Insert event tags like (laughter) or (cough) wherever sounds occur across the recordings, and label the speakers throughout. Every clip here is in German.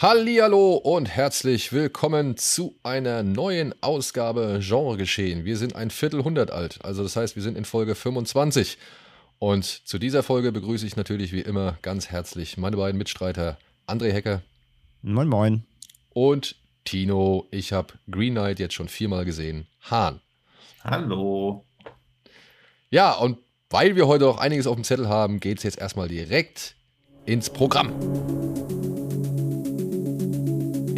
Speaker 1: Hallihallo und herzlich willkommen zu einer neuen Ausgabe Genre geschehen. Wir sind ein Viertelhundert alt, also das heißt, wir sind in Folge 25. Und zu dieser Folge begrüße ich natürlich wie immer ganz herzlich meine beiden Mitstreiter André Hecker.
Speaker 2: Moin Moin.
Speaker 1: Und Tino. Ich habe Green Knight jetzt schon viermal gesehen. Hahn.
Speaker 3: Hallo.
Speaker 1: Ja, und weil wir heute auch einiges auf dem Zettel haben, geht es jetzt erstmal direkt ins Programm.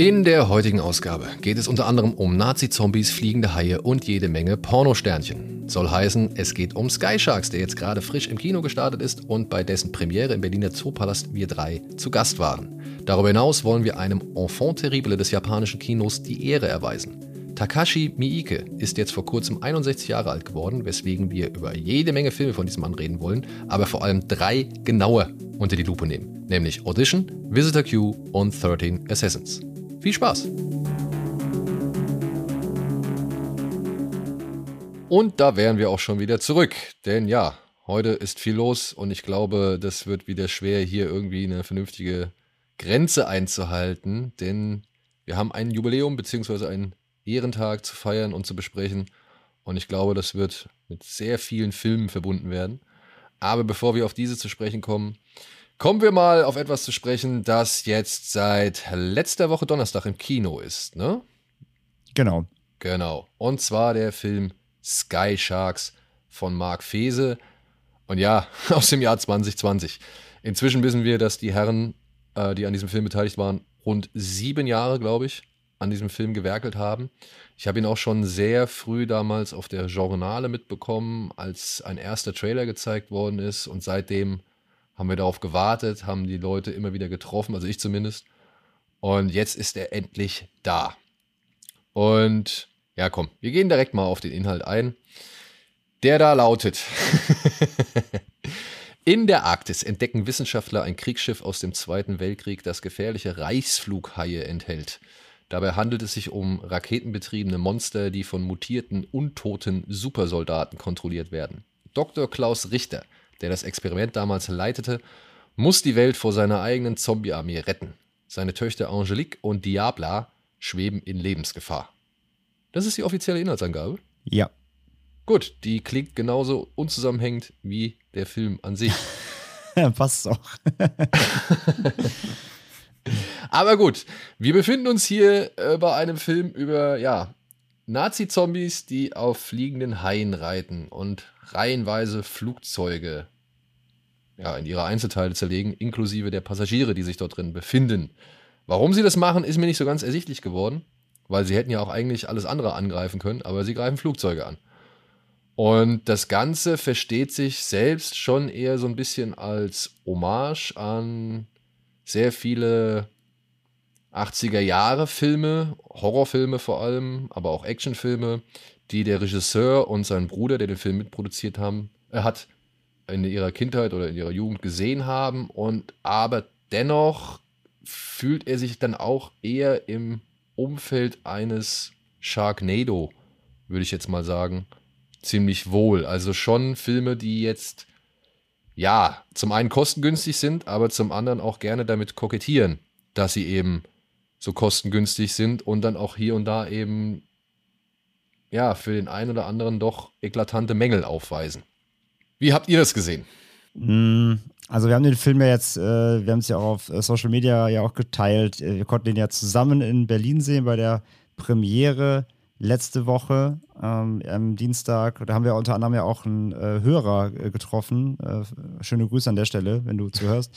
Speaker 1: In der heutigen Ausgabe geht es unter anderem um Nazi-Zombies, fliegende Haie und jede Menge Pornosternchen. Soll heißen, es geht um Sky Sharks, der jetzt gerade frisch im Kino gestartet ist und bei dessen Premiere im Berliner Zoopalast wir drei zu Gast waren. Darüber hinaus wollen wir einem Enfant terrible des japanischen Kinos die Ehre erweisen. Takashi Miike ist jetzt vor kurzem 61 Jahre alt geworden, weswegen wir über jede Menge Filme von diesem Mann reden wollen, aber vor allem drei genaue unter die Lupe nehmen, nämlich Audition, Visitor Q und 13 Assassins. Viel Spaß! Und da wären wir auch schon wieder zurück. Denn ja, heute ist viel los und ich glaube, das wird wieder schwer, hier irgendwie eine vernünftige Grenze einzuhalten. Denn wir haben ein Jubiläum bzw. einen Ehrentag zu feiern und zu besprechen. Und ich glaube, das wird mit sehr vielen Filmen verbunden werden. Aber bevor wir auf diese zu sprechen kommen, Kommen wir mal auf etwas zu sprechen, das jetzt seit letzter Woche Donnerstag im Kino ist, ne?
Speaker 2: Genau.
Speaker 1: Genau. Und zwar der Film Sky Sharks von Mark Fese. Und ja, (laughs) aus dem Jahr 2020. Inzwischen wissen wir, dass die Herren, äh, die an diesem Film beteiligt waren, rund sieben Jahre, glaube ich, an diesem Film gewerkelt haben. Ich habe ihn auch schon sehr früh damals auf der Journale mitbekommen, als ein erster Trailer gezeigt worden ist. Und seitdem haben wir darauf gewartet, haben die Leute immer wieder getroffen, also ich zumindest. Und jetzt ist er endlich da. Und ja, komm, wir gehen direkt mal auf den Inhalt ein. Der da lautet. (laughs) In der Arktis entdecken Wissenschaftler ein Kriegsschiff aus dem Zweiten Weltkrieg, das gefährliche Reichsflughaie enthält. Dabei handelt es sich um raketenbetriebene Monster, die von mutierten, untoten Supersoldaten kontrolliert werden. Dr. Klaus Richter der das Experiment damals leitete, muss die Welt vor seiner eigenen Zombie-Armee retten. Seine Töchter Angelique und Diabla schweben in Lebensgefahr. Das ist die offizielle Inhaltsangabe?
Speaker 2: Ja.
Speaker 1: Gut, die klingt genauso unzusammenhängend wie der Film an sich. (laughs)
Speaker 2: Passt auch. (laughs)
Speaker 1: Aber gut, wir befinden uns hier äh, bei einem Film über, ja, Nazi-Zombies, die auf fliegenden Haien reiten und reihenweise Flugzeuge ja, in ihre Einzelteile zerlegen, inklusive der Passagiere, die sich dort drin befinden. Warum sie das machen, ist mir nicht so ganz ersichtlich geworden, weil sie hätten ja auch eigentlich alles andere angreifen können, aber sie greifen Flugzeuge an. Und das Ganze versteht sich selbst schon eher so ein bisschen als Hommage an sehr viele 80er Jahre Filme, Horrorfilme vor allem, aber auch Actionfilme, die der Regisseur und sein Bruder, der den Film mitproduziert haben, äh, hat, in ihrer Kindheit oder in ihrer Jugend gesehen haben und aber dennoch fühlt er sich dann auch eher im Umfeld eines Sharknado, würde ich jetzt mal sagen, ziemlich wohl. Also schon Filme, die jetzt ja, zum einen kostengünstig sind, aber zum anderen auch gerne damit kokettieren, dass sie eben so kostengünstig sind und dann auch hier und da eben ja für den einen oder anderen doch eklatante Mängel aufweisen. Wie habt ihr das gesehen?
Speaker 2: Mm, also wir haben den Film ja jetzt, äh, wir haben es ja auch auf äh, Social Media ja auch geteilt. Äh, wir konnten den ja zusammen in Berlin sehen bei der Premiere letzte Woche ähm, am Dienstag. Da haben wir unter anderem ja auch einen äh, Hörer getroffen. Äh, schöne Grüße an der Stelle, wenn du zuhörst.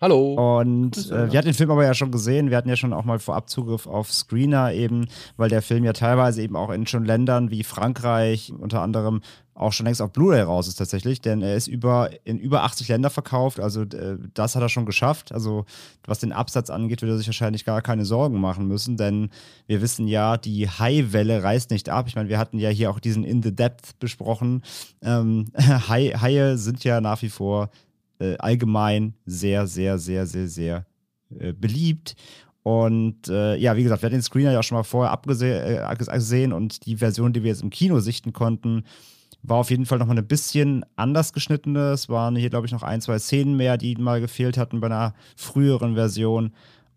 Speaker 1: Hallo.
Speaker 2: Und äh, wir hatten den Film aber ja schon gesehen. Wir hatten ja schon auch mal vorab Zugriff auf Screener eben, weil der Film ja teilweise eben auch in schon Ländern wie Frankreich unter anderem auch schon längst auf Blu-ray raus ist tatsächlich, denn er ist über, in über 80 Länder verkauft, also äh, das hat er schon geschafft. Also was den Absatz angeht, wird er sich wahrscheinlich gar keine Sorgen machen müssen, denn wir wissen ja, die Hai-Welle reißt nicht ab. Ich meine, wir hatten ja hier auch diesen In the Depth besprochen. Ähm, (laughs) Hai, Haie sind ja nach wie vor äh, allgemein sehr, sehr, sehr, sehr, sehr äh, beliebt. Und äh, ja, wie gesagt, wir hatten den Screener ja schon mal vorher abgesehen äh, und die Version, die wir jetzt im Kino sichten konnten, war auf jeden Fall nochmal ein bisschen anders geschnitten. Es waren hier, glaube ich, noch ein, zwei Szenen mehr, die mal gefehlt hatten bei einer früheren Version.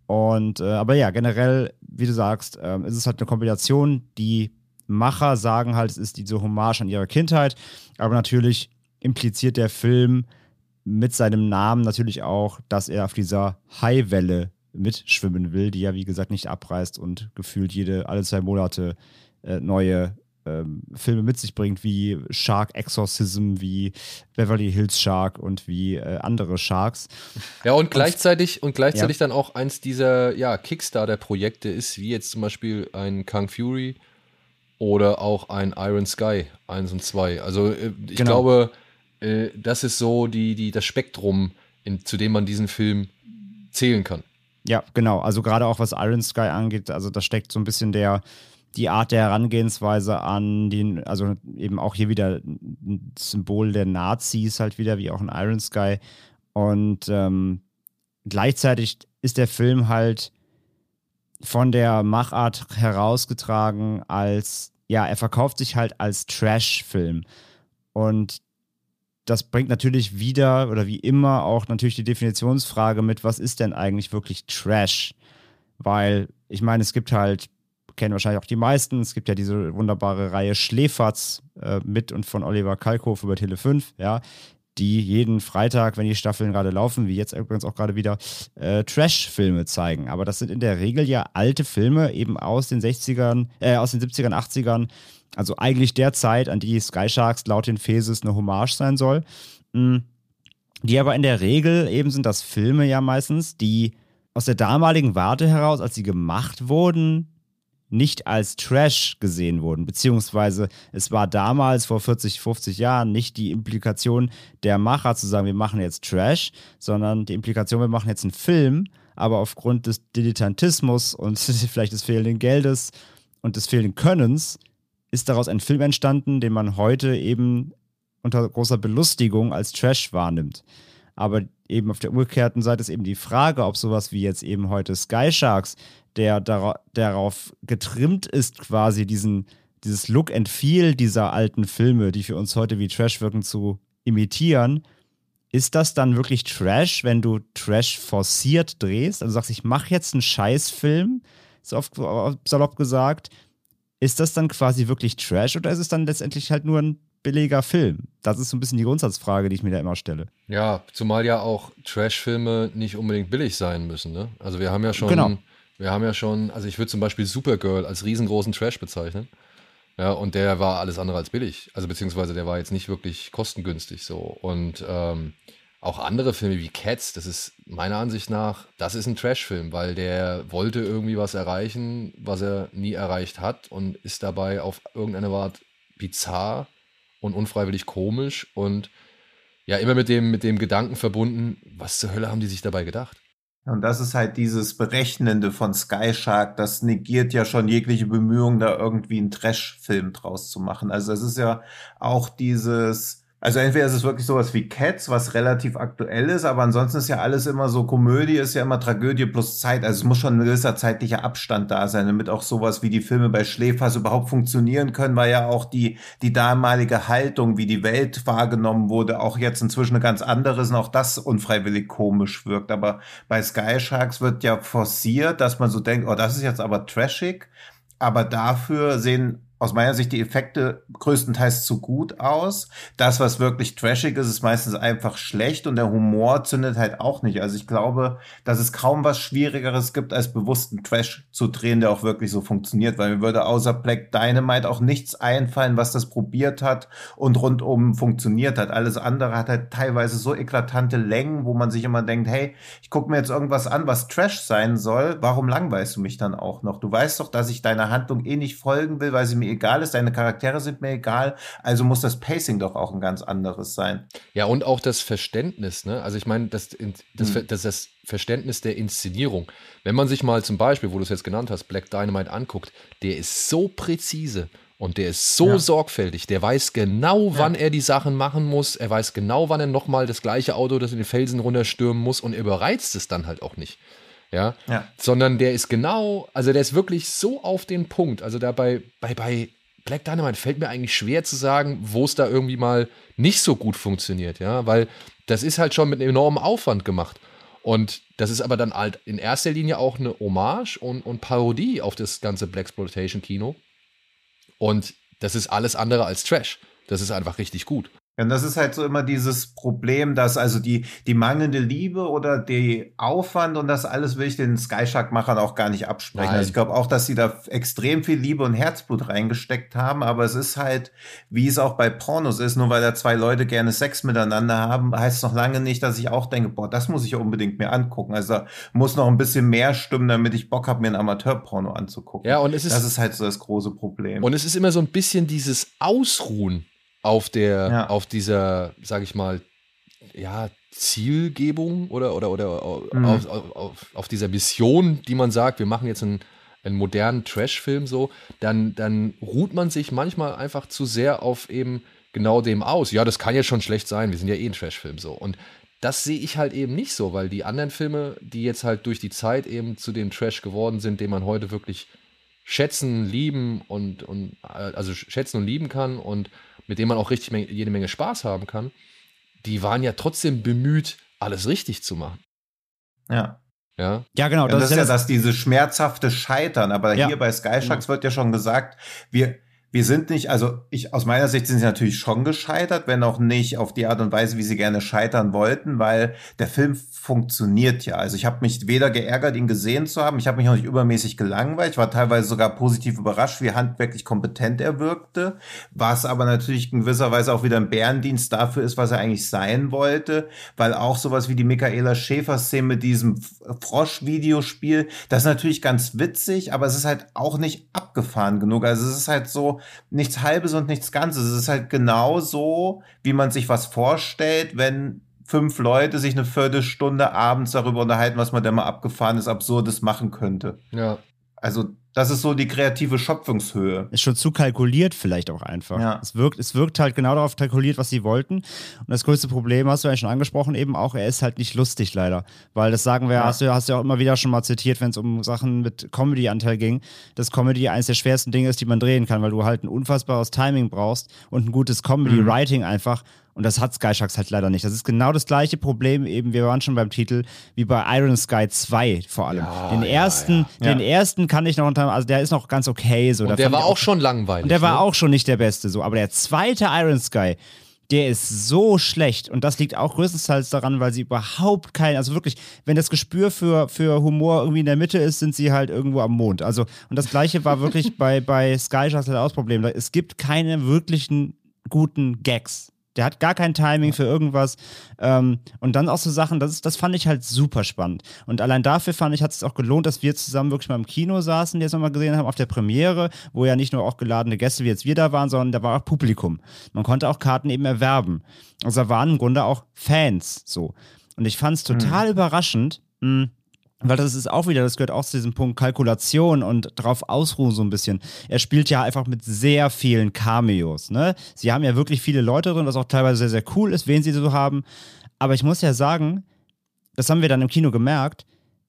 Speaker 2: Und äh, aber ja, generell, wie du sagst, äh, ist es halt eine Kombination. Die Macher sagen halt, es ist diese Hommage an ihre Kindheit, aber natürlich impliziert der Film mit seinem Namen natürlich auch, dass er auf dieser Highwelle mitschwimmen will, die ja wie gesagt nicht abreißt und gefühlt jede alle zwei Monate äh, neue ähm, Filme mit sich bringt, wie Shark Exorcism, wie Beverly Hills Shark und wie äh, andere Sharks.
Speaker 1: Ja, und gleichzeitig, und gleichzeitig ja. dann auch eins dieser ja, Kickstarter-Projekte ist, wie jetzt zum Beispiel ein Kung Fury oder auch ein Iron Sky 1 und 2. Also äh, ich genau. glaube, äh, das ist so die, die, das Spektrum, in, zu dem man diesen Film zählen kann.
Speaker 2: Ja, genau. Also gerade auch was Iron Sky angeht, also da steckt so ein bisschen der die Art der Herangehensweise an den, also eben auch hier wieder ein Symbol der Nazis halt wieder, wie auch in Iron Sky. Und ähm, gleichzeitig ist der Film halt von der Machart herausgetragen als, ja, er verkauft sich halt als Trash-Film. Und das bringt natürlich wieder oder wie immer auch natürlich die Definitionsfrage mit, was ist denn eigentlich wirklich Trash? Weil ich meine, es gibt halt kennen wahrscheinlich auch die meisten. Es gibt ja diese wunderbare Reihe Schläferz äh, mit und von Oliver Kalkofe über Tele 5, ja, die jeden Freitag, wenn die Staffeln gerade laufen, wie jetzt übrigens auch gerade wieder, äh, Trash-Filme zeigen. Aber das sind in der Regel ja alte Filme, eben aus den 60ern, äh, aus den 70ern, 80ern. Also eigentlich der Zeit, an die Sky Sharks laut den Phases eine Hommage sein soll. Mhm. Die aber in der Regel eben sind das Filme ja meistens, die aus der damaligen Warte heraus, als sie gemacht wurden, nicht als Trash gesehen wurden, beziehungsweise es war damals vor 40, 50 Jahren nicht die Implikation der Macher zu sagen, wir machen jetzt Trash, sondern die Implikation, wir machen jetzt einen Film, aber aufgrund des Dilettantismus und (laughs) vielleicht des fehlenden Geldes und des fehlenden Könnens ist daraus ein Film entstanden, den man heute eben unter großer Belustigung als Trash wahrnimmt. Aber eben auf der umgekehrten Seite ist eben die Frage, ob sowas wie jetzt eben heute Sky Sharks der darauf getrimmt ist, quasi diesen, dieses Look and Feel dieser alten Filme, die für uns heute wie Trash wirken, zu imitieren. Ist das dann wirklich Trash, wenn du Trash forciert drehst? Also sagst, ich mache jetzt einen Scheißfilm, so oft salopp gesagt. Ist das dann quasi wirklich Trash oder ist es dann letztendlich halt nur ein billiger Film? Das ist so ein bisschen die Grundsatzfrage, die ich mir da immer stelle.
Speaker 1: Ja, zumal ja auch Trash-Filme nicht unbedingt billig sein müssen. Ne? Also wir haben ja schon
Speaker 2: genau.
Speaker 1: Wir haben ja schon, also ich würde zum Beispiel Supergirl als riesengroßen Trash bezeichnen. Ja, und der war alles andere als billig. Also beziehungsweise der war jetzt nicht wirklich kostengünstig so. Und ähm, auch andere Filme wie Cats, das ist meiner Ansicht nach, das ist ein Trash-Film, weil der wollte irgendwie was erreichen, was er nie erreicht hat und ist dabei auf irgendeine Art bizarr und unfreiwillig komisch und ja, immer mit dem, mit dem Gedanken verbunden, was zur Hölle haben die sich dabei gedacht?
Speaker 3: Und das ist halt dieses Berechnende von Sky Shark, das negiert ja schon jegliche Bemühungen, da irgendwie einen Trash-Film draus zu machen. Also es ist ja auch dieses, also entweder ist es wirklich sowas wie Cats, was relativ aktuell ist, aber ansonsten ist ja alles immer so, Komödie ist ja immer Tragödie plus Zeit. Also es muss schon ein gewisser zeitlicher Abstand da sein, damit auch sowas wie die Filme bei Schläfers überhaupt funktionieren können, weil ja auch die, die damalige Haltung, wie die Welt wahrgenommen wurde, auch jetzt inzwischen eine ganz andere ist und auch das unfreiwillig komisch wirkt. Aber bei Sky Sharks wird ja forciert, dass man so denkt, oh, das ist jetzt aber trashig. Aber dafür sehen aus meiner Sicht die Effekte größtenteils zu gut aus. Das, was wirklich trashig ist, ist meistens einfach schlecht und der Humor zündet halt auch nicht. Also ich glaube, dass es kaum was Schwierigeres gibt, als bewussten Trash zu drehen, der auch wirklich so funktioniert, weil mir würde außer Black Dynamite auch nichts einfallen, was das probiert hat und rundum funktioniert hat. Alles andere hat halt teilweise so eklatante Längen, wo man sich immer denkt, hey, ich gucke mir jetzt irgendwas an, was Trash sein soll. Warum langweilst du mich dann auch noch? Du weißt doch, dass ich deiner Handlung eh nicht folgen will, weil sie mir egal ist, deine Charaktere sind mir egal, also muss das Pacing doch auch ein ganz anderes sein.
Speaker 1: Ja, und auch das Verständnis, ne? Also ich meine, das, das, hm. das, das Verständnis der Inszenierung. Wenn man sich mal zum Beispiel, wo du es jetzt genannt hast, Black Dynamite anguckt, der ist so präzise und der ist so ja. sorgfältig, der weiß genau, wann ja. er die Sachen machen muss. Er weiß genau, wann er nochmal das gleiche Auto, das in den Felsen runterstürmen muss und er überreizt es dann halt auch nicht. Ja? ja. Sondern der ist genau, also der ist wirklich so auf den Punkt. Also da bei, bei, Black Dynamite fällt mir eigentlich schwer zu sagen, wo es da irgendwie mal nicht so gut funktioniert, ja, weil das ist halt schon mit enormem Aufwand gemacht. Und das ist aber dann halt in erster Linie auch eine Hommage und, und Parodie auf das ganze Black Exploitation Kino. Und das ist alles andere als Trash. Das ist einfach richtig gut.
Speaker 3: Ja, und das ist halt so immer dieses Problem, dass also die, die mangelnde Liebe oder die Aufwand und das alles will ich den Skyshark-Machern auch gar nicht absprechen. Also ich glaube auch, dass sie da extrem viel Liebe und Herzblut reingesteckt haben, aber es ist halt, wie es auch bei Pornos ist, nur weil da zwei Leute gerne Sex miteinander haben, heißt es noch lange nicht, dass ich auch denke, boah, das muss ich ja unbedingt mir angucken. Also muss noch ein bisschen mehr stimmen, damit ich Bock habe, mir ein Amateur-Porno anzugucken.
Speaker 1: Ja, und es ist.
Speaker 3: Das ist halt so das große Problem.
Speaker 1: Und es ist immer so ein bisschen dieses Ausruhen auf der, ja. auf dieser, sag ich mal, ja, Zielgebung oder, oder, oder mhm. auf, auf, auf, dieser Mission, die man sagt, wir machen jetzt einen, einen modernen Trash-Film so, dann, dann ruht man sich manchmal einfach zu sehr auf eben genau dem aus. Ja, das kann ja schon schlecht sein, wir sind ja eh ein Trash-Film so. Und das sehe ich halt eben nicht so, weil die anderen Filme, die jetzt halt durch die Zeit eben zu dem Trash geworden sind, den man heute wirklich schätzen, lieben und, und äh, also schätzen und lieben kann und mit dem man auch richtig jede Menge Spaß haben kann, die waren ja trotzdem bemüht, alles richtig zu machen.
Speaker 3: Ja.
Speaker 1: Ja,
Speaker 3: ja genau. Das, ja, das ist ja das, diese schmerzhafte Scheitern. Aber ja. hier bei Sky Sharks wird ja schon gesagt, wir, wir sind nicht, also ich aus meiner Sicht sind sie natürlich schon gescheitert, wenn auch nicht auf die Art und Weise, wie sie gerne scheitern wollten, weil der Film funktioniert ja. Also ich habe mich weder geärgert, ihn gesehen zu haben, ich habe mich auch nicht übermäßig gelangweilt, ich war teilweise sogar positiv überrascht, wie handwerklich kompetent er wirkte, was aber natürlich in gewisser Weise auch wieder ein Bärendienst dafür ist, was er eigentlich sein wollte, weil auch sowas wie die Michaela Schäfer-Szene mit diesem Frosch-Videospiel, das ist natürlich ganz witzig, aber es ist halt auch nicht abgefahren genug. Also es ist halt so, nichts Halbes und nichts Ganzes. Es ist halt genau so, wie man sich was vorstellt, wenn fünf Leute sich eine Viertelstunde abends darüber unterhalten, was man denn mal abgefahren ist, Absurdes machen könnte.
Speaker 1: Ja.
Speaker 3: Also das ist so die kreative Schöpfungshöhe.
Speaker 2: Ist schon zu kalkuliert vielleicht auch einfach. Ja. Es, wirkt, es wirkt halt genau darauf kalkuliert, was sie wollten. Und das größte Problem hast du eigentlich schon angesprochen, eben auch, er ist halt nicht lustig leider. Weil das sagen wir, ja. hast, du, hast du ja auch immer wieder schon mal zitiert, wenn es um Sachen mit Comedy-Anteil ging, dass Comedy eines der schwersten Dinge ist, die man drehen kann, weil du halt ein unfassbares Timing brauchst und ein gutes Comedy-Writing mhm. einfach. Und das hat Sky Sharks halt leider nicht. Das ist genau das gleiche Problem, eben, wir waren schon beim Titel, wie bei Iron Sky 2 vor allem. Ja, den ersten, ja, den ersten kann ich noch unter also der ist noch ganz okay. So.
Speaker 1: Und der war auch, schon langweilig.
Speaker 2: Und der ne? war auch schon nicht der Beste. So. Aber der zweite Iron Sky, der ist so schlecht. Und das liegt auch größtenteils daran, weil sie überhaupt kein, also wirklich, wenn das Gespür für, für Humor irgendwie in der Mitte ist, sind sie halt irgendwo am Mond. Also, und das gleiche war wirklich (laughs) bei, bei Sky Sharks halt auch das Problem. Es gibt keine wirklichen guten Gags. Der hat gar kein Timing für irgendwas. Ähm, und dann auch so Sachen, das, ist, das fand ich halt super spannend. Und allein dafür fand ich, hat es auch gelohnt, dass wir zusammen wirklich mal im Kino saßen, die es nochmal gesehen haben, auf der Premiere, wo ja nicht nur auch geladene Gäste wie jetzt wir da waren, sondern da war auch Publikum. Man konnte auch Karten eben erwerben. Also da waren im Grunde auch Fans so. Und ich fand es total mhm. überraschend, mh, weil das ist auch wieder, das gehört auch zu diesem Punkt Kalkulation und drauf ausruhen so ein bisschen. Er spielt ja einfach mit sehr vielen Cameos, ne? Sie haben ja wirklich viele Leute drin, was auch teilweise sehr, sehr cool ist, wen sie so haben. Aber ich muss ja sagen, das haben wir dann im Kino gemerkt,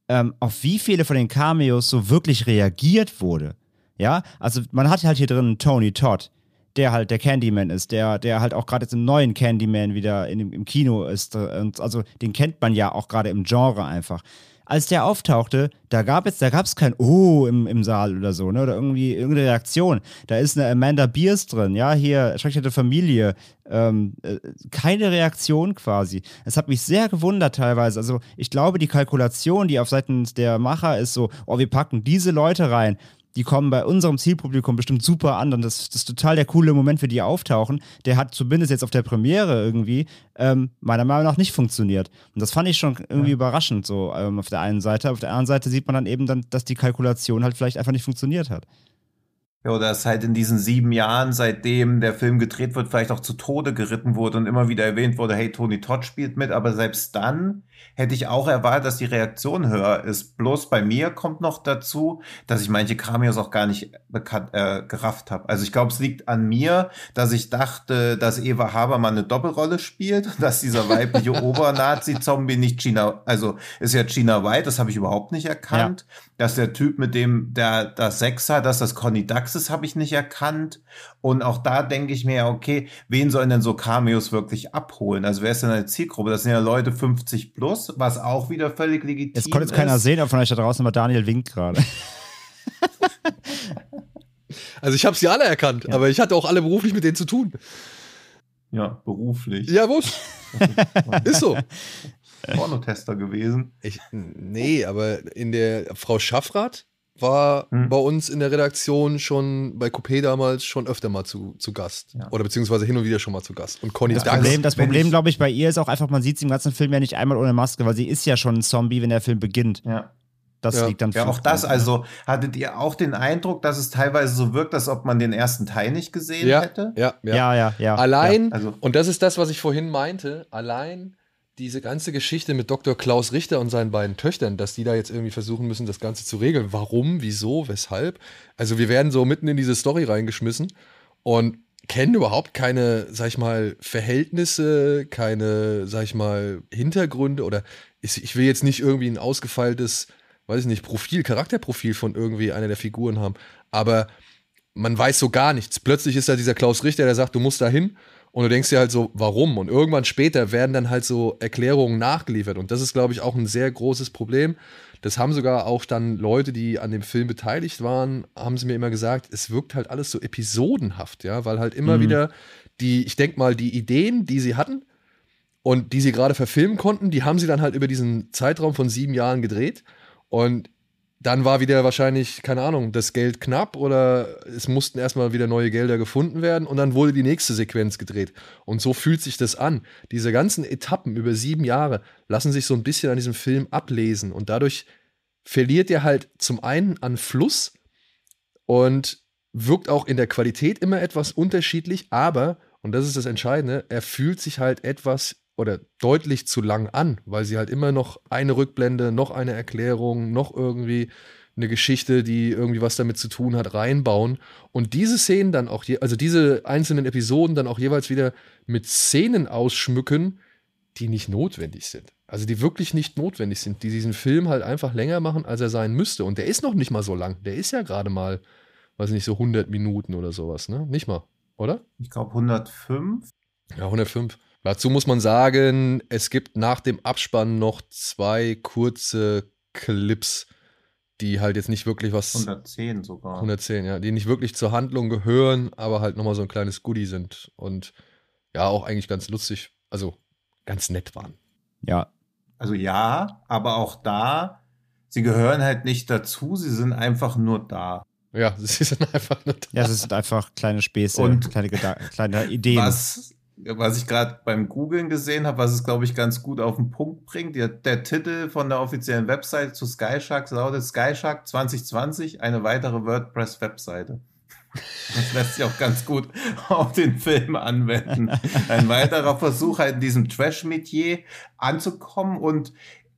Speaker 2: ähm, auf wie viele von den Cameos so wirklich reagiert wurde. Ja, also man hat halt hier drin Tony Todd, der halt der Candyman ist, der, der halt auch gerade jetzt im neuen Candyman wieder in, im Kino ist. Und also den kennt man ja auch gerade im Genre einfach als der auftauchte, da gab es, da gab es kein Oh im, im Saal oder so, ne? Oder irgendwie irgendeine Reaktion. Da ist eine Amanda Beers drin, ja, hier, schreckliche Familie. Ähm, äh, keine Reaktion quasi. Es hat mich sehr gewundert teilweise. Also, ich glaube, die Kalkulation, die auf Seiten der Macher ist so, oh, wir packen diese Leute rein die kommen bei unserem Zielpublikum bestimmt super an. Und das, das ist total der coole Moment, für die auftauchen. Der hat zumindest jetzt auf der Premiere irgendwie ähm, meiner Meinung nach nicht funktioniert. Und das fand ich schon irgendwie ja. überraschend, so ähm, auf der einen Seite. Auf der anderen Seite sieht man dann eben, dann, dass die Kalkulation halt vielleicht einfach nicht funktioniert hat.
Speaker 3: Ja, oder dass halt in diesen sieben Jahren, seitdem der Film gedreht wird, vielleicht auch zu Tode geritten wurde und immer wieder erwähnt wurde, hey, Tony Todd spielt mit, aber selbst dann hätte ich auch erwartet, dass die Reaktion höher ist. Bloß bei mir kommt noch dazu, dass ich manche Cameos auch gar nicht bekannt, äh, gerafft habe. Also ich glaube, es liegt an mir, dass ich dachte, dass Eva Habermann eine Doppelrolle spielt, dass dieser weibliche (laughs) Obernazi-Zombie nicht China, also ist ja China White, das habe ich überhaupt nicht erkannt. Ja. Dass der Typ mit dem, der das Sechser, dass das Conny Dax ist, habe ich nicht erkannt. Und auch da denke ich mir, okay, wen sollen denn so Cameos wirklich abholen? Also wer ist denn eine Zielgruppe? Das sind ja Leute 50 plus, was auch wieder völlig legitim ist.
Speaker 2: Jetzt konnte jetzt keiner sehen, aber von euch da draußen, aber Daniel winkt gerade. (laughs)
Speaker 1: also ich habe sie alle erkannt, ja. aber ich hatte auch alle beruflich mit denen zu tun.
Speaker 3: Ja, beruflich.
Speaker 1: Ja, wurscht. (laughs) ist so.
Speaker 3: Pornotester gewesen.
Speaker 1: Ich, nee, aber in der Frau Schaffrath war hm. bei uns in der Redaktion schon bei Coupé damals schon öfter mal zu, zu Gast. Ja. Oder beziehungsweise hin und wieder schon mal zu Gast. Und Conny
Speaker 2: das Problem, das Problem, glaube ich, bei ihr ist auch einfach, man sieht sie im ganzen Film ja nicht einmal ohne Maske, weil sie ist ja schon ein Zombie, wenn der Film beginnt.
Speaker 3: Ja.
Speaker 2: Das
Speaker 3: ja.
Speaker 2: liegt dann
Speaker 3: Ja, auch das, also hattet ihr auch den Eindruck, dass es teilweise so wirkt, als ob man den ersten Teil nicht gesehen
Speaker 1: ja,
Speaker 3: hätte?
Speaker 1: Ja, ja,
Speaker 2: ja. ja, ja
Speaker 1: allein,
Speaker 2: ja.
Speaker 1: Also, und das ist das, was ich vorhin meinte, allein diese ganze Geschichte mit Dr. Klaus Richter und seinen beiden Töchtern, dass die da jetzt irgendwie versuchen müssen, das Ganze zu regeln. Warum, wieso, weshalb? Also wir werden so mitten in diese Story reingeschmissen und kennen überhaupt keine, sag ich mal, Verhältnisse, keine, sag ich mal, Hintergründe oder ich will jetzt nicht irgendwie ein ausgefeiltes, weiß ich nicht, Profil, Charakterprofil von irgendwie einer der Figuren haben, aber man weiß so gar nichts. Plötzlich ist da dieser Klaus Richter, der sagt, du musst da hin und du denkst dir halt so, warum? Und irgendwann später werden dann halt so Erklärungen nachgeliefert. Und das ist, glaube ich, auch ein sehr großes Problem. Das haben sogar auch dann Leute, die an dem Film beteiligt waren, haben sie mir immer gesagt, es wirkt halt alles so episodenhaft, ja, weil halt immer mhm. wieder die, ich denke mal, die Ideen, die sie hatten und die sie gerade verfilmen konnten, die haben sie dann halt über diesen Zeitraum von sieben Jahren gedreht. Und dann war wieder wahrscheinlich, keine Ahnung, das Geld knapp oder es mussten erstmal wieder neue Gelder gefunden werden und dann wurde die nächste Sequenz gedreht. Und so fühlt sich das an. Diese ganzen Etappen über sieben Jahre lassen sich so ein bisschen an diesem Film ablesen und dadurch verliert er halt zum einen an Fluss und wirkt auch in der Qualität immer etwas unterschiedlich, aber, und das ist das Entscheidende, er fühlt sich halt etwas oder deutlich zu lang an, weil sie halt immer noch eine Rückblende, noch eine Erklärung, noch irgendwie eine Geschichte, die irgendwie was damit zu tun hat, reinbauen und diese Szenen dann auch, je, also diese einzelnen Episoden dann auch jeweils wieder mit Szenen ausschmücken, die nicht notwendig sind. Also die wirklich nicht notwendig sind, die diesen Film halt einfach länger machen, als er sein müsste. Und der ist noch nicht mal so lang. Der ist ja gerade mal, weiß nicht, so 100 Minuten oder sowas, ne? Nicht mal, oder?
Speaker 3: Ich glaube 105.
Speaker 1: Ja, 105. Dazu muss man sagen, es gibt nach dem Abspann noch zwei kurze Clips, die halt jetzt nicht wirklich was.
Speaker 3: 110 sogar.
Speaker 1: 110, ja, die nicht wirklich zur Handlung gehören, aber halt nochmal so ein kleines Goodie sind und ja, auch eigentlich ganz lustig, also ganz nett waren.
Speaker 2: Ja.
Speaker 3: Also ja, aber auch da, sie gehören halt nicht dazu, sie sind einfach nur da.
Speaker 1: Ja, (laughs) sie sind einfach nur da.
Speaker 2: Ja, sie sind einfach kleine Späße und kleine, kleine Ideen.
Speaker 3: Was was ich gerade beim Googlen gesehen habe, was es, glaube ich, ganz gut auf den Punkt bringt. Der, der, Titel von der offiziellen Website zu Skyshark lautet Skyshark 2020, eine weitere WordPress-Webseite. (laughs) Das lässt sich auch ganz gut (laughs) auf den Film anwenden. Ein weiterer Versuch, halt in diesem Trash-Metier anzukommen und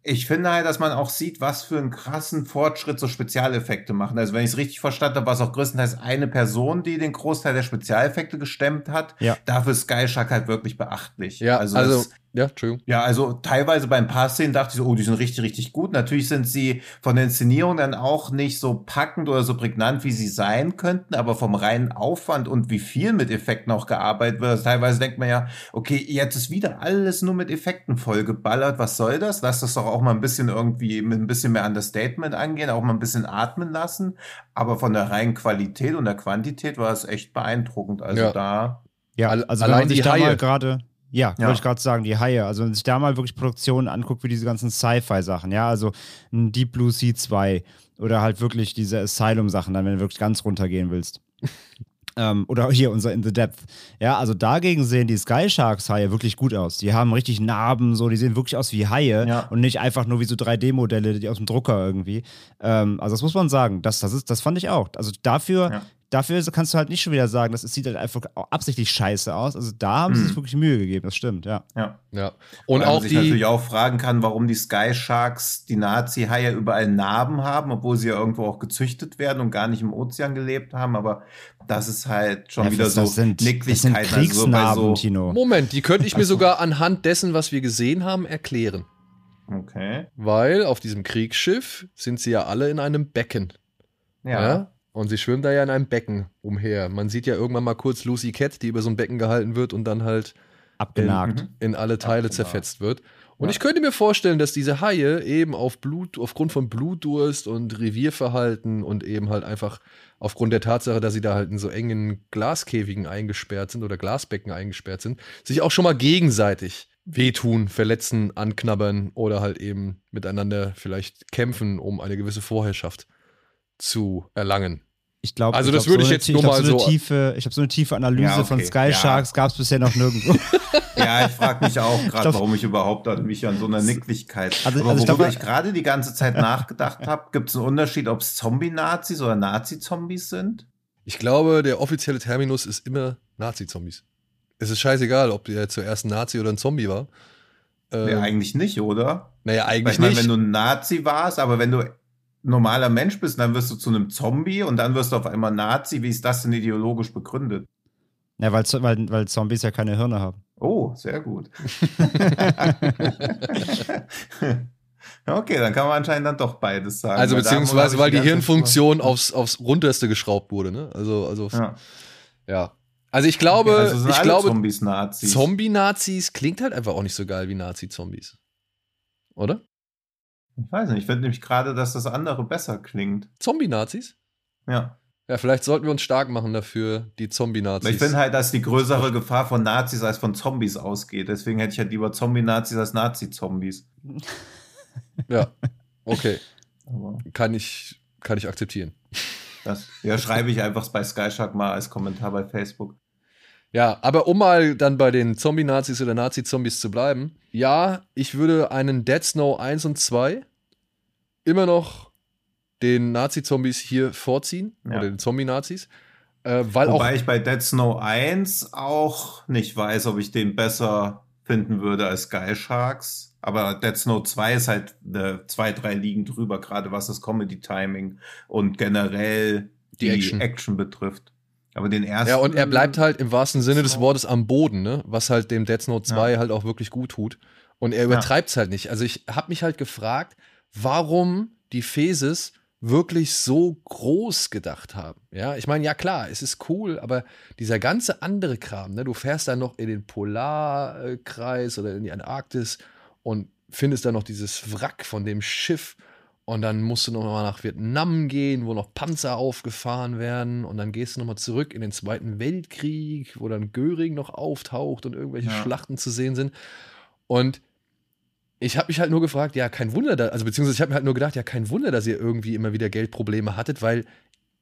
Speaker 3: ich finde halt, dass man auch sieht, was für einen krassen Fortschritt so Spezialeffekte machen. Also wenn ich es richtig verstanden habe, war es auch größtenteils eine Person, die den Großteil der Spezialeffekte gestemmt hat.
Speaker 2: Ja.
Speaker 3: Dafür ist Sky Shark halt wirklich beachtlich.
Speaker 1: Ja, also, also das, ja, Entschuldigung.
Speaker 3: Ja, also teilweise bei ein paar Szenen dachte ich so, oh, die sind richtig, richtig gut. Natürlich sind sie von der Inszenierung dann auch nicht so packend oder so prägnant, wie sie sein könnten, aber vom reinen Aufwand und wie viel mit Effekten auch gearbeitet wird. Also teilweise denkt man ja, okay, jetzt ist wieder alles nur mit Effekten vollgeballert. Was soll das? Lass das doch auch mal ein bisschen irgendwie mit ein bisschen mehr Understatement angehen, auch mal ein bisschen atmen lassen. Aber von der reinen Qualität und der Quantität war es echt beeindruckend. Also
Speaker 1: ja.
Speaker 3: da.
Speaker 2: Ja, also Allein wenn man sich da mal gerade ja, ja. wollte ich gerade sagen, die Haie. Also wenn man sich da mal wirklich Produktionen anguckt, wie diese ganzen Sci-Fi-Sachen, ja, also ein Deep Blue Sea 2 oder halt wirklich diese Asylum-Sachen, dann wenn du wirklich ganz runtergehen willst. (laughs) ähm, oder hier unser In the Depth. Ja, also dagegen sehen die Sky Sharks Haie wirklich gut aus. Die haben richtig Narben, so, die sehen wirklich aus wie Haie ja. und nicht einfach nur wie so 3D-Modelle, die aus dem Drucker irgendwie. Ähm, also das muss man sagen. Das, das, ist, das fand ich auch. Also dafür, ja dafür kannst du halt nicht schon wieder sagen, das sieht halt einfach absichtlich scheiße aus. Also da haben sie
Speaker 3: Mhm.
Speaker 2: sich wirklich Mühe gegeben, das stimmt, ja.
Speaker 3: Ja.
Speaker 1: Ja. Und
Speaker 3: Weil man
Speaker 1: auch
Speaker 3: sich
Speaker 1: die.
Speaker 3: natürlich auch fragen kann, warum die Sky Sharks, die Nazi-Haie überall Narben haben, obwohl sie ja irgendwo auch gezüchtet werden und gar nicht im Ozean gelebt haben. Aber das ist halt schon
Speaker 2: ja,
Speaker 3: wieder
Speaker 2: das,
Speaker 3: so
Speaker 2: das sind, das sind.
Speaker 3: Also so
Speaker 2: Kriegsnarben,
Speaker 3: so,
Speaker 2: Tino.
Speaker 1: Moment, die könnte ich mir sogar anhand dessen, was wir gesehen haben, erklären.
Speaker 3: okay.
Speaker 1: Weil auf diesem Kriegsschiff sind sie ja alle in einem Becken.
Speaker 3: Ja.
Speaker 1: Ja. Und sie schwimmen da ja in einem Becken umher. Man sieht ja irgendwann mal kurz Lucy Cat, die über so ein Becken gehalten wird und dann halt
Speaker 2: Abgenagt.
Speaker 3: Mhm.
Speaker 1: in alle Teile
Speaker 3: Abgenagt.
Speaker 1: zerfetzt wird. Und
Speaker 3: Ja.
Speaker 1: ich könnte mir vorstellen, dass diese Haie eben auf Blut, aufgrund von Blutdurst und Revierverhalten und eben halt einfach aufgrund der Tatsache, dass sie da halt in so engen Glaskäfigen eingesperrt sind oder Glasbecken eingesperrt sind, sich auch schon mal gegenseitig wehtun, verletzen, anknabbern oder halt eben miteinander vielleicht kämpfen, um eine gewisse Vorherrschaft zu erlangen.
Speaker 2: Ich glaube,
Speaker 1: Also das würde ich
Speaker 2: eine
Speaker 1: jetzt nur
Speaker 2: glaub,
Speaker 1: mal
Speaker 2: so. Eine
Speaker 1: so-
Speaker 2: tiefe, ich habe so eine tiefe Analyse
Speaker 3: Ja, okay.
Speaker 2: von Sky
Speaker 3: Ja.
Speaker 2: Sharks gab es bisher noch nirgendwo. (laughs)
Speaker 3: Ja, ich frage mich auch gerade,
Speaker 2: glaub-
Speaker 3: warum ich überhaupt an mich an so einer Nicklichkeit.
Speaker 2: Also-
Speaker 3: Aber
Speaker 2: also ich
Speaker 3: worüber
Speaker 2: glaub-
Speaker 3: ich gerade die ganze Zeit nachgedacht (laughs) habe, gibt es einen Unterschied, ob es Zombie-Nazis oder Nazi-Zombies sind?
Speaker 1: Ich glaube, der offizielle Terminus ist immer Nazi-Zombies. Es ist scheißegal, ob der zuerst ein Nazi oder ein Zombie war. Ähm,
Speaker 3: Nee, eigentlich nicht, oder?
Speaker 1: naja, eigentlich
Speaker 3: ich meine,
Speaker 1: nicht.
Speaker 3: wenn du ein Nazi warst, aber wenn du normaler Mensch bist, dann wirst du zu einem Zombie und dann wirst du auf einmal Nazi. Wie ist das denn ideologisch begründet?
Speaker 2: ja, weil, weil, weil Zombies ja keine Hirne haben.
Speaker 3: Oh, sehr gut. (laughs) (laughs) okay, dann kann man anscheinend dann doch beides sagen.
Speaker 1: also
Speaker 3: Weil
Speaker 1: beziehungsweise, weil die
Speaker 3: Zeit
Speaker 1: Hirnfunktion aufs, aufs runterste geschraubt wurde, ne? Also, also, ja.
Speaker 3: Ja.
Speaker 1: Also ich glaube,
Speaker 3: Okay, also sind
Speaker 1: ich
Speaker 3: alle
Speaker 1: glaube,
Speaker 3: Zombies Nazis.
Speaker 1: Zombie-Nazis klingt halt einfach auch nicht so geil wie Nazi-Zombies. Oder?
Speaker 3: Ich weiß nicht, ich finde nämlich gerade, dass das andere besser klingt.
Speaker 1: Zombie-Nazis?
Speaker 3: Ja.
Speaker 1: Ja, vielleicht sollten wir uns stark machen dafür, die Zombie-Nazis.
Speaker 3: ich finde halt, dass die größere Gefahr von Nazis als von Zombies ausgeht. Deswegen hätte ich halt lieber Zombie-Nazis als Nazi-Zombies. (laughs)
Speaker 1: Ja, okay.
Speaker 3: Aber
Speaker 1: Kann ich, kann ich akzeptieren.
Speaker 3: das ja, schreibe ich einfach bei Skyshark mal als Kommentar bei Facebook.
Speaker 1: Ja, aber um mal dann bei den Zombie-Nazis oder Nazi-Zombies zu bleiben. Ja, ich würde einen Dead Snow 1 und 2 immer noch den Nazi-Zombies hier vorziehen.
Speaker 3: Ja.
Speaker 1: Oder den Zombie-Nazis. Äh, weil
Speaker 3: Wobei
Speaker 1: auch.
Speaker 3: ich bei Dead Snow 1 auch nicht weiß, ob ich den besser finden würde als Sky Sharks. Aber Dead Snow 2 ist halt äh, zwei, drei Ligen drüber, gerade was das Comedy-Timing und generell
Speaker 1: Die
Speaker 3: die,
Speaker 1: Action.
Speaker 3: Action. betrifft. Aber den ersten.
Speaker 1: Ja, und er bleibt halt im wahrsten Sinne des. Wortes am Boden, ne? Was halt dem Dead Note 2 halt auch wirklich gut tut. Und er übertreibt es halt nicht. Also ich habe mich halt gefragt, warum die Phases wirklich so groß gedacht haben. Ja, ich meine, ja klar, es ist cool, aber dieser ganze andere Kram, ne, du fährst dann noch in den Polarkreis oder in die Antarktis und findest dann noch dieses Wrack von dem Schiff und dann musst du noch mal nach Vietnam gehen, wo noch Panzer aufgefahren werden und dann gehst du noch mal zurück in den Zweiten Weltkrieg, wo dann Göring noch auftaucht und irgendwelche
Speaker 3: Ja.
Speaker 1: Schlachten zu sehen sind und ich habe mich halt nur gefragt, ja, kein Wunder, da, also beziehungsweise ich habe mir halt nur gedacht, ja, kein Wunder, dass ihr irgendwie immer wieder Geldprobleme hattet, weil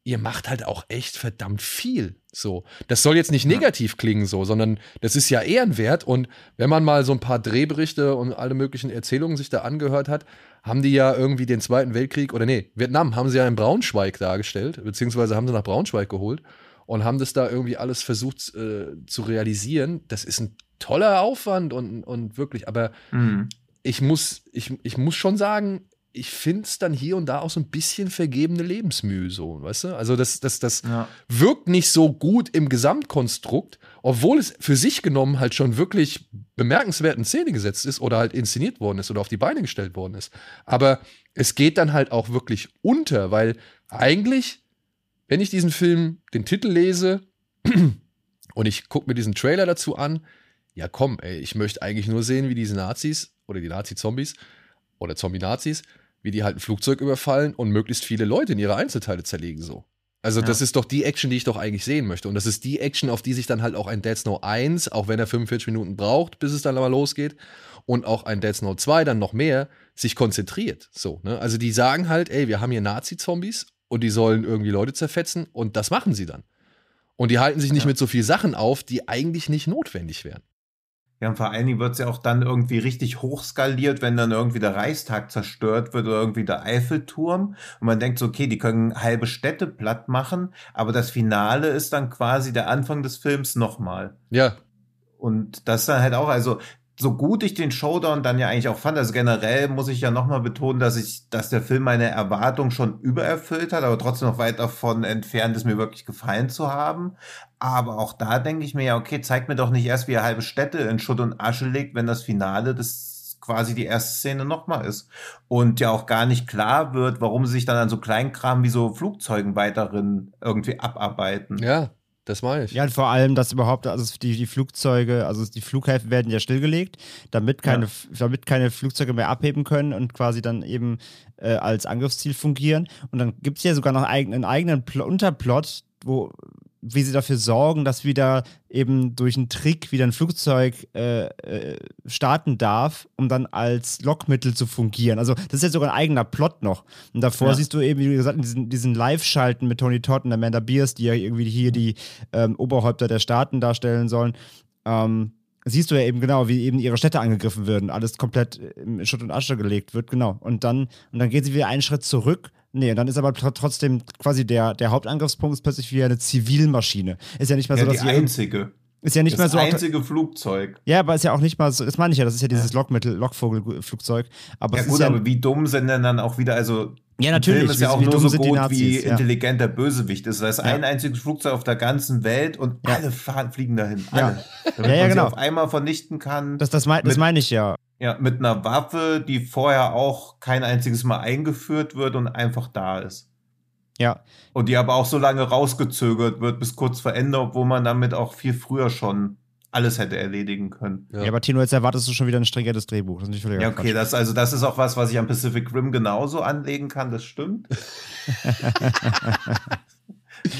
Speaker 1: ihr macht halt auch echt verdammt viel. So, das soll jetzt nicht negativ klingen, so, sondern das ist ja ehrenwert. Und wenn man mal so ein paar Drehberichte und alle möglichen Erzählungen sich da angehört hat, haben die ja irgendwie den Zweiten Weltkrieg oder nee, Vietnam haben sie ja in Braunschweig dargestellt, beziehungsweise haben sie nach Braunschweig geholt und haben das da irgendwie alles versucht äh, zu realisieren. Das ist ein toller Aufwand und, und wirklich, aber
Speaker 3: Mhm.
Speaker 1: ich muss, ich, ich muss schon sagen, ich finde es dann hier und da auch so ein bisschen vergebene Lebensmühe, so, weißt du? Also, das, das, das
Speaker 3: Ja.
Speaker 1: wirkt nicht so gut im Gesamtkonstrukt, obwohl es für sich genommen halt schon wirklich bemerkenswert in Szene gesetzt ist oder halt inszeniert worden ist oder auf die Beine gestellt worden ist. Aber es geht dann halt auch wirklich unter, weil eigentlich, wenn ich diesen Film, den Titel lese (clears throat) und ich gucke mir diesen Trailer dazu an, ja komm, ey, ich möchte eigentlich nur sehen, wie diese Nazis oder die Nazi-Zombies oder Zombie-Nazis, wie die halt ein Flugzeug überfallen und möglichst viele Leute in ihre Einzelteile zerlegen so. Also
Speaker 3: Ja.
Speaker 1: das ist doch die Action, die ich doch eigentlich sehen möchte. Und das ist die Action, auf die sich dann halt auch ein Dead Snow 1, auch wenn er 45 Minuten braucht, bis es dann aber losgeht, und auch ein Dead Snow 2 dann noch mehr, sich konzentriert. So, ne? Also die sagen halt, ey, wir haben hier Nazi-Zombies und die sollen irgendwie Leute zerfetzen und das machen sie dann. Und die halten sich nicht
Speaker 3: Ja.
Speaker 1: mit so viel Sachen auf, die eigentlich nicht notwendig wären.
Speaker 3: Ja, und vor allen Dingen wird es ja auch dann irgendwie richtig hochskaliert, wenn dann irgendwie der Reichstag zerstört wird oder irgendwie der Eiffelturm. Und man denkt so, okay, die können halbe Städte platt machen, aber das Finale ist dann quasi der Anfang des Films nochmal.
Speaker 1: Ja.
Speaker 3: Und das dann halt auch, also so gut ich den Showdown dann ja eigentlich auch fand, also generell muss ich ja nochmal betonen, dass ich, dass der Film meine Erwartung schon übererfüllt hat, aber trotzdem noch weit davon entfernt ist, mir wirklich gefallen zu haben. Aber auch da denke ich mir ja, okay, zeigt mir doch nicht erst, wie er halbe Städte in Schutt und Asche legt, wenn das Finale das quasi die erste Szene nochmal ist. Und ja auch gar nicht klar wird, warum sie sich dann an so Kleinkram wie so Flugzeugen weiterhin irgendwie abarbeiten.
Speaker 1: Ja, das meine ich.
Speaker 2: Ja, und vor allem, dass überhaupt, also die, die Flugzeuge, also die Flughäfen werden ja stillgelegt, damit keine, ja. damit keine Flugzeuge mehr abheben können und quasi dann eben äh, als Angriffsziel fungieren. Und dann gibt es ja sogar noch einen eigenen Pl Unterplot, wo wie sie dafür sorgen, dass wieder eben durch einen Trick wieder ein Flugzeug äh, äh, starten darf, um dann als Lockmittel zu fungieren. Also das ist ja sogar ein eigener Plot noch. Und davor ja. siehst du eben, wie gesagt, diesen, diesen Live-Schalten mit Tony Todd und Amanda Beers, die ja irgendwie hier die ähm, Oberhäupter der Staaten darstellen sollen. Ähm, siehst du ja eben genau, wie eben ihre Städte angegriffen werden, alles komplett in Schutt und Asche gelegt wird, genau. Und dann, und dann geht sie wieder einen Schritt zurück Nee, und dann ist aber trotzdem quasi der, der Hauptangriffspunkt ist plötzlich wieder eine Zivilmaschine. Ist ja nicht mal so,
Speaker 3: ja,
Speaker 2: dass
Speaker 3: die einzige.
Speaker 2: Ist ja nicht
Speaker 3: das
Speaker 2: mal so.
Speaker 3: Das einzige Flugzeug.
Speaker 2: Ja, aber ist ja auch nicht mal so, das meine ich ja, das ist ja dieses ja. Lockmittel, Lockvogelflugzeug. Aber
Speaker 3: ja, gut,
Speaker 2: ja,
Speaker 3: aber wie dumm sind denn dann auch wieder, also.
Speaker 2: Ja, natürlich.
Speaker 3: Film ist ja auch nur so gut, wie
Speaker 2: ja.
Speaker 3: intelligent der Bösewicht ist. Da ist ein einziges Flugzeug auf der ganzen Welt und alle fahren, fliegen dahin. Alle. Damit
Speaker 2: ja, ja,
Speaker 3: man
Speaker 2: genau.
Speaker 3: sie auf einmal vernichten kann.
Speaker 2: Das, das, mein, das meine ich ja.
Speaker 3: Ja, mit einer Waffe, die vorher auch kein einziges Mal eingeführt wird und einfach da ist.
Speaker 2: Ja.
Speaker 3: Und die aber auch so lange rausgezögert wird bis kurz vor Ende, obwohl man damit auch viel früher schon alles hätte erledigen können.
Speaker 2: Ja, ja aber Tino, jetzt erwartest du schon wieder ein stringentes Drehbuch. Das ist
Speaker 3: nicht ja, okay, das, also das ist auch was, was ich am Pacific Rim genauso anlegen kann, das stimmt. (laughs)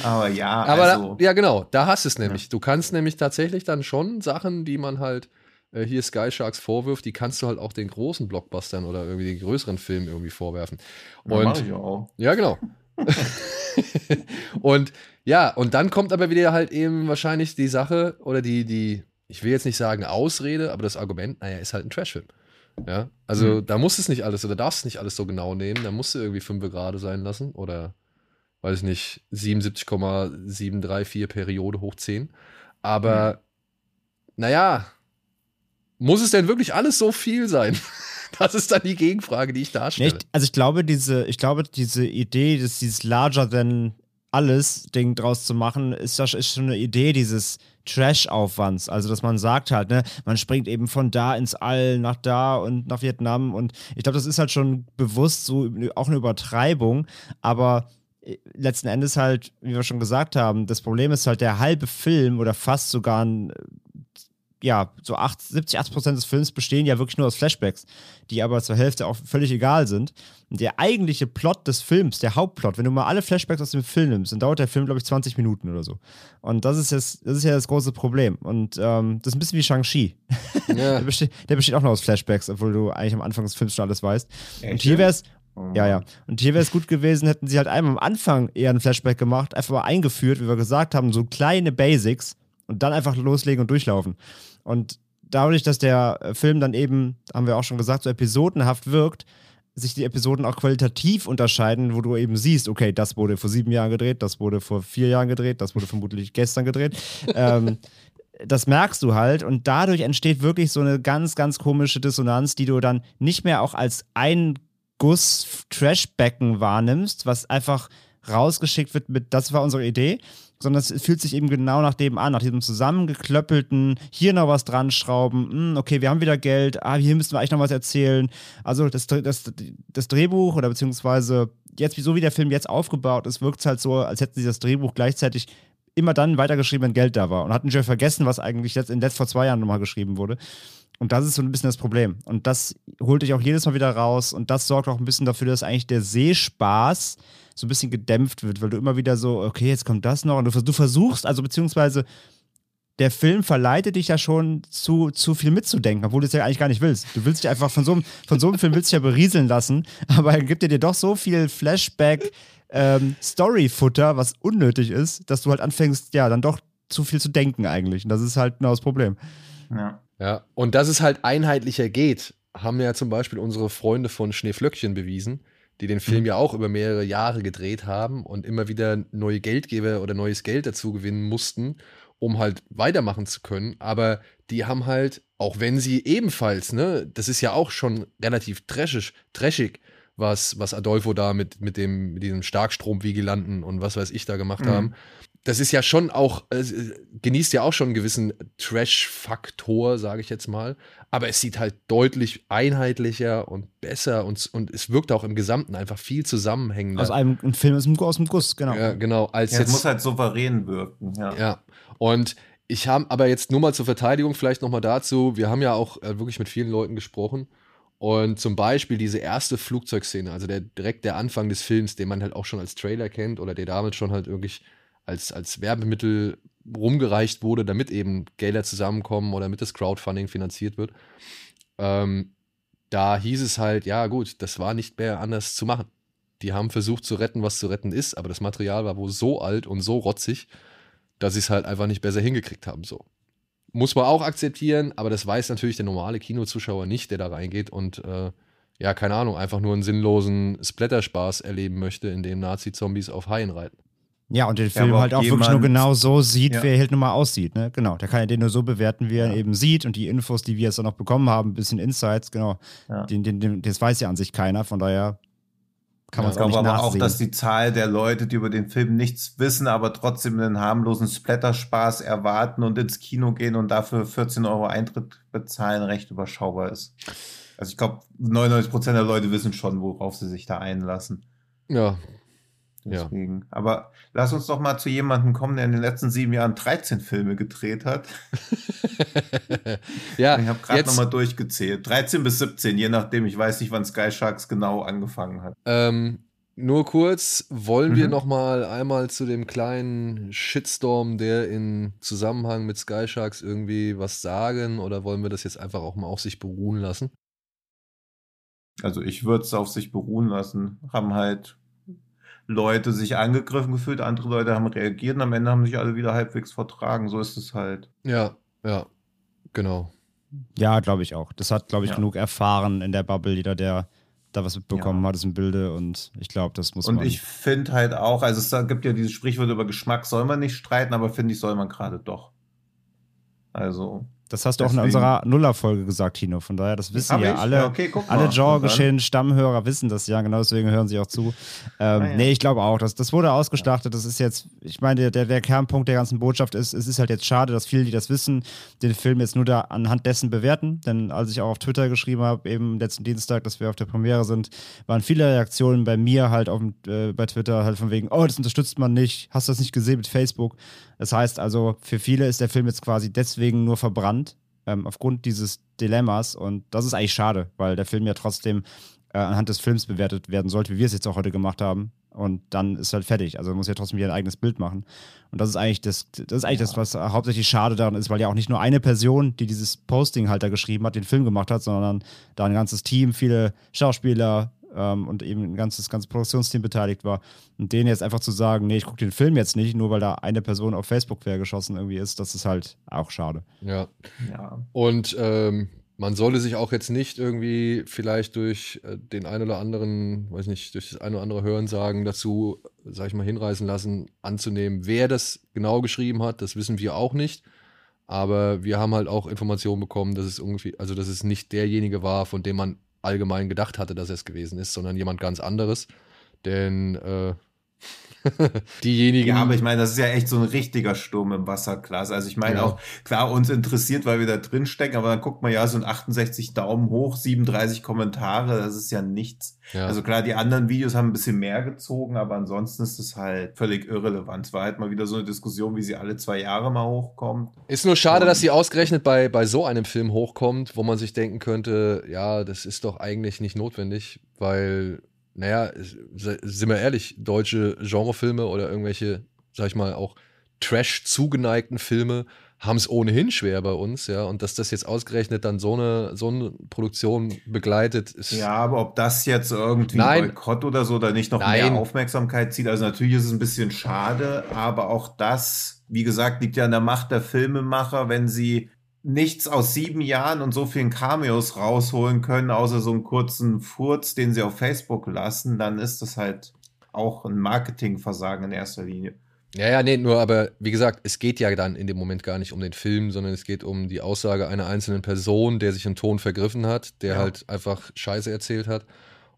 Speaker 3: aber ja,
Speaker 1: aber
Speaker 3: also.
Speaker 1: da, ja, genau, da hast du es nämlich. Ja. Du kannst nämlich tatsächlich dann schon Sachen, die man halt äh, hier Sky Sharks vorwirft, die kannst du halt auch den großen Blockbustern oder irgendwie den größeren Filmen irgendwie vorwerfen. Und,
Speaker 3: ja, ich auch.
Speaker 1: ja genau. (laughs) und ja, und dann kommt aber wieder halt eben wahrscheinlich die Sache oder die, die, ich will jetzt nicht sagen Ausrede, aber das Argument, naja, ist halt ein Trashfilm. Ja, also mhm. da muss es nicht alles oder darfst nicht alles so genau nehmen, da musst du irgendwie 5 Grad sein lassen oder weiß ich nicht, 77,734 Periode hoch 10. Aber mhm. naja, muss es denn wirklich alles so viel sein? (laughs) Das ist dann die Gegenfrage, die ich darstelle.
Speaker 2: Nee, also ich glaube, diese, ich glaube, diese Idee, dass dieses larger than alles Ding draus zu machen, ist, ist schon eine Idee dieses Trash-Aufwands. Also, dass man sagt halt, ne, man springt eben von da ins All, nach da und nach Vietnam. Und ich glaube, das ist halt schon bewusst so auch eine Übertreibung. Aber äh, letzten Endes halt, wie wir schon gesagt haben, das Problem ist halt, der halbe Film oder fast sogar ein ja, so 8, 70, 80 Prozent des Films bestehen ja wirklich nur aus Flashbacks, die aber zur Hälfte auch völlig egal sind. Und der eigentliche Plot des Films, der Hauptplot, wenn du mal alle Flashbacks aus dem Film nimmst, dann dauert der Film, glaube ich, 20 Minuten oder so. Und das ist, jetzt, das ist ja das große Problem. Und ähm, das ist ein bisschen wie Shang-Chi. Ja. (laughs) der, besteht, der, besteht, auch noch aus Flashbacks, obwohl du eigentlich am Anfang des Films schon alles weißt. Echt? Und hier wäre es. Ja, ja. Und hier wäre es gut gewesen, hätten sie halt einmal am Anfang eher ein Flashback gemacht, einfach mal eingeführt, wie wir gesagt haben, so kleine Basics und dann einfach loslegen und durchlaufen. Und dadurch, dass der Film dann eben, haben wir auch schon gesagt, so episodenhaft wirkt, sich die Episoden auch qualitativ unterscheiden, wo du eben siehst, okay, das wurde vor sieben Jahren gedreht, das wurde vor vier Jahren gedreht, das wurde vermutlich gestern gedreht. (laughs) ähm, das merkst du halt und dadurch entsteht wirklich so eine ganz, ganz komische Dissonanz, die du dann nicht mehr auch als ein Guss Trashbecken wahrnimmst, was einfach rausgeschickt wird mit, das war unsere Idee, sondern es fühlt sich eben genau nach dem an, nach diesem zusammengeklöppelten, hier noch was dran schrauben, hm, okay, wir haben wieder Geld, ah, hier müssen wir eigentlich noch was erzählen. Also das, das, das Drehbuch oder beziehungsweise jetzt, so wie der Film jetzt aufgebaut ist, wirkt es halt so, als hätten sie das Drehbuch gleichzeitig immer dann weitergeschrieben, wenn Geld da war. Und hatten schon vergessen, was eigentlich jetzt in letzt vor zwei Jahren nochmal geschrieben wurde. Und das ist so ein bisschen das Problem. Und das holt dich auch jedes Mal wieder raus. Und das sorgt auch ein bisschen dafür, dass eigentlich der Sehspaß so ein bisschen gedämpft wird, weil du immer wieder so, okay, jetzt kommt das noch. Und du, du versuchst, also beziehungsweise der Film verleitet dich ja schon zu, zu viel mitzudenken, obwohl du es ja eigentlich gar nicht willst. Du willst dich einfach von so einem, von so einem Film willst dich ja berieseln lassen, (laughs) aber er gibt dir doch so viel Flashback, ähm, Story-Futter, was unnötig ist, dass du halt anfängst, ja, dann doch zu viel zu denken eigentlich. Und das ist halt genau das Problem.
Speaker 3: Ja.
Speaker 1: Ja, und dass es halt einheitlicher geht, haben ja zum Beispiel unsere Freunde von Schneeflöckchen bewiesen, die den Film mhm. ja auch über mehrere Jahre gedreht haben und immer wieder neue Geldgeber oder neues Geld dazu gewinnen mussten, um halt weitermachen zu können. Aber die haben halt, auch wenn sie ebenfalls, ne, das ist ja auch schon relativ trashig, trashig was, was Adolfo da mit, mit, dem, mit diesem Starkstromvigilanten und was weiß ich da gemacht mhm. haben. Das ist ja schon auch, äh, genießt ja auch schon einen gewissen Trash-Faktor, sage ich jetzt mal. Aber es sieht halt deutlich einheitlicher und besser und, und es wirkt auch im Gesamten einfach viel zusammenhängender.
Speaker 2: Aus einem ein Film ist aus dem Guss, genau.
Speaker 1: Ja, genau. Als
Speaker 3: ja, es muss halt souverän wirken, ja.
Speaker 1: Ja. Und ich habe aber jetzt nur mal zur Verteidigung vielleicht nochmal dazu. Wir haben ja auch äh, wirklich mit vielen Leuten gesprochen und zum Beispiel diese erste Flugzeugszene, also der, direkt der Anfang des Films, den man halt auch schon als Trailer kennt oder der damit schon halt wirklich als, als Werbemittel rumgereicht wurde, damit eben Gelder zusammenkommen oder damit das Crowdfunding finanziert wird. Ähm, da hieß es halt, ja gut, das war nicht mehr anders zu machen. Die haben versucht zu retten, was zu retten ist, aber das Material war wohl so alt und so rotzig, dass sie es halt einfach nicht besser hingekriegt haben. So. Muss man auch akzeptieren, aber das weiß natürlich der normale Kinozuschauer nicht, der da reingeht und äh, ja, keine Ahnung, einfach nur einen sinnlosen Splatterspaß erleben möchte, in dem Nazi-Zombies auf Haien reiten.
Speaker 2: Ja, und den Film ja, halt auch wirklich nur genau so sieht, ja. wie er halt nun mal aussieht. Ne? Genau, der kann ja den nur so bewerten, wie er ja. eben sieht und die Infos, die wir jetzt dann noch bekommen haben, ein bisschen Insights, genau, den, den, den, das weiß ja an sich keiner, von daher kann man es ja, auch nicht aber nachsehen. auch,
Speaker 3: dass die Zahl der Leute, die über den Film nichts wissen, aber trotzdem einen harmlosen Splatterspaß erwarten und ins Kino gehen und dafür 14 Euro Eintritt bezahlen, recht überschaubar ist. Also ich glaube, 99 Prozent der Leute wissen schon, worauf sie sich da einlassen.
Speaker 1: Ja,
Speaker 3: Deswegen. Ja. Aber lass uns doch mal zu jemandem kommen, der in den letzten sieben Jahren 13 Filme gedreht hat. (laughs) ja, ich habe gerade nochmal durchgezählt. 13 bis 17, je nachdem. Ich weiß nicht, wann Sky Sharks genau angefangen hat.
Speaker 1: Ähm, nur kurz, wollen mhm. wir noch mal einmal zu dem kleinen Shitstorm, der in Zusammenhang mit Sky Sharks irgendwie was sagen oder wollen wir das jetzt einfach auch mal auf sich beruhen lassen?
Speaker 3: Also ich würde es auf sich beruhen lassen. Haben halt Leute sich angegriffen gefühlt, andere Leute haben reagiert und am Ende haben sich alle wieder halbwegs vertragen. So ist es halt.
Speaker 1: Ja, ja, genau.
Speaker 2: Ja, glaube ich auch. Das hat, glaube ich, ja. genug erfahren in der Bubble, jeder, der da was mitbekommen ja. hat, ist im Bilde und ich glaube, das muss
Speaker 3: und
Speaker 2: man.
Speaker 3: Und ich finde halt auch, also es gibt ja dieses Sprichwort über Geschmack, soll man nicht streiten, aber finde ich, soll man gerade doch. Also.
Speaker 2: Das hast du Deswegen. auch in unserer Nuller-Folge gesagt, Tino. Von daher, das wissen ja ich? alle. Ja, okay, alle Genre-geschehen Stammhörer wissen das ja, genau deswegen hören sie auch zu. Ähm, ah, ja. Nee, ich glaube auch, das, das wurde ausgestartet. Das ist jetzt, ich meine, der, der Kernpunkt der ganzen Botschaft ist, es ist halt jetzt schade, dass viele, die das wissen, den Film jetzt nur da anhand dessen bewerten. Denn als ich auch auf Twitter geschrieben habe, eben letzten Dienstag, dass wir auf der Premiere sind, waren viele Reaktionen bei mir halt auf, äh, bei Twitter halt von wegen, oh, das unterstützt man nicht, hast du das nicht gesehen mit Facebook? Das heißt also, für viele ist der Film jetzt quasi deswegen nur verbrannt, ähm, aufgrund dieses Dilemmas. Und das ist eigentlich schade, weil der Film ja trotzdem äh, anhand des Films bewertet werden sollte, wie wir es jetzt auch heute gemacht haben. Und dann ist halt fertig. Also man muss ja trotzdem wieder ein eigenes Bild machen. Und das ist eigentlich das, das ist eigentlich ja. das, was hauptsächlich schade daran ist, weil ja auch nicht nur eine Person, die dieses Posting halt da geschrieben hat, den Film gemacht hat, sondern da ein ganzes Team, viele Schauspieler, ähm, und eben ein ganzes, ganzes Produktionsteam beteiligt war. Und denen jetzt einfach zu sagen, nee, ich gucke den Film jetzt nicht, nur weil da eine Person auf Facebook quergeschossen irgendwie ist, das ist halt auch schade.
Speaker 1: Ja. ja. Und ähm, man sollte sich auch jetzt nicht irgendwie vielleicht durch äh, den ein oder anderen, weiß nicht, durch das ein oder andere Hörensagen dazu, sag ich mal, hinreißen lassen, anzunehmen, wer das genau geschrieben hat. Das wissen wir auch nicht. Aber wir haben halt auch Informationen bekommen, dass es irgendwie, also dass es nicht derjenige war, von dem man allgemein gedacht hatte, dass er es gewesen ist, sondern jemand ganz anderes. Denn äh, (laughs) diejenigen.
Speaker 3: Ja, aber ich meine, das ist ja echt so ein richtiger Sturm im Wasserglas. Also ich meine ja. auch, klar, uns interessiert, weil wir da drin stecken, aber dann guckt man ja so ein 68 Daumen hoch, 37 Kommentare, das ist ja nichts. Ja. Also klar, die anderen Videos haben ein bisschen mehr gezogen, aber ansonsten ist es halt völlig irrelevant. Es war halt mal wieder so eine Diskussion, wie sie alle zwei Jahre mal hochkommt.
Speaker 1: Ist nur schade, Und dass sie ausgerechnet bei, bei so einem Film hochkommt, wo man sich denken könnte, ja, das ist doch eigentlich nicht notwendig, weil naja, sind wir ehrlich, deutsche Genrefilme oder irgendwelche, sag ich mal, auch Trash zugeneigten Filme haben es ohnehin schwer bei uns, ja. Und dass das jetzt ausgerechnet dann so eine, so eine Produktion begleitet, ist.
Speaker 3: Ja, aber ob das jetzt irgendwie Nein. Boykott oder so oder nicht noch Nein. mehr Aufmerksamkeit zieht, also natürlich ist es ein bisschen schade, aber auch das, wie gesagt, liegt ja an der Macht der Filmemacher, wenn sie nichts aus sieben Jahren und so vielen Cameos rausholen können, außer so einen kurzen Furz, den sie auf Facebook lassen, dann ist das halt auch ein Marketingversagen in erster Linie.
Speaker 1: Ja, ja, nee, nur aber wie gesagt, es geht ja dann in dem Moment gar nicht um den Film, sondern es geht um die Aussage einer einzelnen Person, der sich im Ton vergriffen hat, der
Speaker 3: Ja.
Speaker 1: halt einfach Scheiße erzählt hat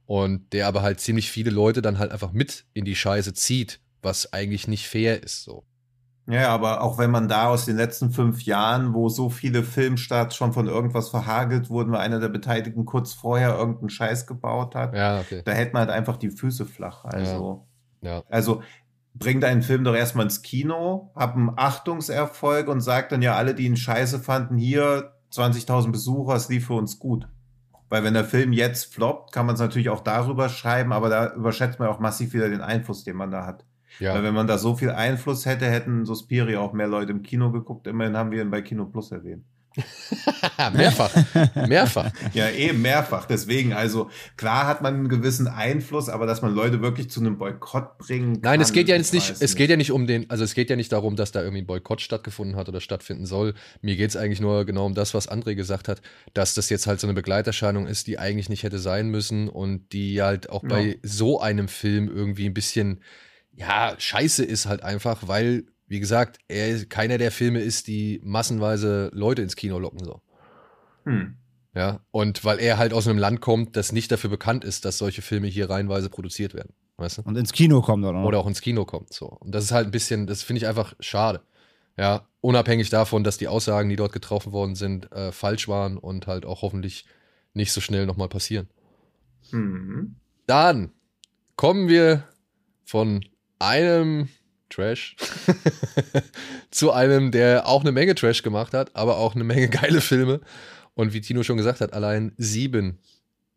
Speaker 1: und der aber halt ziemlich viele Leute dann halt einfach mit in die Scheiße zieht, was eigentlich nicht fair ist, so.
Speaker 3: Ja, aber auch wenn man da aus den letzten fünf Jahren, wo so viele Filmstarts schon von irgendwas verhagelt wurden, weil einer der Beteiligten kurz vorher irgendeinen Scheiß gebaut hat,
Speaker 1: Ja, okay.
Speaker 3: da hält man halt einfach die Füße flach. Also,
Speaker 1: Ja.
Speaker 3: also bring deinen Film doch erstmal ins Kino, hab einen Achtungserfolg und sag dann ja alle, die ihn scheiße fanden, hier 20.000 Besucher, es lief für uns gut. Weil wenn der Film jetzt floppt, kann man es natürlich auch darüber schreiben, aber da überschätzt man auch massiv wieder den Einfluss, den man da hat. Weil
Speaker 1: Ja,
Speaker 3: wenn man da so viel Einfluss hätte, hätten Suspiria auch mehr Leute im Kino geguckt. Immerhin haben wir ihn bei Kino Plus erwähnt. (laughs)
Speaker 1: mehrfach. Mehrfach. (laughs)
Speaker 3: Ja, eben mehrfach. Deswegen, also klar hat man einen gewissen Einfluss, aber dass man Leute wirklich zu einem Boykott bringen kann.
Speaker 1: Nein, es geht ja jetzt nicht, es geht ja nicht um den, also es geht ja nicht darum, dass da irgendwie ein Boykott stattgefunden hat oder stattfinden soll. Mir geht es eigentlich nur genau um das, was André gesagt hat, dass das jetzt halt so eine Begleiterscheinung ist, die eigentlich nicht hätte sein müssen und die halt auch
Speaker 3: Ja.
Speaker 1: bei so einem Film irgendwie ein bisschen, ja, scheiße ist halt einfach, weil, wie gesagt, er keiner der Filme ist, die massenweise Leute ins Kino locken so.
Speaker 3: Hm.
Speaker 1: Ja, und weil er halt aus einem Land kommt, das nicht dafür bekannt ist, dass solche Filme hier reihenweise produziert werden. Weißt du?
Speaker 2: Und ins Kino kommt oder?
Speaker 1: oder auch ins Kino kommt. So. Und das ist halt ein bisschen, das finde ich einfach schade. Ja, unabhängig davon, dass die Aussagen, die dort getroffen worden sind, äh, falsch waren und halt auch hoffentlich nicht so schnell nochmal passieren.
Speaker 3: Hm.
Speaker 1: Dann kommen wir von einem Trash (laughs) zu einem, der auch eine Menge Trash gemacht hat, aber auch eine Menge (laughs) geile Filme. Und wie Tino schon gesagt hat, allein sieben.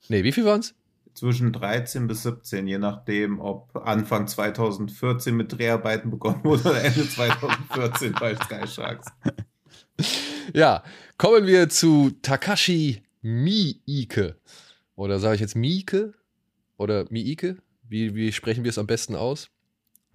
Speaker 1: Nee, wie viel waren es?
Speaker 3: Zwischen 13 bis 17, je nachdem, ob Anfang 2014 mit Dreharbeiten begonnen wurde oder Ende (laughs) 2014 bei Sky Sharks.
Speaker 1: Ja, kommen wir zu Takashi Miike. Oder sage ich jetzt Miike? Oder Miike? Wie, wie sprechen wir es am besten aus?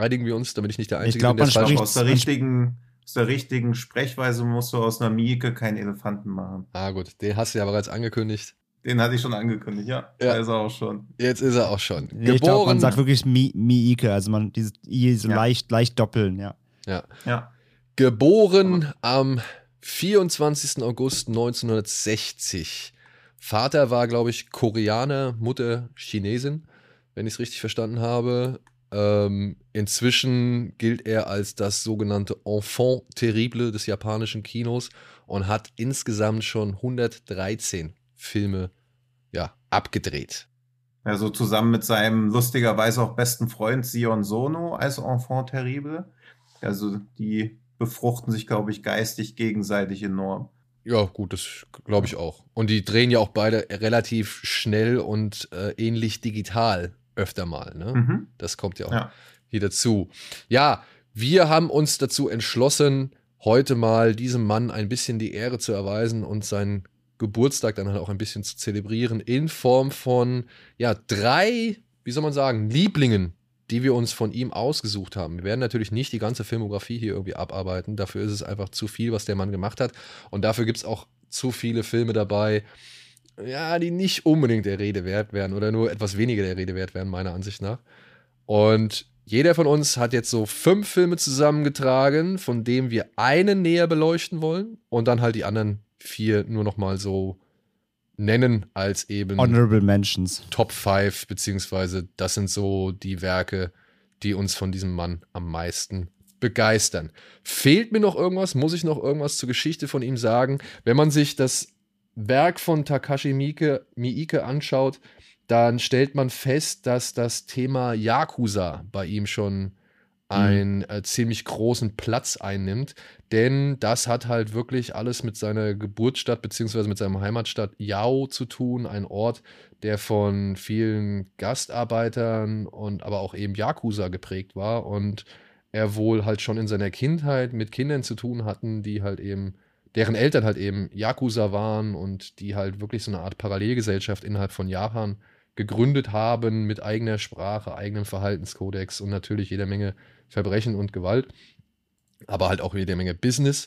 Speaker 1: Einigen wir uns, damit ich nicht der Einzige
Speaker 2: glaub,
Speaker 1: bin, der
Speaker 2: man
Speaker 1: falsch
Speaker 2: spricht-
Speaker 3: Aus der richtigen, aus der richtigen Sprechweise musst du aus einer Mieke keinen Elefanten machen.
Speaker 1: Ah, gut, den hast du ja bereits angekündigt.
Speaker 3: Den hatte ich schon angekündigt, ja.
Speaker 1: Ja.
Speaker 3: Da ist er auch schon.
Speaker 1: Jetzt ist er auch schon.
Speaker 2: Nee, ich glaube,
Speaker 1: Geboren.
Speaker 2: man sagt wirklich Mi Miike, also man dieses I so
Speaker 3: Ja.
Speaker 2: leicht, leicht doppeln, ja.
Speaker 1: ja.
Speaker 3: Ja.
Speaker 1: Geboren am 24. August 1960. Vater war, glaube ich, Koreaner, Mutter Chinesin, wenn ich es richtig verstanden habe. Ähm, inzwischen gilt er als das sogenannte Enfant terrible des japanischen Kinos und hat insgesamt schon 113 Filme ja, abgedreht.
Speaker 3: Also zusammen mit seinem lustigerweise auch besten Freund Sion Sono als Enfant terrible. Also die befruchten sich, glaube ich, geistig gegenseitig enorm.
Speaker 1: Ja, gut, das glaube ich auch. Und die drehen ja auch beide relativ schnell und äh, ähnlich digital öfter mal. Ne?
Speaker 3: Mhm.
Speaker 1: Das kommt ja auch
Speaker 3: Ja.
Speaker 1: hier dazu. Ja, wir haben uns dazu entschlossen, heute mal diesem Mann ein bisschen die Ehre zu erweisen und seinen Geburtstag dann halt auch ein bisschen zu zelebrieren in Form von, ja, drei, wie soll man sagen, Lieblingen, die wir uns von ihm ausgesucht haben. Wir werden natürlich nicht die ganze Filmografie hier irgendwie abarbeiten. Dafür ist es einfach zu viel, was der Mann gemacht hat. Und dafür gibt es auch zu viele Filme dabei, ja, die nicht unbedingt der Rede wert wären oder nur etwas weniger der Rede wert wären, meiner Ansicht nach. Und jeder von uns hat jetzt so fünf Filme zusammengetragen, von denen wir einen näher beleuchten wollen und dann halt die anderen vier nur noch mal so nennen als eben
Speaker 2: Honorable Mentions.
Speaker 1: Top 5, beziehungsweise das sind so die Werke, die uns von diesem Mann am meisten begeistern. Fehlt mir noch irgendwas? Muss ich noch irgendwas zur Geschichte von ihm sagen? Wenn man sich das Werk von Takashi Miike, Miike anschaut, dann stellt man fest, dass das Thema Yakuza bei ihm schon einen äh, ziemlich großen Platz einnimmt. Denn das hat halt wirklich alles mit seiner Geburtsstadt beziehungsweise mit seinem Heimatstadt Yao zu tun. Ein Ort, der von vielen Gastarbeitern und aber auch eben Yakuza geprägt war. Und er wohl halt schon in seiner Kindheit mit Kindern zu tun hatten, die halt eben, deren Eltern halt eben Yakuza waren und die halt wirklich so eine Art Parallelgesellschaft innerhalb von Japan gegründet haben mit eigener Sprache, eigenem Verhaltenskodex und natürlich jeder Menge Verbrechen und Gewalt, aber halt auch jede Menge Business.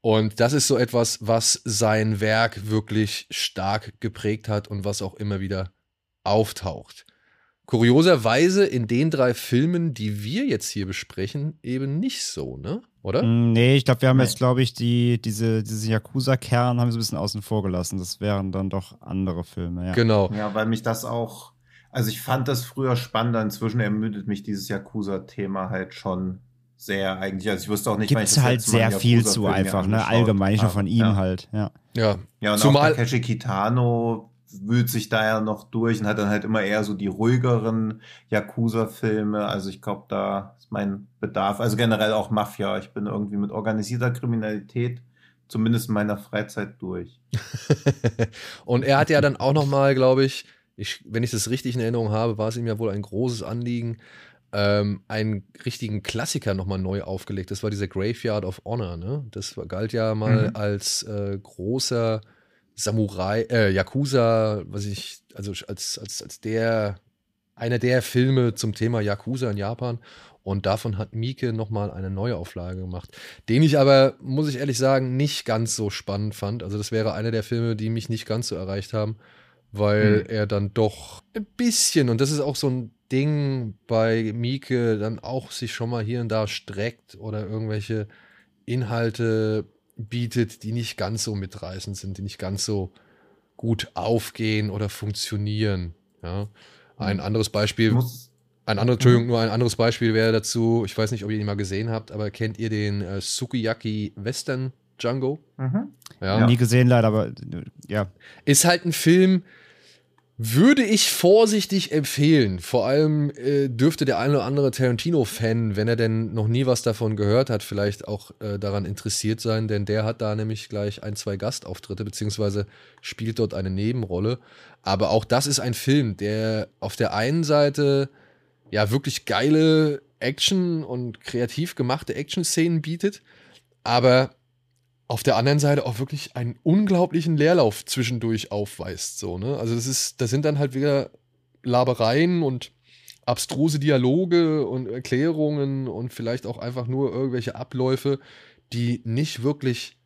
Speaker 1: Und das ist so etwas, was sein Werk wirklich stark geprägt hat und was auch immer wieder auftaucht. Kurioserweise in den drei Filmen, die wir jetzt hier besprechen, eben nicht so, ne? Oder?
Speaker 2: Mm, Nee, ich glaube, wir haben
Speaker 3: Nee.
Speaker 2: jetzt, glaube ich, die, diese, diese Yakuza-Kern haben wir so ein bisschen außen vor gelassen. Das wären dann doch andere Filme, ja.
Speaker 1: Genau.
Speaker 3: Ja, weil mich das auch, also ich fand das früher spannender. Inzwischen ermüdet mich dieses Yakuza-Thema halt schon sehr eigentlich. Also ich wusste auch nicht, wann ich
Speaker 2: Gibt es
Speaker 3: das
Speaker 2: halt sehr viel zu einfach, ne? Allgemein, nur
Speaker 3: habe.
Speaker 2: von ihm
Speaker 3: ja.
Speaker 2: halt, ja.
Speaker 1: Ja.
Speaker 3: Ja, und
Speaker 1: Zumal-
Speaker 3: auch Takeshi Kitano wühlt sich da ja noch durch und hat dann halt immer eher so die ruhigeren Yakuza-Filme. Also ich glaube, da ist mein Bedarf, also generell auch Mafia. Ich bin irgendwie mit organisierter Kriminalität zumindest in meiner Freizeit durch. (laughs)
Speaker 1: und er hat ja dann auch noch mal, glaube ich, ich, wenn ich das richtig in Erinnerung habe, war es ihm ja wohl ein großes Anliegen, ähm, einen richtigen Klassiker noch mal neu aufgelegt. Das war dieser Graveyard of Honor. Ne? Das galt ja mal
Speaker 3: Mhm.
Speaker 1: als äh, großer Samurai, äh, Yakuza, was ich, also als, als, als der, einer der Filme zum Thema Yakuza in Japan. Und davon hat Mieke nochmal eine Neuauflage gemacht. Den ich aber, muss ich ehrlich sagen, nicht ganz so spannend fand. Also, das wäre einer der Filme, die mich nicht ganz so erreicht haben, weil
Speaker 3: Hm.
Speaker 1: er dann doch ein bisschen, und das ist auch so ein Ding bei Mieke, dann auch sich schon mal hier und da streckt oder irgendwelche Inhalte bietet, die nicht ganz so mitreißend sind, die nicht ganz so gut aufgehen oder funktionieren. Ja. Ein
Speaker 3: Hm.
Speaker 1: anderes Beispiel,
Speaker 3: muss,
Speaker 1: ein anderes, Entschuldigung, nur ein anderes Beispiel wäre dazu, ich weiß nicht, ob ihr ihn mal gesehen habt, aber kennt ihr den äh, Sukiyaki Western Django?
Speaker 3: mhm.
Speaker 1: Ja.
Speaker 3: Ja.
Speaker 2: Nie gesehen leider, aber äh, ja.
Speaker 1: Ist halt ein Film, würde ich vorsichtig empfehlen. Vor allem äh, dürfte der eine oder andere Tarantino-Fan, wenn er denn noch nie was davon gehört hat, vielleicht auch äh, daran interessiert sein, denn der hat da nämlich gleich ein, zwei Gastauftritte, beziehungsweise spielt dort eine Nebenrolle. Aber auch das ist ein Film, der auf der einen Seite ja wirklich geile Action und kreativ gemachte Action-Szenen bietet, aber auf der anderen Seite auch wirklich einen unglaublichen Leerlauf zwischendurch aufweist. So, ne? Also das ist, das sind dann halt wieder Labereien und abstruse Dialoge und Erklärungen und vielleicht auch einfach nur irgendwelche Abläufe, die nicht wirklich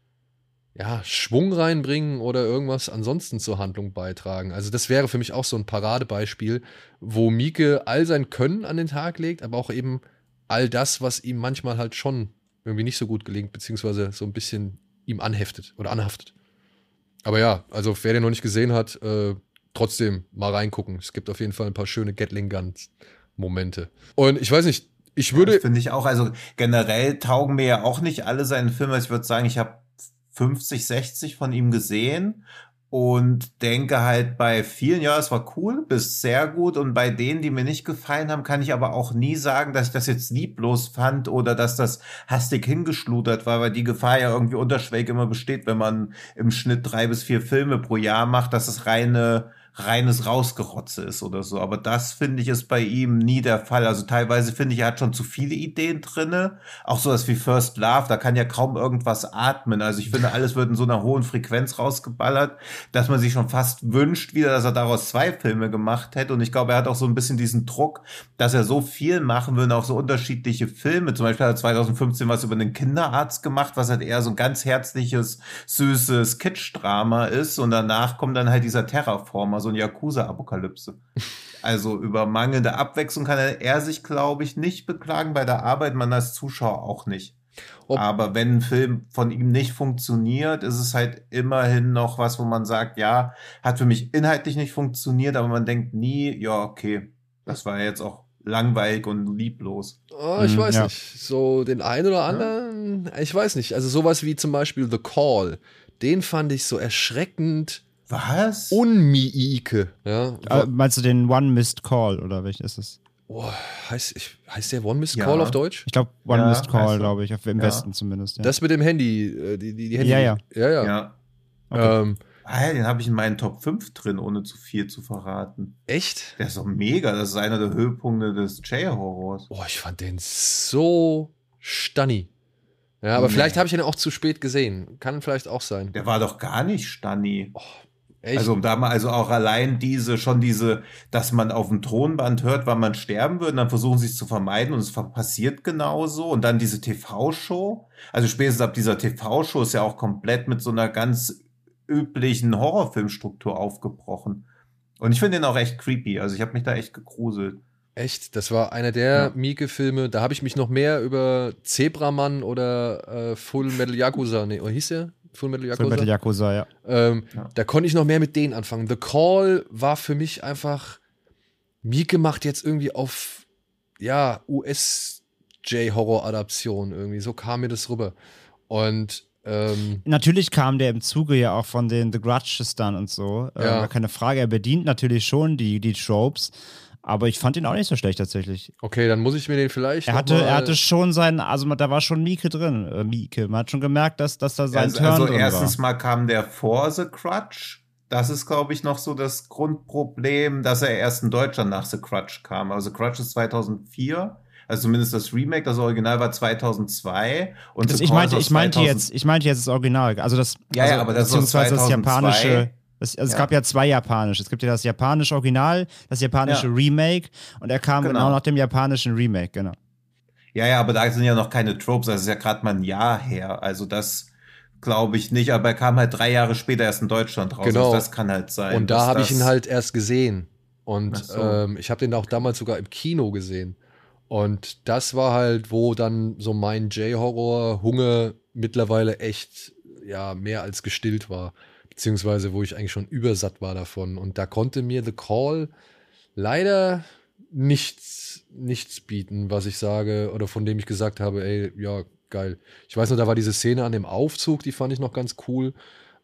Speaker 1: ja, Schwung reinbringen oder irgendwas ansonsten zur Handlung beitragen. Also das wäre für mich auch so ein Paradebeispiel, wo Mieke all sein Können an den Tag legt, aber auch eben all das, was ihm manchmal halt schon irgendwie nicht so gut gelingt, beziehungsweise so ein bisschen ihm anheftet oder anhaftet. Aber ja, also wer den noch nicht gesehen hat, äh, trotzdem mal reingucken. Es gibt auf jeden Fall ein paar schöne Gatling Guns Momente. Und ich weiß nicht, ich würde
Speaker 3: Das finde ich auch, also generell taugen mir ja auch nicht alle seine Filme. Ich würde sagen, ich habe 50, 60 von ihm gesehen und denke halt bei vielen, ja, es war cool, bis sehr gut. Und bei denen, die mir nicht gefallen haben, kann ich aber auch nie sagen, dass ich das jetzt lieblos fand oder dass das hastig hingeschludert war, weil die Gefahr ja irgendwie unterschwellig immer besteht, wenn man im Schnitt drei bis vier Filme pro Jahr macht, dass es reine reines Rausgerotze ist oder so. Aber das finde ich ist bei ihm nie der Fall. Also teilweise finde ich, er hat schon zu viele Ideen drinne. Auch sowas wie First Love, da kann ja kaum irgendwas atmen. Also ich finde, alles wird in so einer hohen Frequenz rausgeballert, dass man sich schon fast wünscht wieder, dass er daraus zwei Filme gemacht hätte. Und ich glaube, er hat auch so ein bisschen diesen Druck, dass er so viel machen will, und auch so unterschiedliche Filme. Zum Beispiel hat er 2015 was über einen Kinderarzt gemacht, was halt eher so ein ganz herzliches, süßes Kitsch-Drama ist. Und danach kommt dann halt dieser Terraformer, so ein Yakuza-Apokalypse. Also über mangelnde Abwechslung kann er, sich, glaube ich, nicht beklagen bei der Arbeit, man als Zuschauer auch nicht.
Speaker 1: Ob-
Speaker 3: Aber wenn ein Film von ihm nicht funktioniert, ist es halt immerhin noch was, wo man sagt, ja, hat für mich inhaltlich nicht funktioniert, aber man denkt nie, ja, okay, das war jetzt auch langweilig und lieblos.
Speaker 1: Oh, ich
Speaker 2: Mhm,
Speaker 1: weiß
Speaker 2: ja.
Speaker 1: nicht. So den einen oder anderen, ich weiß nicht. Also sowas wie zum Beispiel The Call, den fand ich so erschreckend
Speaker 3: Was?
Speaker 1: unmiike. Ja,
Speaker 2: Äh, meinst du den One Missed Call oder welches ist es?
Speaker 1: oh, heißt, ich, heißt der One Missed
Speaker 3: Ja.
Speaker 1: Call auf Deutsch?
Speaker 2: Ich glaube, One
Speaker 3: Ja,
Speaker 2: Missed Call, glaube ich, auf, im
Speaker 3: Ja.
Speaker 2: Westen zumindest. Ja.
Speaker 1: Das mit dem Handy, äh, die, die, die Handy.
Speaker 2: Ja, ja.
Speaker 1: ja. ja.
Speaker 3: ja.
Speaker 2: Okay.
Speaker 1: Ähm,
Speaker 3: Ah, den habe ich in meinen Top 5 drin, ohne zu viel zu verraten.
Speaker 1: echt?
Speaker 3: Der ist doch mega. Das ist einer der Höhepunkte des J-Horrors.
Speaker 1: Oh, ich fand den so stunny. Ja, aber
Speaker 3: Nee.
Speaker 1: vielleicht habe ich ihn auch zu spät gesehen. Kann vielleicht auch sein.
Speaker 3: Der war doch gar nicht Stanni.
Speaker 1: Echt?
Speaker 3: Also da mal, also auch allein diese, schon diese, dass man auf dem Tonband hört, wann man sterben wird, und dann versuchen sie es zu vermeiden und es passiert genauso. Und dann diese TV-Show. Also spätestens ab dieser TV-Show ist ja auch komplett mit so einer ganz üblichen Horrorfilmstruktur aufgebrochen. Und ich finde den auch echt creepy. Also ich habe mich da echt gegruselt.
Speaker 1: Echt, das war einer der
Speaker 3: Ja.
Speaker 1: Mieke-Filme. Da habe ich mich noch mehr über Zebramann oder äh, Full Metal Yakuza, nee, oder hieß der? Full Metal Yakuza?
Speaker 2: Full Metal Yakuza, ja.
Speaker 1: Ähm,
Speaker 3: Ja.
Speaker 1: Da konnte ich noch mehr mit denen anfangen. The Call war für mich einfach Mieke macht jetzt irgendwie auf, ja, US-J-Horror-Adaption irgendwie. So kam mir das rüber. Und ähm,
Speaker 2: Natürlich kam der im Zuge ja auch von den The Grudges dann und so. Äh,
Speaker 1: Ja.
Speaker 2: gar keine Frage. Er bedient natürlich schon die, die Tropes. Aber ich fand ihn auch nicht so schlecht tatsächlich.
Speaker 1: okay, dann muss ich mir den vielleicht.
Speaker 2: Er hatte, er hatte schon seinen, also da war schon Mieke drin. Äh, Mieke. Man hat schon gemerkt, dass, dass da sein
Speaker 3: Also,
Speaker 2: Turn
Speaker 3: also
Speaker 2: drin
Speaker 3: erstens
Speaker 2: war.
Speaker 3: mal kam der vor The Crutch. Das ist, glaube ich, noch so das Grundproblem, dass er erst in Deutschland nach The Crutch kam. Also The Crutch ist 2004. Also zumindest das Remake, das Original war 2002. Und
Speaker 2: Das,
Speaker 3: The
Speaker 2: ich, meinte, ich, meinte
Speaker 3: 2000
Speaker 2: jetzt, ich meinte jetzt das Original. Also das,
Speaker 3: Ja,
Speaker 2: also,
Speaker 3: ja, aber das
Speaker 2: beziehungsweise das
Speaker 3: 2002.
Speaker 2: japanische. Das, also Es
Speaker 3: Ja.
Speaker 2: gab ja zwei japanische. Es gibt ja das japanische Original, das japanische
Speaker 3: Ja.
Speaker 2: Remake und er kam genau.
Speaker 3: Genau.
Speaker 2: nach dem japanischen Remake, genau.
Speaker 3: Ja, ja, aber da sind ja noch keine Tropes. Das ist ja gerade mal ein Jahr her. Also das glaube ich nicht. Aber er kam halt drei Jahre später erst in Deutschland raus.
Speaker 1: Genau.
Speaker 3: Also das kann halt sein.
Speaker 1: Und da habe ich ihn halt erst gesehen. Und
Speaker 3: so.
Speaker 1: ähm, ich habe den auch damals sogar im Kino gesehen. Und das war halt, wo dann so mein J-Horror-Hunger mittlerweile echt ja mehr als gestillt war. Beziehungsweise wo ich eigentlich schon übersatt war davon. Und da konnte mir The Call leider nichts, nichts bieten, was ich sage, oder von dem ich gesagt habe, ey, ja, geil. Ich weiß noch, da war diese Szene an dem Aufzug, die fand ich noch ganz cool.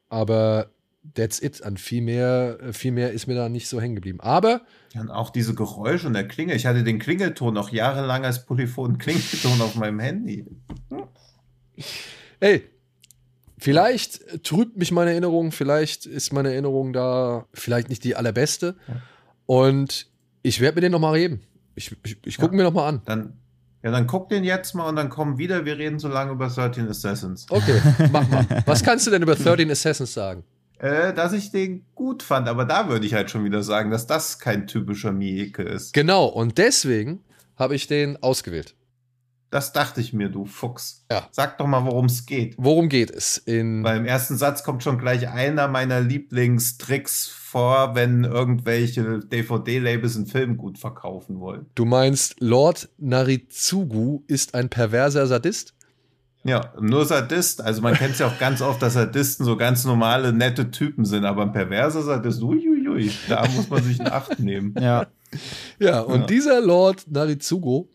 Speaker 1: Aber that's it. An viel mehr, viel mehr ist mir da nicht so hängen geblieben. Aber
Speaker 3: Ja, und auch diese Geräusche und der Klingel. Ich hatte den Klingelton noch jahrelang als polyphonen Klingelton auf meinem Handy.
Speaker 1: Ey, vielleicht trübt mich meine Erinnerung, vielleicht ist meine Erinnerung da vielleicht nicht die allerbeste. Und ich werde mir den nochmal reden. Ich, ich, ich gucke
Speaker 3: Ja.
Speaker 1: mir nochmal an.
Speaker 3: Dann, ja, dann guck den jetzt mal und dann komm wieder. Wir reden so lange über 13 Assassins.
Speaker 1: Okay, mach mal. (laughs) Was kannst du denn über 13 Assassins sagen?
Speaker 3: Äh, dass ich den gut fand, aber da würde ich halt schon wieder sagen, dass das kein typischer Mieke ist.
Speaker 1: Genau, und deswegen habe ich den ausgewählt.
Speaker 3: Das dachte ich mir, du Fuchs.
Speaker 1: Ja.
Speaker 3: Sag doch mal, worum es geht.
Speaker 1: Worum geht es? In
Speaker 3: Weil im ersten Satz kommt schon gleich einer meiner Lieblingstricks vor, wenn irgendwelche DVD-Labels einen Film gut verkaufen wollen.
Speaker 1: du meinst, Lord Narizugu ist ein perverser Sadist?
Speaker 3: Ja, nur Sadist. Also man kennt es ja auch ganz oft, dass Sadisten so ganz normale, nette Typen sind, aber ein perverser Sadist, uiuiui, da muss man sich in Acht nehmen.
Speaker 2: Ja.
Speaker 1: Ja, und
Speaker 3: Ja.
Speaker 1: dieser Lord Narizugo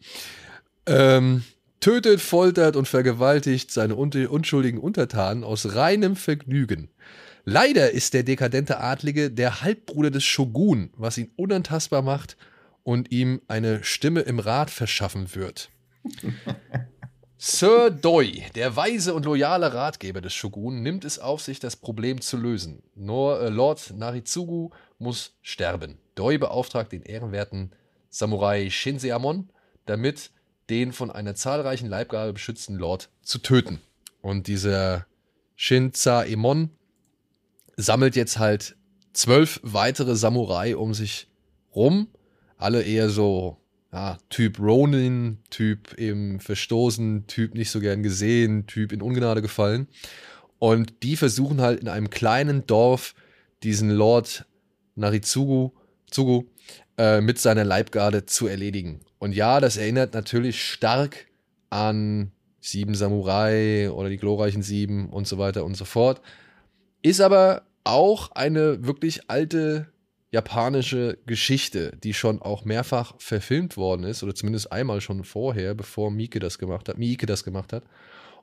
Speaker 1: ähm, tötet, foltert und vergewaltigt seine un unschuldigen Untertanen aus reinem Vergnügen. Leider ist der dekadente Adlige der Halbbruder des Shogun, was ihn unantastbar macht und ihm eine Stimme im Rat verschaffen wird. (laughs) Sir Doi, der weise und loyale Ratgeber des Shogun, nimmt es auf sich, das Problem zu lösen. Nur äh, Lord Narizugu muss sterben. Doi beauftragt den ehrenwerten Samurai Shinseamon, damit den von einer zahlreichen Leibgabe beschützten Lord zu töten. Und dieser Shinzaemon sammelt jetzt halt zwölf weitere Samurai um sich rum. Alle eher so, ja, Typ Ronin, Typ eben verstoßen, Typ nicht so gern gesehen, Typ in Ungnade gefallen. Und die versuchen halt in einem kleinen Dorf diesen Lord Narizugu Zugu, äh, mit seiner Leibgarde zu erledigen. Und ja, das erinnert natürlich stark an Sieben Samurai oder die glorreichen Sieben und so weiter und so fort. Ist aber auch eine wirklich alte japanische Geschichte, die schon auch mehrfach verfilmt worden ist, oder zumindest einmal schon vorher, bevor Miike das gemacht hat, Miike das gemacht hat.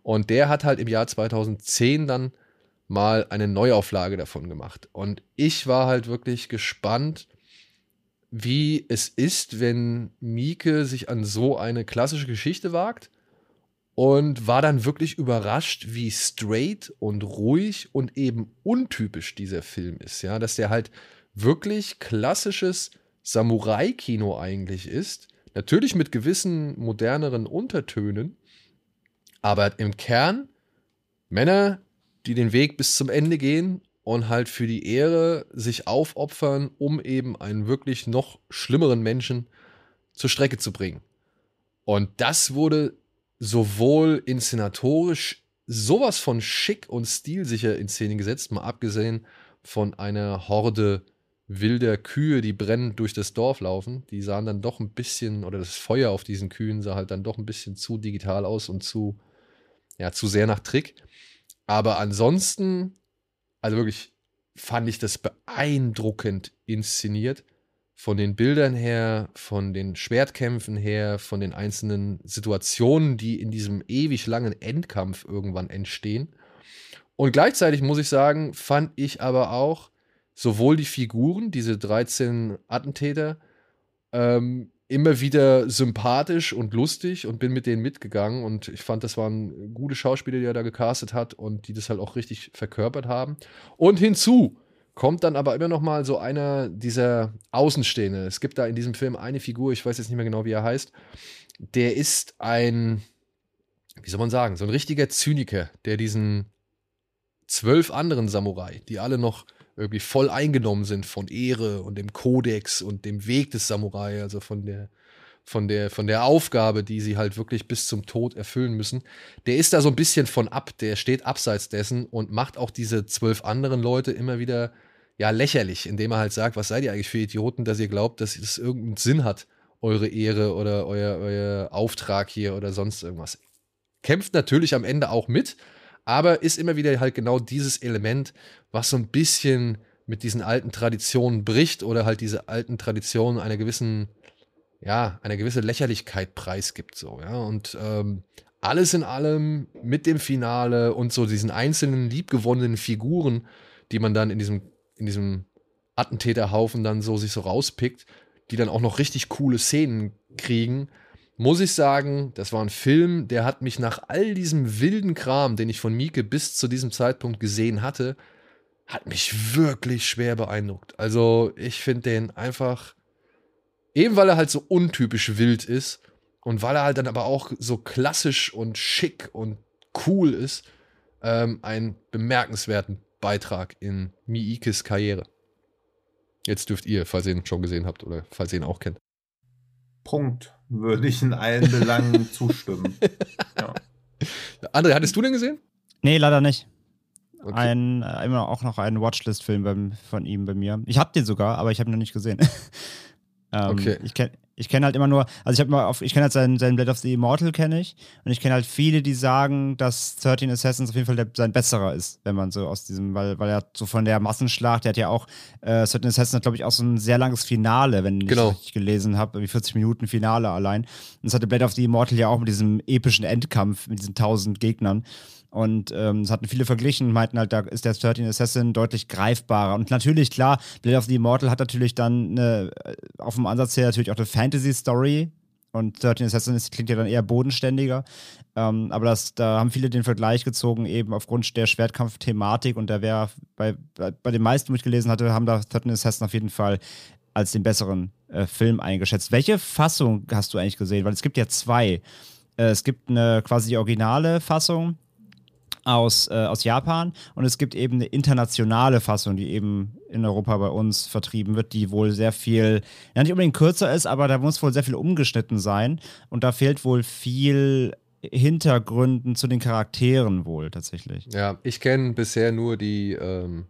Speaker 1: Und der hat halt im Jahr 2010 dann mal eine Neuauflage davon gemacht. Und ich war halt wirklich gespannt, wie es ist, wenn Mieke sich an so eine klassische Geschichte wagt und war dann wirklich überrascht, wie straight und ruhig und eben untypisch dieser Film ist, ja, dass der halt wirklich klassisches Samurai-Kino eigentlich ist, natürlich mit gewissen moderneren Untertönen, aber im Kern Männer, die den Weg bis zum Ende gehen und halt für die Ehre sich aufopfern, um eben einen wirklich noch schlimmeren Menschen zur Strecke zu bringen. Und das wurde sowohl inszenatorisch sowas von schick und stilsicher in Szene gesetzt, mal abgesehen von einer Horde wilder Kühe, die brennend durch das Dorf laufen. Die sahen dann doch ein bisschen, oder das Feuer auf diesen Kühen sah halt dann doch ein bisschen zu digital aus und zu, ja, zu sehr nach Trick. Aber ansonsten, also wirklich fand ich das beeindruckend inszeniert. Von den Bildern her, von den Schwertkämpfen her, von den einzelnen Situationen, die in diesem ewig langen Endkampf irgendwann entstehen. Und gleichzeitig muss ich sagen, fand ich aber auch sowohl die Figuren, diese 13 Attentäter, ähm, immer wieder sympathisch und lustig und bin mit denen mitgegangen und ich fand, das waren gute Schauspieler, die er da gecastet hat und die das halt auch richtig verkörpert haben. Und hinzu kommt dann aber immer noch mal so einer dieser Außenstehende. Es gibt da in diesem Film eine Figur, ich weiß jetzt nicht mehr genau, wie er heißt, der ist ein, wie soll man sagen, so ein richtiger Zyniker, der diesen zwölf anderen Samurai, die alle noch irgendwie voll eingenommen sind von Ehre und dem Kodex und dem Weg des Samurai, also von der, von der, von der Aufgabe, die sie halt wirklich bis zum Tod erfüllen müssen. Der ist da so ein bisschen von ab, der steht abseits dessen und macht auch diese zwölf anderen Leute immer wieder ja lächerlich, indem er halt sagt, was seid ihr eigentlich für Idioten, dass ihr glaubt, dass es irgendeinen Sinn hat, eure Ehre oder euer, euer Auftrag hier oder sonst irgendwas. Kämpft natürlich am Ende auch mit, aber ist immer wieder halt genau dieses Element, was so ein bisschen mit diesen alten Traditionen bricht oder halt diese alten Traditionen einer gewissen, ja, einer gewissen Lächerlichkeit preisgibt, so, ja. Und ähm, alles in allem mit dem Finale und so diesen einzelnen liebgewonnenen Figuren, die man dann in diesem, in diesem Attentäterhaufen dann so sich so rauspickt, die dann auch noch richtig coole Szenen kriegen, muss ich sagen, das war ein Film, der hat mich nach all diesem wilden Kram, den ich von Mieke bis zu diesem Zeitpunkt gesehen hatte, hat mich wirklich schwer beeindruckt. Also ich finde den einfach, eben weil er halt so untypisch wild ist und weil er halt dann aber auch so klassisch und schick und cool ist, ähm, einen bemerkenswerten Beitrag in Miikes Karriere. Jetzt dürft ihr, falls ihr ihn schon gesehen habt oder falls ihr ihn auch kennt.
Speaker 3: Punkt. Würde ich in allen Belangen (laughs) zustimmen. Ja.
Speaker 1: André, hattest du den gesehen?
Speaker 2: Nee, leider nicht. Okay. Ein, äh, immer auch noch ein Watchlist-Film von ihm bei mir. Ich habe den sogar, aber ich habe ihn noch nicht gesehen. (laughs) ähm, okay. Ich kenne ich kenne halt immer nur, also ich habe mal auf, ich kenne halt seinen, seinen Blade of the Immortal kenne ich und ich kenne halt viele, die sagen, dass 13 Assassins auf jeden Fall der, sein besserer ist, wenn man so aus diesem, weil, weil er so von der Massenschlacht, der hat ja auch, äh, 13 Assassins hat glaube ich auch so ein sehr langes Finale, wenn genau. ich richtig gelesen habe, wie 40 Minuten Finale allein. Und das hatte Blade of the Immortal ja auch mit diesem epischen Endkampf, mit diesen 1000 Gegnern. Und ähm, es hatten viele verglichen, meinten halt, da ist der 13 Assassin deutlich greifbarer. Und natürlich, klar, Blade of the Immortal hat natürlich dann eine, äh, auf dem Ansatz her natürlich auch eine Fantasy-Story. Und 13 Assassin klingt ja dann eher bodenständiger. Ähm, aber das, da haben viele den Vergleich gezogen, eben aufgrund der Schwertkampf-Thematik. Und da wäre bei, bei, den meisten, die ich gelesen hatte, haben da 13 Assassin auf jeden Fall als den besseren äh, Film eingeschätzt. Welche Fassung hast du eigentlich gesehen? Weil es gibt ja zwei. Äh, es gibt eine quasi originale Fassung, aus, äh, aus Japan und es gibt eben eine internationale Fassung, die eben in Europa bei uns vertrieben wird, die wohl sehr viel, ja nicht unbedingt kürzer ist, aber da muss wohl sehr viel umgeschnitten sein und da fehlt wohl viel Hintergründen zu den Charakteren wohl tatsächlich.
Speaker 1: Ja, ich kenne bisher nur die ähm,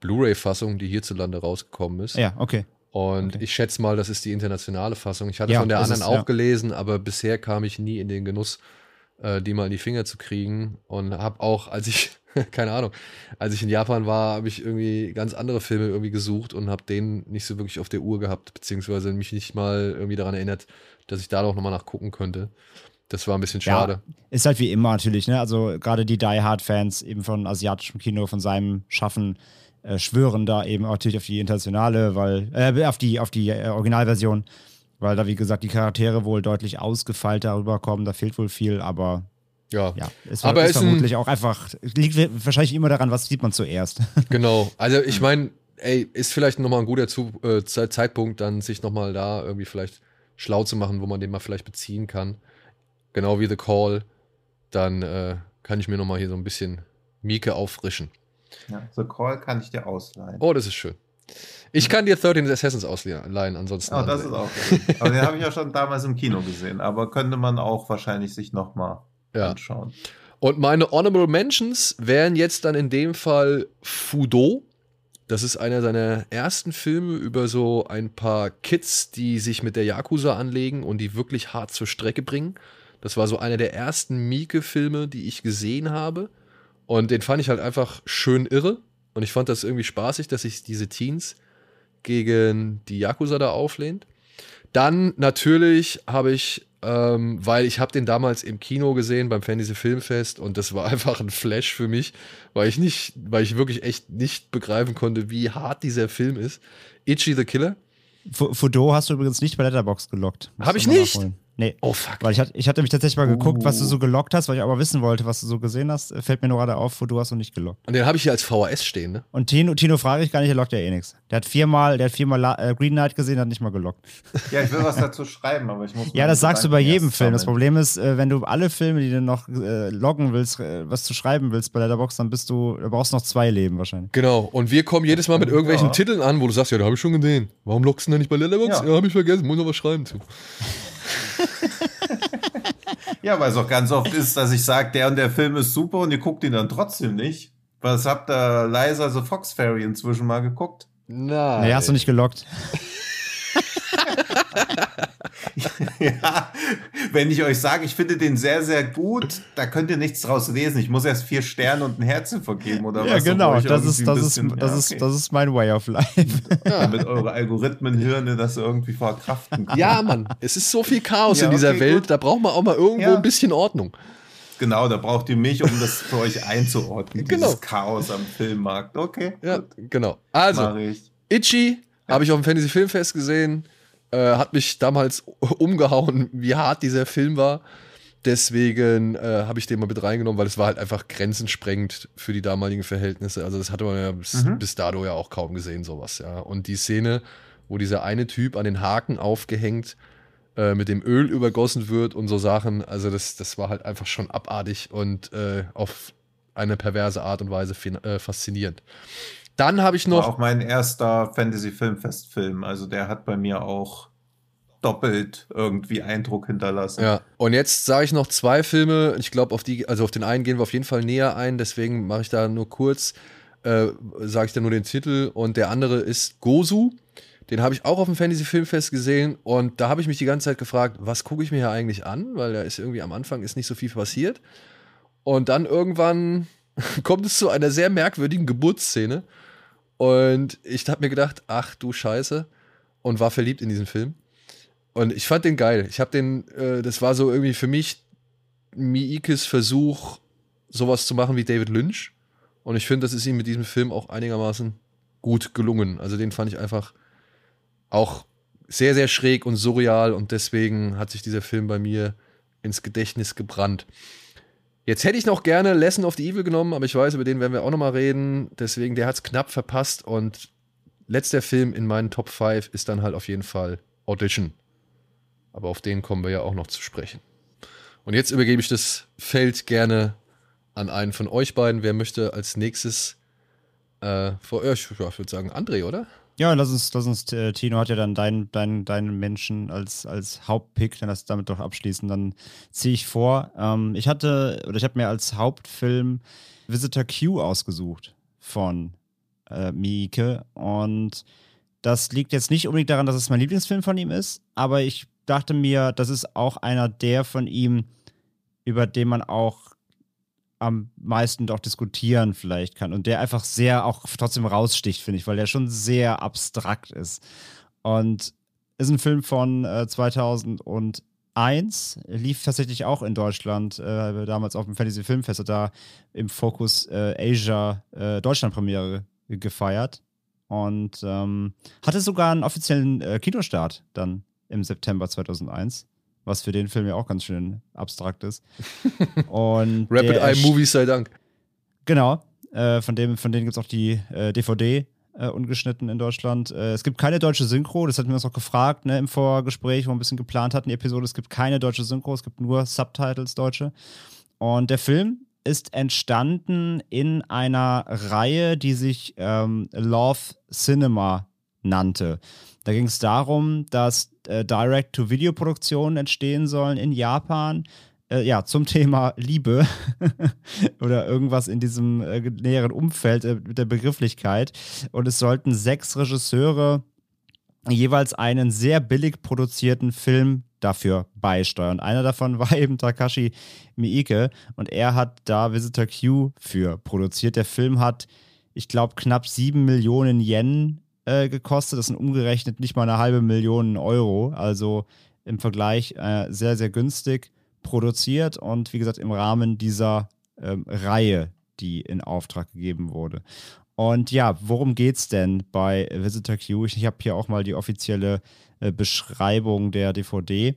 Speaker 1: Blu-ray-Fassung, die hierzulande rausgekommen ist.
Speaker 2: Ja, okay.
Speaker 1: Und okay. ich schätze mal, das ist die internationale Fassung. Ich hatte ja, von der anderen es, auch ja. gelesen, aber bisher kam ich nie in den Genuss, äh, die mal in die Finger zu kriegen. Und habe auch, als ich, (laughs) keine Ahnung, als ich in Japan war, habe ich irgendwie ganz andere Filme irgendwie gesucht und habe den nicht so wirklich auf der Uhr gehabt, beziehungsweise mich nicht mal irgendwie daran erinnert, dass ich da doch nochmal nachgucken könnte. Das war ein bisschen schade.
Speaker 2: Ja, ist halt wie immer natürlich, ne? Also gerade die Die Hard-Fans eben von asiatischem Kino, von seinem Schaffen, äh, schwören da eben auch natürlich auf die internationale, weil, äh, auf die, auf die äh, Originalversion weil da, wie gesagt, die Charaktere wohl deutlich ausgefeilter rüberkommen. Da fehlt wohl viel, aber
Speaker 1: ja,
Speaker 2: ja es aber ist, ist vermutlich ein, auch einfach, liegt wahrscheinlich immer daran, was sieht man zuerst. (laughs)
Speaker 1: Genau, also ich meine, ey, ist vielleicht nochmal ein guter Zu äh, Zeitpunkt, dann sich nochmal da irgendwie vielleicht schlau zu machen, wo man den mal vielleicht beziehen kann. Genau wie The Call. Dann äh, kann ich mir nochmal hier so ein bisschen Mieke auffrischen.
Speaker 3: Ja, The Call kann ich dir ausleihen.
Speaker 1: Oh, das ist schön. Ich kann dir 13 Assassins ausleihen, ansonsten.
Speaker 3: Oh, das ist auch gut. Aber den habe ich ja schon damals im Kino gesehen. Aber könnte man auch wahrscheinlich sich nochmal
Speaker 1: Ja.
Speaker 3: anschauen.
Speaker 1: Und meine Honorable Mentions wären jetzt dann in dem Fall Fudo. Das ist einer seiner ersten Filme über so ein paar Kids, die sich mit der Yakuza anlegen und die wirklich hart zur Strecke bringen. Das war so einer der ersten Mieke-Filme, die ich gesehen habe. Und den fand ich halt einfach schön irre. Und ich fand das irgendwie spaßig, dass sich diese Teens gegen die Yakuza da auflehnt. Dann natürlich habe ich, ähm, weil ich habe den damals im Kino gesehen beim Fantasy Filmfest und das war (laughs) einfach ein Flash für mich, weil ich nicht, weil ich wirklich echt nicht begreifen konnte, wie hart dieser Film ist. Itchy the Killer.
Speaker 2: Fu- Fudo hast du übrigens nicht bei Letterbox gelockt. Musst
Speaker 1: Hab
Speaker 2: du
Speaker 1: ich nicht?
Speaker 2: nachholen. Nee.
Speaker 1: Oh fuck.
Speaker 2: Weil ich hatte, ich hatte mich tatsächlich mal geguckt, was du
Speaker 3: Uh.
Speaker 2: so gelockt hast, weil ich aber wissen wollte, was du so gesehen hast. Fällt mir nur gerade auf, Fudo hast du nicht gelockt.
Speaker 1: Und den habe ich hier als VHS stehen, ne?
Speaker 2: Und Tino, Tino frage ich gar nicht, der lockt ja eh nichts. Der hat viermal, der hat viermal La äh, Green Knight gesehen, hat nicht mal gelockt. (laughs)
Speaker 3: Ja, ich will was dazu schreiben, aber ich muss.
Speaker 2: Ja, das sagst du bei jedem Film. Das
Speaker 3: sammeln.
Speaker 2: Problem ist, äh, wenn du alle Filme, die du noch äh, loggen willst, äh, was zu schreiben willst bei Letterbox, dann bist du, du brauchst noch zwei Leben wahrscheinlich.
Speaker 1: Genau. Und wir kommen jedes Mal mit irgendwelchen
Speaker 3: Ja.
Speaker 1: Titeln an, wo du sagst, ja, da habe ich schon gesehen. Warum lockst du denn nicht bei Letterboxd? Ja,
Speaker 3: Ja.
Speaker 1: habe ich vergessen, muss noch was schreiben zu.
Speaker 3: Ja, weil es auch ganz oft ist, dass ich sage, der und der Film ist super und ihr guckt ihn dann trotzdem nicht. Was habt ihr Liza the Fox Fairy inzwischen mal geguckt?
Speaker 1: Nein.
Speaker 2: Nee, hast du nicht gelockt. (laughs) (laughs)
Speaker 3: ja, wenn ich euch sage, ich finde den sehr, sehr gut, da könnt ihr nichts draus lesen. Ich muss erst vier Sterne und ein Herzen vergeben oder
Speaker 2: Ja,
Speaker 3: was?
Speaker 2: genau. Das ist, das,
Speaker 3: ein
Speaker 2: ist,
Speaker 3: bisschen-
Speaker 2: das,
Speaker 3: ja,
Speaker 2: ist,
Speaker 3: okay.
Speaker 2: das ist mein Way of Life.
Speaker 3: damit eure Algorithmenhirne das irgendwie verkraften können.
Speaker 1: Ja, Mann, es ist so viel Chaos
Speaker 3: Ja,
Speaker 1: in dieser
Speaker 3: okay,
Speaker 1: Welt,
Speaker 3: gut.
Speaker 1: da braucht man auch mal irgendwo
Speaker 3: Ja.
Speaker 1: ein bisschen Ordnung.
Speaker 3: Genau, da braucht ihr mich, um das für euch einzuordnen. (laughs)
Speaker 1: Genau.
Speaker 3: Dieses Chaos am Filmmarkt. Okay,
Speaker 1: Ja,
Speaker 3: gut,
Speaker 1: genau. Also. Itchy habe ich auf dem Fantasy Filmfest gesehen. Äh, hat mich damals (laughs) umgehauen, wie hart dieser Film war. Deswegen äh, habe ich den mal mit reingenommen, weil es war halt einfach grenzensprengend für die damaligen Verhältnisse. Also das hatte man ja bis,
Speaker 3: Mhm.
Speaker 1: bis dato ja auch kaum gesehen, sowas, ja. Und die Szene, wo dieser eine Typ an den Haken aufgehängt äh, mit dem Öl übergossen wird und so Sachen, also das, das war halt einfach schon abartig und äh, auf eine perverse Art und Weise äh, faszinierend. Dann habe ich
Speaker 3: War
Speaker 1: noch
Speaker 3: auch mein erster Fantasy-Filmfest-Film. Also der hat bei mir auch doppelt irgendwie Eindruck hinterlassen.
Speaker 1: Ja, und jetzt sage ich noch zwei Filme. Ich glaube, auf die, also auf den einen gehen wir auf jeden Fall näher ein, deswegen mache ich da nur kurz, äh, sage ich da nur den Titel. Und der andere ist Gozu. Den habe ich auch auf dem Fantasy Filmfest gesehen und da habe ich mich die ganze Zeit gefragt, was gucke ich mir hier eigentlich an? Weil da ist irgendwie am Anfang ist nicht so viel passiert. Und dann irgendwann (laughs) kommt es zu einer sehr merkwürdigen Geburtsszene. Und ich habe mir gedacht, ach du Scheiße, und war verliebt in diesen Film. Und ich fand den geil. Ich habe den, äh, das war so irgendwie für mich Miikes Versuch, sowas zu machen wie David Lynch. Und ich finde, das ist ihm mit diesem Film auch einigermaßen gut gelungen. Also den fand ich einfach auch sehr, sehr schräg und surreal und deswegen hat sich dieser Film bei mir ins Gedächtnis gebrannt. Jetzt hätte ich noch gerne Lesson of the Evil genommen, aber ich weiß, über den werden wir auch noch mal reden. Deswegen, der hat es knapp verpasst und letzter Film in meinen Top 5 ist dann halt auf jeden Fall Audition. Aber auf den kommen wir ja auch noch zu sprechen. Und jetzt übergebe ich das Feld gerne an einen von euch beiden. Wer möchte als nächstes äh, vor euch, ich würde sagen, André, oder?
Speaker 2: Ja, lass uns, lass uns, äh, Tino hat ja dann deinen dein, deinen Menschen als, als Hauptpick, dann lass damit doch abschließen. Dann ziehe ich vor. Ähm, ich hatte, oder ich habe mir als Hauptfilm Visitor Q ausgesucht von äh, Miike. Und das liegt jetzt nicht unbedingt daran, dass es mein Lieblingsfilm von ihm ist, aber ich dachte mir, das ist auch einer der von ihm, über den man auch am meisten doch diskutieren vielleicht kann und der einfach sehr auch trotzdem raussticht, finde ich, weil der schon sehr abstrakt ist. Und ist ein Film von äh, 2001, lief tatsächlich auch in Deutschland, äh, damals auf dem Fantasy Filmfest, da im Fokus äh, Asia äh, Deutschland-Premiere gefeiert und ähm, hatte sogar einen offiziellen äh, Kinostart dann im September 2001 was für den Film ja auch ganz schön abstrakt ist. (laughs) Und
Speaker 1: Rapid Eye Movies sei Dank.
Speaker 2: Genau, äh, von, dem, von denen gibt es auch die äh, DVD äh, ungeschnitten in Deutschland. Äh, es gibt keine deutsche Synchro, das hatten wir uns auch gefragt ne, im Vorgespräch, wo wir ein bisschen geplant hatten, die Episode. Es gibt keine deutsche Synchro, es gibt nur Subtitles deutsche. Und der Film ist entstanden in einer Reihe, die sich ähm, Love Cinema nannte. Da ging es darum, dass äh, Direct-to-Video-Produktionen entstehen sollen in Japan. Äh, ja, zum Thema Liebe (laughs) oder irgendwas in diesem äh, näheren Umfeld äh, mit der Begrifflichkeit. Und es sollten sechs Regisseure jeweils einen sehr billig produzierten Film dafür beisteuern. Einer davon (laughs) war eben Takashi Miike und er hat da Visitor Q für produziert. Der Film hat, ich glaube, knapp sieben Millionen Yen äh, gekostet. Das sind umgerechnet nicht mal eine halbe Million Euro. Also im Vergleich äh, sehr, sehr günstig produziert und wie gesagt im Rahmen dieser ähm, Reihe, die in Auftrag gegeben wurde. Und ja, worum geht's denn bei Visitor Q? Ich, ich habe hier auch mal die offizielle äh, Beschreibung der DVD.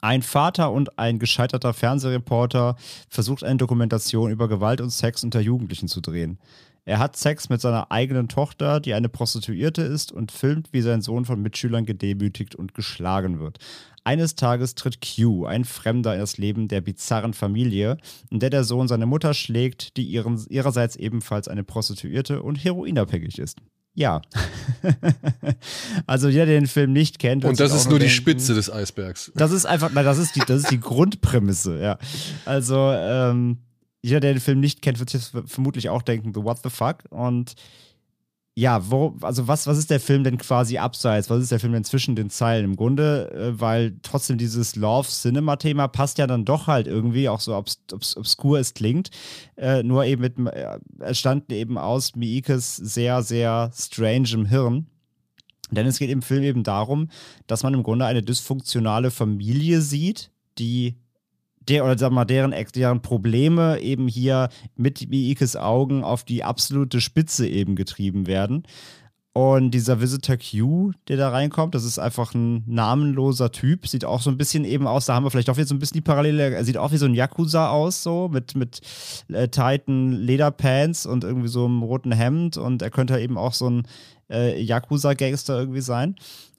Speaker 2: Ein Vater und ein gescheiterter Fernsehreporter versucht eine Dokumentation über Gewalt und Sex unter Jugendlichen zu drehen. Er hat Sex mit seiner eigenen Tochter, die eine Prostituierte ist, und filmt, wie sein Sohn von Mitschülern gedemütigt und geschlagen wird. Eines Tages tritt Q, ein Fremder, in das Leben der bizarren Familie, in der der Sohn seine Mutter schlägt, die ihren, ihrerseits ebenfalls eine Prostituierte und heroinabhängig ist. Ja. (laughs) also jeder, der den Film nicht kennt.
Speaker 1: Und das ist nur denken, die Spitze des Eisbergs.
Speaker 2: Das ist einfach, nein, das ist die, das ist die Grundprämisse, ja. Also, ähm, jeder, der den Film nicht kennt, wird jetzt vermutlich auch denken, the what the fuck? Und ja, wo, also was, was ist der Film denn quasi abseits? Was ist der Film denn zwischen den Zeilen? Im Grunde, äh, weil trotzdem dieses Love-Cinema-Thema passt ja dann doch halt irgendwie, auch so obs, obs, obskur es klingt. Äh, nur eben mit, äh, entstanden eben aus Miikes sehr, sehr strangem Hirn. Denn es geht im Film eben darum, dass man im Grunde eine dysfunktionale Familie sieht, die der oder sag mal, deren, deren Probleme eben hier mit Miikes Augen auf die absolute Spitze eben getrieben werden. Und dieser Visitor Q, der da reinkommt, das ist einfach ein namenloser Typ. Sieht auch so ein bisschen eben aus, da haben wir vielleicht auch wieder so ein bisschen die Parallele. Er sieht auch wie so ein Yakuza aus, so mit, mit äh, tighten Lederpants und irgendwie so einem roten Hemd. Und er könnte eben auch so ein äh, Yakuza-Gangster irgendwie sein.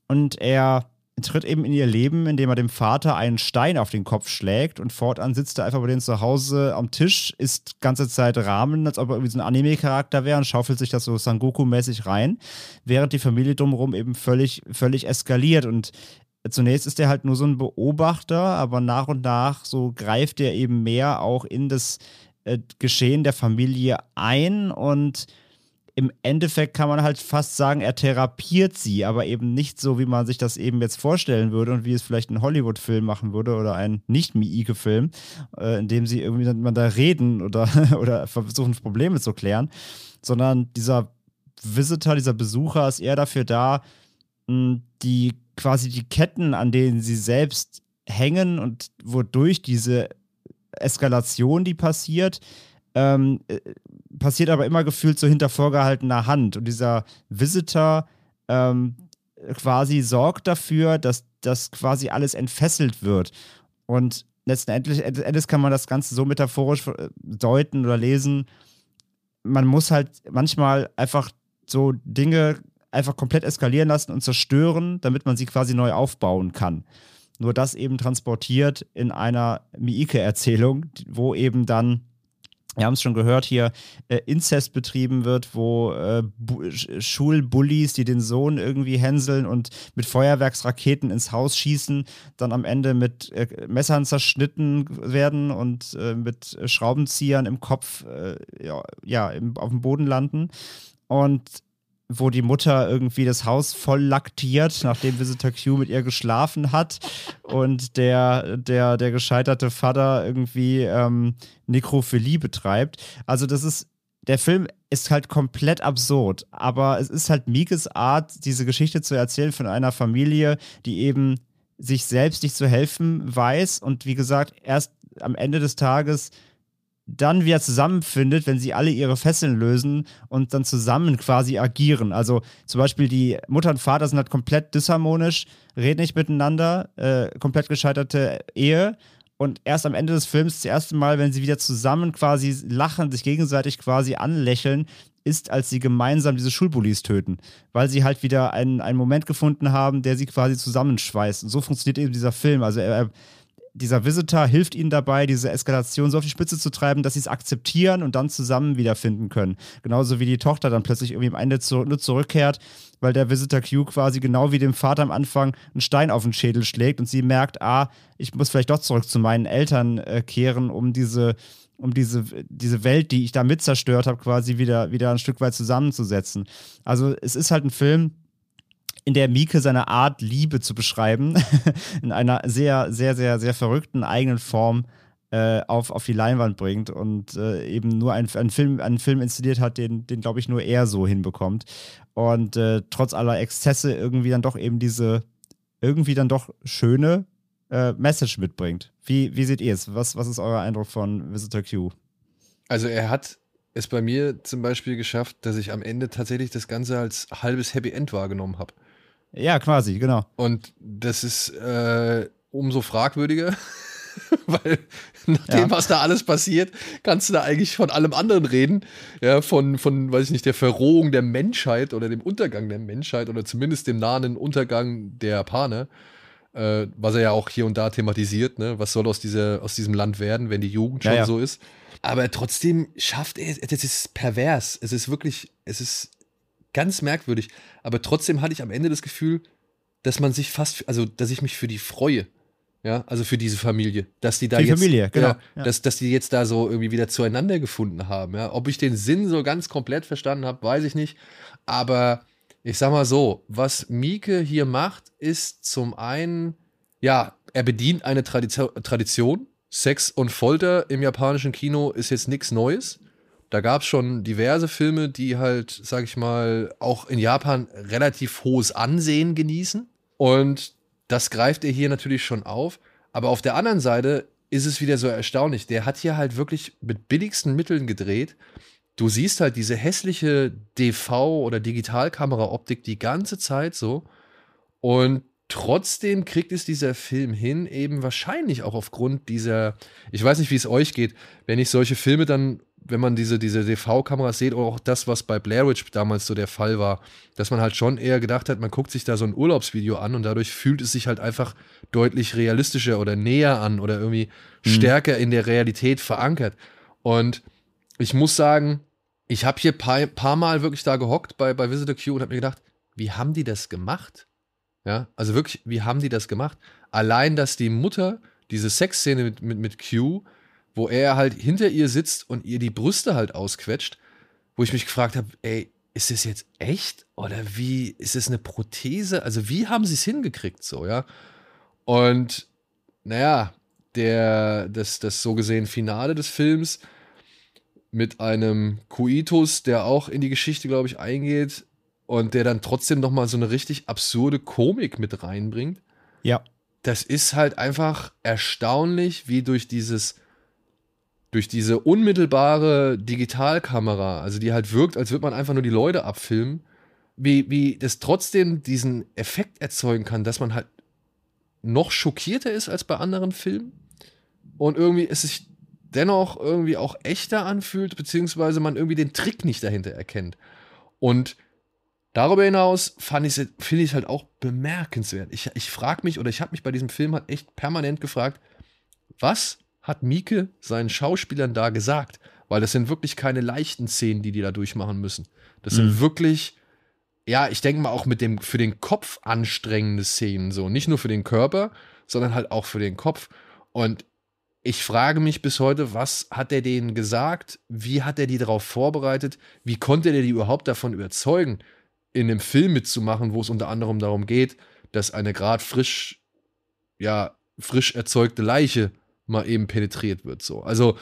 Speaker 2: Und er tritt eben in ihr Leben, indem er dem Vater einen Stein auf den Kopf schlägt und fortan sitzt er einfach bei denen zu Hause am Tisch, isst ganze Zeit Rahmen, als ob er irgendwie so ein Anime-Charakter wäre und schaufelt sich das so Sangoku-mäßig rein, während die Familie drumherum eben völlig, völlig eskaliert. Und Zunächst ist er halt nur so ein Beobachter, aber nach und nach so greift er eben mehr auch in das äh, Geschehen der Familie ein und im Endeffekt kann man halt fast sagen, er therapiert sie, aber eben nicht so, wie man sich das eben jetzt vorstellen würde und wie es vielleicht ein Hollywood-Film machen würde oder ein Nicht-Miike-Film, äh, in dem sie irgendwie man da reden oder, (laughs) oder versuchen, Probleme zu klären, sondern dieser Visitor, dieser Besucher ist eher dafür da, die quasi die Ketten, an denen sie selbst hängen und wodurch diese Eskalation, die passiert, ähm, äh, passiert aber immer gefühlt so hinter vorgehaltener Hand. Und dieser Visitor ähm, quasi sorgt dafür, dass das quasi alles entfesselt wird. Und letztendlich Endes kann man das Ganze so metaphorisch äh, deuten oder lesen. Man muss halt manchmal einfach so Dinge einfach komplett eskalieren lassen und zerstören, damit man sie quasi neu aufbauen kann. Nur das eben transportiert in einer Miike-Erzählung, wo eben dann wir haben es schon gehört hier, äh, Inzest betrieben wird, wo äh, Schulbullies, die den Sohn irgendwie hänseln und mit Feuerwerksraketen ins Haus schießen, dann am Ende mit äh, Messern zerschnitten werden und äh, mit Schraubenziehern im Kopf äh, ja, ja im, auf dem Boden landen. Und wo die Mutter irgendwie das Haus voll laktiert, nachdem Visitor Q mit ihr geschlafen hat und der, der, der gescheiterte Vater irgendwie ähm, Nekrophilie betreibt. Also das ist, der Film ist halt komplett absurd, aber es ist halt Mikes Art, diese Geschichte zu erzählen von einer Familie, die eben sich selbst nicht zu helfen weiß und wie gesagt, erst am Ende des Tages dann wieder zusammenfindet, wenn sie alle ihre Fesseln lösen und dann zusammen quasi agieren. Also zum Beispiel die Mutter und Vater sind halt komplett disharmonisch, reden nicht miteinander, äh, komplett gescheiterte Ehe. Und erst am Ende des Films, das erste Mal, wenn sie wieder zusammen quasi lachen, sich gegenseitig quasi anlächeln, ist, als sie gemeinsam diese Schulbullies töten. Weil sie halt wieder einen, einen Moment gefunden haben, der sie quasi zusammenschweißt. Und so funktioniert eben dieser Film. Also er, dieser Visitor hilft ihnen dabei, diese Eskalation so auf die Spitze zu treiben, dass sie es akzeptieren und dann zusammen wiederfinden können. Genauso wie die Tochter dann plötzlich irgendwie am Ende zu, nur zurückkehrt, weil der Visitor Q quasi genau wie dem Vater am Anfang einen Stein auf den Schädel schlägt und sie merkt, ah, ich muss vielleicht doch zurück zu meinen Eltern äh, kehren, um diese um diese, diese Welt, die ich da mit zerstört habe, quasi wieder, wieder ein Stück weit zusammenzusetzen. Also es ist halt ein Film, in der Mieke seine Art, Liebe zu beschreiben, (laughs) in einer sehr, sehr, sehr, sehr verrückten eigenen Form äh, auf, auf die Leinwand bringt und äh, eben nur einen, einen, Film, einen Film inszeniert hat, den, den glaube ich, nur er so hinbekommt. Und äh, trotz aller Exzesse irgendwie dann doch eben diese, irgendwie dann doch schöne äh, Message mitbringt. Wie, wie seht ihr es? Was, was ist euer Eindruck von Visitor Q?
Speaker 1: Also er hat es bei mir zum Beispiel geschafft, dass ich am Ende tatsächlich das Ganze als halbes Happy End wahrgenommen habe.
Speaker 2: Ja, quasi, genau.
Speaker 1: Und das ist äh, umso fragwürdiger, (laughs) weil nach dem, ja. was da alles passiert, kannst du da eigentlich von allem anderen reden. Ja, von, von, weiß ich nicht, der Verrohung der Menschheit oder dem Untergang der Menschheit oder zumindest dem nahen Untergang der Japaner. Äh, was er ja auch hier und da thematisiert, ne? Was soll aus, dieser, aus diesem Land werden, wenn die Jugend schon ja, ja. so ist? Aber trotzdem schafft er, es ist pervers. Es ist wirklich, es ist ganz merkwürdig. Aber trotzdem hatte ich am Ende das Gefühl, dass man sich fast, also dass ich mich für die freue. Ja, also für diese Familie, dass die da
Speaker 2: die
Speaker 1: jetzt,
Speaker 2: Familie, genau,
Speaker 1: ja, Dass, dass die jetzt da so irgendwie wieder zueinander gefunden haben. Ja, ob ich den Sinn so ganz komplett verstanden habe, weiß ich nicht. Aber ich sag mal so, was Mieke hier macht, ist zum einen, ja, er bedient eine Tradition. Sex und Folter im japanischen Kino ist jetzt nichts Neues. Da gab es schon diverse Filme, die halt, sag ich mal, auch in Japan relativ hohes Ansehen genießen. Und das greift er hier natürlich schon auf. Aber auf der anderen Seite ist es wieder so erstaunlich. Der hat hier halt wirklich mit billigsten Mitteln gedreht. Du siehst halt diese hässliche DV- oder Digitalkamera-Optik die ganze Zeit so. Und trotzdem kriegt es dieser Film hin, eben wahrscheinlich auch aufgrund dieser, ich weiß nicht, wie es euch geht, wenn ich solche Filme dann wenn man diese, diese DV-Kameras sieht, oder auch das, was bei Blair Witch damals so der Fall war, dass man halt schon eher gedacht hat, man guckt sich da so ein Urlaubsvideo an und dadurch fühlt es sich halt einfach deutlich realistischer oder näher an oder irgendwie mhm. stärker in der Realität verankert. Und ich muss sagen, ich habe hier paar, paar Mal wirklich da gehockt bei, bei Visitor Q und habe mir gedacht, wie haben die das gemacht? Ja, also wirklich, wie haben die das gemacht? Allein, dass die Mutter diese Sexszene mit, mit, mit Q wo er halt hinter ihr sitzt und ihr die Brüste halt ausquetscht, wo ich mich gefragt habe, ey, ist das jetzt echt oder wie ist es eine Prothese? Also wie haben sie es hingekriegt so, ja? Und naja, der das das so gesehen Finale des Films mit einem Kuitus, der auch in die Geschichte, glaube ich, eingeht und der dann trotzdem noch mal so eine richtig absurde Komik mit reinbringt.
Speaker 2: Ja.
Speaker 1: Das ist halt einfach erstaunlich, wie durch dieses durch diese unmittelbare Digitalkamera, also die halt wirkt, als würde man einfach nur die Leute abfilmen, wie, wie das trotzdem diesen Effekt erzeugen kann, dass man halt noch schockierter ist als bei anderen Filmen und irgendwie es sich dennoch irgendwie auch echter anfühlt, beziehungsweise man irgendwie den Trick nicht dahinter erkennt. Und darüber hinaus finde ich es halt auch bemerkenswert. Ich, ich frage mich oder ich habe mich bei diesem Film halt echt permanent gefragt, was hat Mieke seinen Schauspielern da gesagt? Weil das sind wirklich keine leichten Szenen, die die da durchmachen müssen. Das sind mhm. wirklich, ja, ich denke mal auch mit dem für den Kopf anstrengende Szenen so. Nicht nur für den Körper, sondern halt auch für den Kopf. Und ich frage mich bis heute, was hat er denen gesagt? Wie hat er die darauf vorbereitet? Wie konnte er die überhaupt davon überzeugen, in einem Film mitzumachen, wo es unter anderem darum geht, dass eine gerade frisch, ja, frisch erzeugte Leiche mal eben penetriert wird. So. Also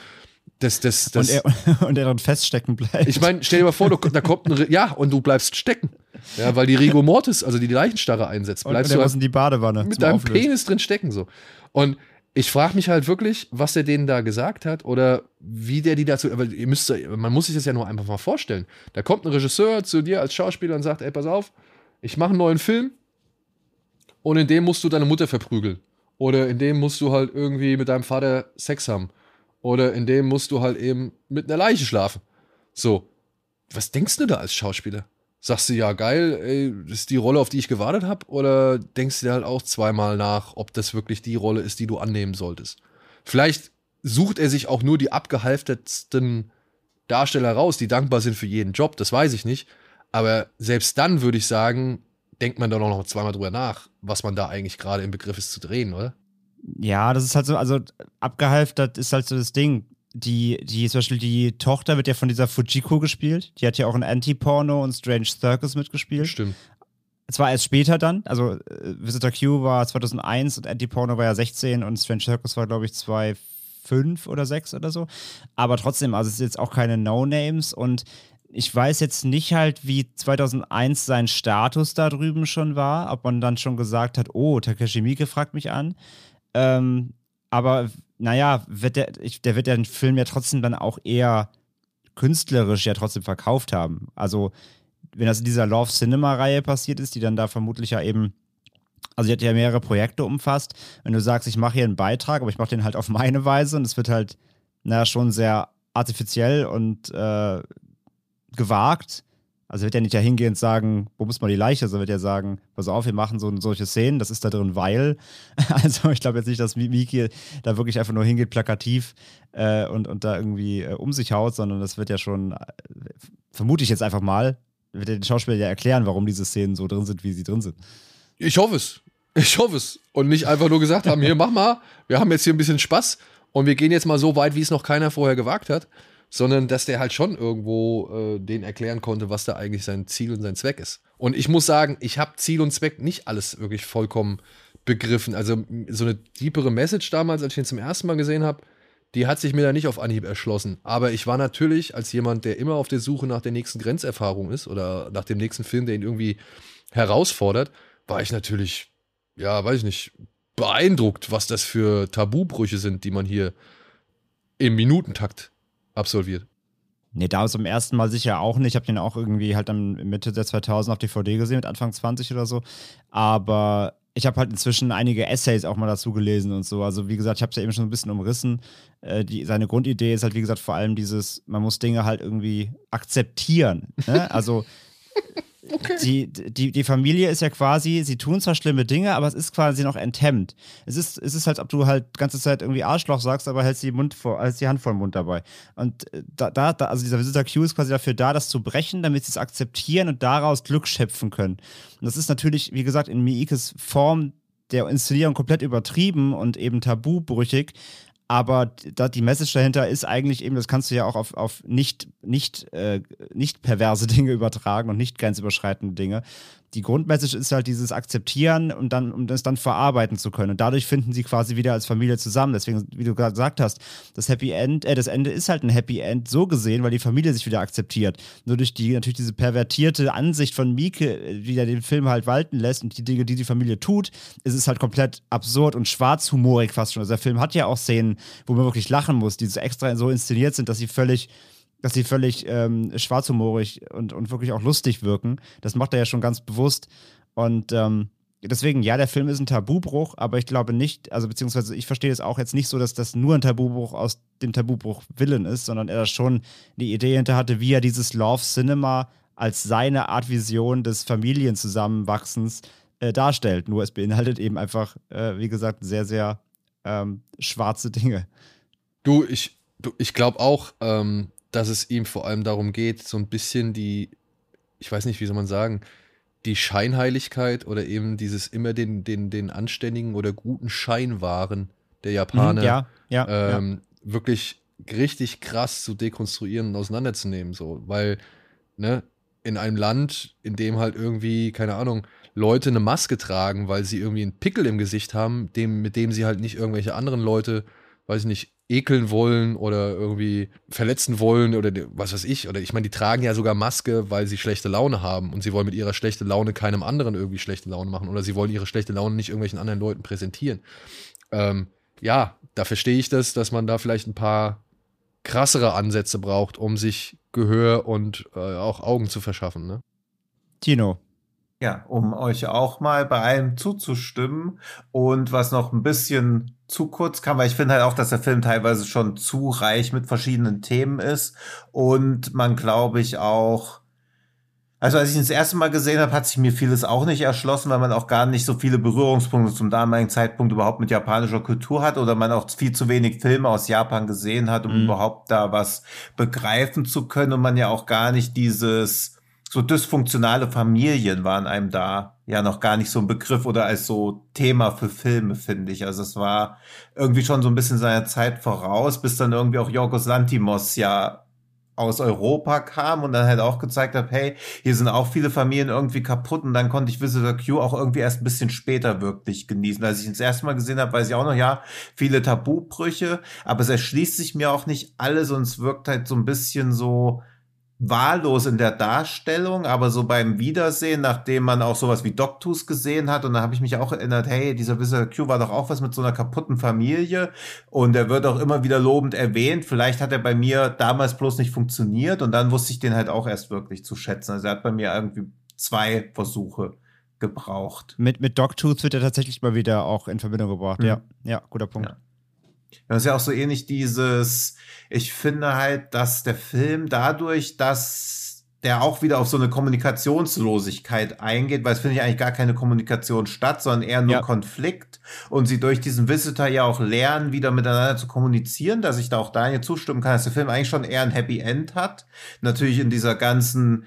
Speaker 1: das, das, das.
Speaker 2: Und er, (laughs) und er dann feststecken bleibt.
Speaker 1: Ich meine, stell dir mal vor, du, da kommt ein, ja, und du bleibst stecken. Ja, weil die Rigor Mortis, also die Leichenstarre einsetzt. Bleibst
Speaker 2: und, und
Speaker 1: du halt
Speaker 2: in die Badewanne.
Speaker 1: Mit deinem Auflösen. Penis drin stecken, so. Und ich frage mich halt wirklich, was er denen da gesagt hat oder wie der die dazu, aber ihr müsst, man muss sich das ja nur einfach mal vorstellen. Da kommt ein Regisseur zu dir als Schauspieler und sagt, ey, pass auf, ich mache einen neuen Film und in dem musst du deine Mutter verprügeln. Oder in dem musst du halt irgendwie mit deinem Vater Sex haben. Oder in dem musst du halt eben mit einer Leiche schlafen. So. Was denkst du da als Schauspieler? Sagst du, ja, geil, ey, das ist die Rolle, auf die ich gewartet habe? Oder denkst du dir halt auch zweimal nach, ob das wirklich die Rolle ist, die du annehmen solltest? Vielleicht sucht er sich auch nur die abgehalftertsten Darsteller raus, die dankbar sind für jeden Job, das weiß ich nicht. Aber selbst dann würde ich sagen, denkt man da noch zweimal drüber nach, was man da eigentlich gerade im Begriff ist zu drehen, oder?
Speaker 2: Ja, das ist halt so, also abgehalftert ist halt so das Ding. Die, die, zum Beispiel die Tochter wird ja von dieser Fujiko gespielt. Die hat ja auch in Anti-Porno und Strange Circus mitgespielt.
Speaker 1: Stimmt.
Speaker 2: Zwar erst später dann, also äh, Visitor Q war 2001 und Anti-Porno war ja 16 und Strange Circus war, glaube ich, 2005 oder 6 oder so. Aber trotzdem, also es sind jetzt auch keine No-Names und ich weiß jetzt nicht halt, wie 2001 sein Status da drüben schon war, ob man dann schon gesagt hat, oh, Takeshi Miike fragt mich an. Ähm, aber naja, wird der, ich, der wird den Film ja trotzdem dann auch eher künstlerisch ja trotzdem verkauft haben. Also, wenn das in dieser Love Cinema-Reihe passiert ist, die dann da vermutlich ja eben, also die hat ja mehrere Projekte umfasst, wenn du sagst, ich mache hier einen Beitrag, aber ich mache den halt auf meine Weise und es wird halt, naja, schon sehr artifiziell und äh, gewagt, also wird er nicht ja hingehend sagen, wo muss man die Leiche, sondern wird er sagen, pass auf, wir machen so solche Szenen, das ist da drin, weil. (laughs) Also ich glaube jetzt nicht, dass Miki da wirklich einfach nur hingeht, plakativ äh, und, und da irgendwie äh, um sich haut, sondern das wird ja schon, äh, vermute ich jetzt einfach mal, wird der Schauspieler ja erklären, warum diese Szenen so drin sind, wie sie drin sind.
Speaker 1: Ich hoffe es. Ich hoffe es. Und nicht einfach nur gesagt haben, (laughs) hier, mach mal, wir haben jetzt hier ein bisschen Spaß und wir gehen jetzt mal so weit, wie es noch keiner vorher gewagt hat sondern dass der halt schon irgendwo äh, den erklären konnte, was da eigentlich sein Ziel und sein Zweck ist. Und ich muss sagen, ich habe Ziel und Zweck nicht alles wirklich vollkommen begriffen. Also so eine deepere Message damals, als ich ihn zum ersten Mal gesehen habe, die hat sich mir da nicht auf Anhieb erschlossen. Aber ich war natürlich als jemand, der immer auf der Suche nach der nächsten Grenzerfahrung ist oder nach dem nächsten Film, der ihn irgendwie herausfordert, war ich natürlich, ja, weiß ich nicht, beeindruckt, was das für Tabubrüche sind, die man hier im Minutentakt absolviert.
Speaker 2: Nee, da zum ersten Mal sicher auch nicht. Ich habe den auch irgendwie halt dann Mitte der 2000 auf DVD gesehen, mit Anfang 20 oder so. Aber ich habe halt inzwischen einige Essays auch mal dazu gelesen und so. Also wie gesagt, ich habe es ja eben schon ein bisschen umrissen. Äh, die, seine Grundidee ist halt, wie gesagt, vor allem dieses, man muss Dinge halt irgendwie akzeptieren. Ne? Also (laughs) Okay. Die, die, die Familie ist ja quasi, sie tun zwar schlimme Dinge, aber es ist quasi noch enthemmt. Es ist, es ist halt, ob du halt die ganze Zeit irgendwie Arschloch sagst, aber hältst die, Mund vor, hältst die Hand vor den Mund dabei. Und äh, da, da, also dieser Visitor Q ist quasi dafür da, das zu brechen, damit sie es akzeptieren und daraus Glück schöpfen können. Und das ist natürlich, wie gesagt, in Miikes Form der Inszenierung komplett übertrieben und eben tabubrüchig, aber da, die Message dahinter ist eigentlich eben, das kannst du ja auch auf, auf nicht, nicht, äh, nicht perverse (laughs) Dinge übertragen und nicht grenzüberschreitende Dinge die Grundmessage ist halt dieses Akzeptieren und dann, um das dann verarbeiten zu können. Und dadurch finden sie quasi wieder als Familie zusammen. Deswegen, wie du gerade gesagt hast, das Happy End, äh, das Ende ist halt ein Happy End so gesehen, weil die Familie sich wieder akzeptiert. Nur durch die, natürlich diese pervertierte Ansicht von Mieke, wie er den Film halt walten lässt und die Dinge, die die Familie tut, ist es halt komplett absurd und schwarzhumorig fast schon. Also der Film hat ja auch Szenen, wo man wirklich lachen muss, die so extra so inszeniert sind, dass sie völlig dass sie völlig ähm, schwarzhumorig und, und wirklich auch lustig wirken. Das macht er ja schon ganz bewusst. Und ähm, deswegen, ja, der Film ist ein Tabubruch, aber ich glaube nicht, also beziehungsweise ich verstehe es auch jetzt nicht so, dass das nur ein Tabubruch aus dem Tabubruch Willen ist, sondern er da schon die Idee hinter hatte, wie er dieses Love Cinema als seine Art Vision des Familienzusammenwachsens äh, darstellt. Nur es beinhaltet eben einfach, äh, wie gesagt, sehr, sehr ähm, schwarze Dinge.
Speaker 1: Du, ich, du, ich glaube auch, ähm, dass es ihm vor allem darum geht, so ein bisschen die, ich weiß nicht, wie soll man sagen, die Scheinheiligkeit oder eben dieses immer den, den, den anständigen oder guten Schein wahren der Japaner
Speaker 2: mhm, ja, ja,
Speaker 1: ähm, ja. wirklich richtig krass zu dekonstruieren und auseinanderzunehmen. So, weil, ne, in einem Land, in dem halt irgendwie, keine Ahnung, Leute eine Maske tragen, weil sie irgendwie einen Pickel im Gesicht haben, dem, mit dem sie halt nicht irgendwelche anderen Leute, weiß ich nicht, ekeln wollen oder irgendwie verletzen wollen oder was weiß ich. Oder ich meine, die tragen ja sogar Maske, weil sie schlechte Laune haben und sie wollen mit ihrer schlechten Laune keinem anderen irgendwie schlechte Laune machen oder sie wollen ihre schlechte Laune nicht irgendwelchen anderen Leuten präsentieren. Ähm, ja, da verstehe ich das, dass man da vielleicht ein paar krassere Ansätze braucht, um sich Gehör und äh, auch Augen zu verschaffen. Ne?
Speaker 2: Tino,
Speaker 3: ja, um euch auch mal bei allem zuzustimmen und was noch ein bisschen zu kurz kam, weil ich finde halt auch, dass der Film teilweise schon zu reich mit verschiedenen Themen ist und man glaube ich auch Also als ich ihn das erste Mal gesehen habe, hat sich mir vieles auch nicht erschlossen, weil man auch gar nicht so viele Berührungspunkte zum damaligen Zeitpunkt überhaupt mit japanischer Kultur hat oder man auch viel zu wenig Filme aus Japan gesehen hat, um mhm. überhaupt da was begreifen zu können und man ja auch gar nicht dieses so dysfunktionale Familien waren einem da ja noch gar nicht so ein Begriff oder als so Thema für Filme, finde ich. Also es war irgendwie schon so ein bisschen seiner Zeit voraus, bis dann irgendwie auch Yorgos Lantimos ja aus Europa kam und dann halt auch gezeigt hat, hey, hier sind auch viele Familien irgendwie kaputt und dann konnte ich Visitor Q auch irgendwie erst ein bisschen später wirklich genießen. Als ich ihn das erste Mal gesehen habe, weiß ich auch noch, ja, viele Tabubrüche, aber es erschließt sich mir auch nicht alles und es wirkt halt so ein bisschen so, wahllos in der Darstellung, aber so beim Wiedersehen, nachdem man auch sowas wie Doctus gesehen hat, und da habe ich mich auch erinnert, hey, dieser Wizard Q war doch auch was mit so einer kaputten Familie und er wird auch immer wieder lobend erwähnt. Vielleicht hat er bei mir damals bloß nicht funktioniert und dann wusste ich den halt auch erst wirklich zu schätzen. Also er hat bei mir irgendwie zwei Versuche gebraucht.
Speaker 2: Mit, mit Dogtooth wird er tatsächlich mal wieder auch in Verbindung gebracht. Mhm. Ja, ja, guter Punkt.
Speaker 3: Ja. Das ist ja auch so ähnlich dieses, ich finde halt, dass der Film dadurch, dass der auch wieder auf so eine Kommunikationslosigkeit eingeht, weil es finde ich eigentlich gar keine Kommunikation statt, sondern eher nur ja. Konflikt und sie durch diesen Visitor ja auch lernen, wieder miteinander zu kommunizieren, dass ich da auch Daniel zustimmen kann, dass der Film eigentlich schon eher ein Happy End hat. Natürlich in dieser ganzen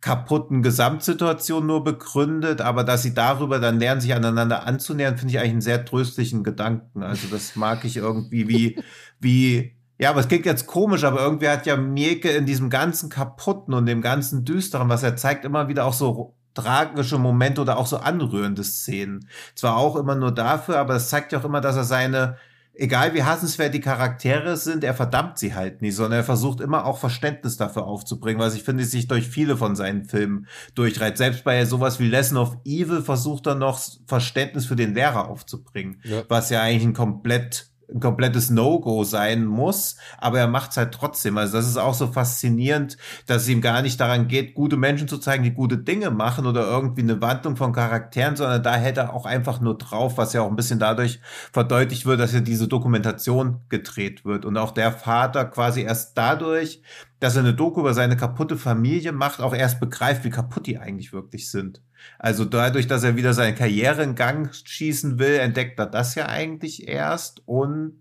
Speaker 3: kaputten Gesamtsituation nur begründet, aber dass sie darüber dann lernen, sich aneinander anzunähern, finde ich eigentlich einen sehr tröstlichen Gedanken. Also das mag ich irgendwie wie, wie, ja, aber es klingt jetzt komisch, aber irgendwie hat ja Mieke in diesem ganzen kaputten und dem ganzen düsteren, was er zeigt, immer wieder auch so tragische Momente oder auch so anrührende Szenen. Zwar auch immer nur dafür, aber es zeigt ja auch immer, dass er seine egal wie hassenswert die Charaktere sind, er verdammt sie halt nicht, sondern er versucht immer auch Verständnis dafür aufzubringen, was ich finde, sich durch viele von seinen Filmen durchreiht. Selbst bei sowas wie Lesson of Evil versucht er noch Verständnis für den Lehrer aufzubringen, ja. was ja eigentlich ein komplett ein komplettes No-Go sein muss, aber er macht es halt trotzdem. Also das ist auch so faszinierend, dass es ihm gar nicht daran geht, gute Menschen zu zeigen, die gute Dinge machen oder irgendwie eine Wandlung von Charakteren, sondern da hält er auch einfach nur drauf, was ja auch ein bisschen dadurch verdeutlicht wird, dass ja diese Dokumentation gedreht wird und auch der Vater quasi erst dadurch, dass er eine Doku über seine kaputte Familie macht, auch erst begreift, wie kaputt die eigentlich wirklich sind. Also dadurch, dass er wieder seine Karriere in Gang schießen will, entdeckt er das ja eigentlich erst und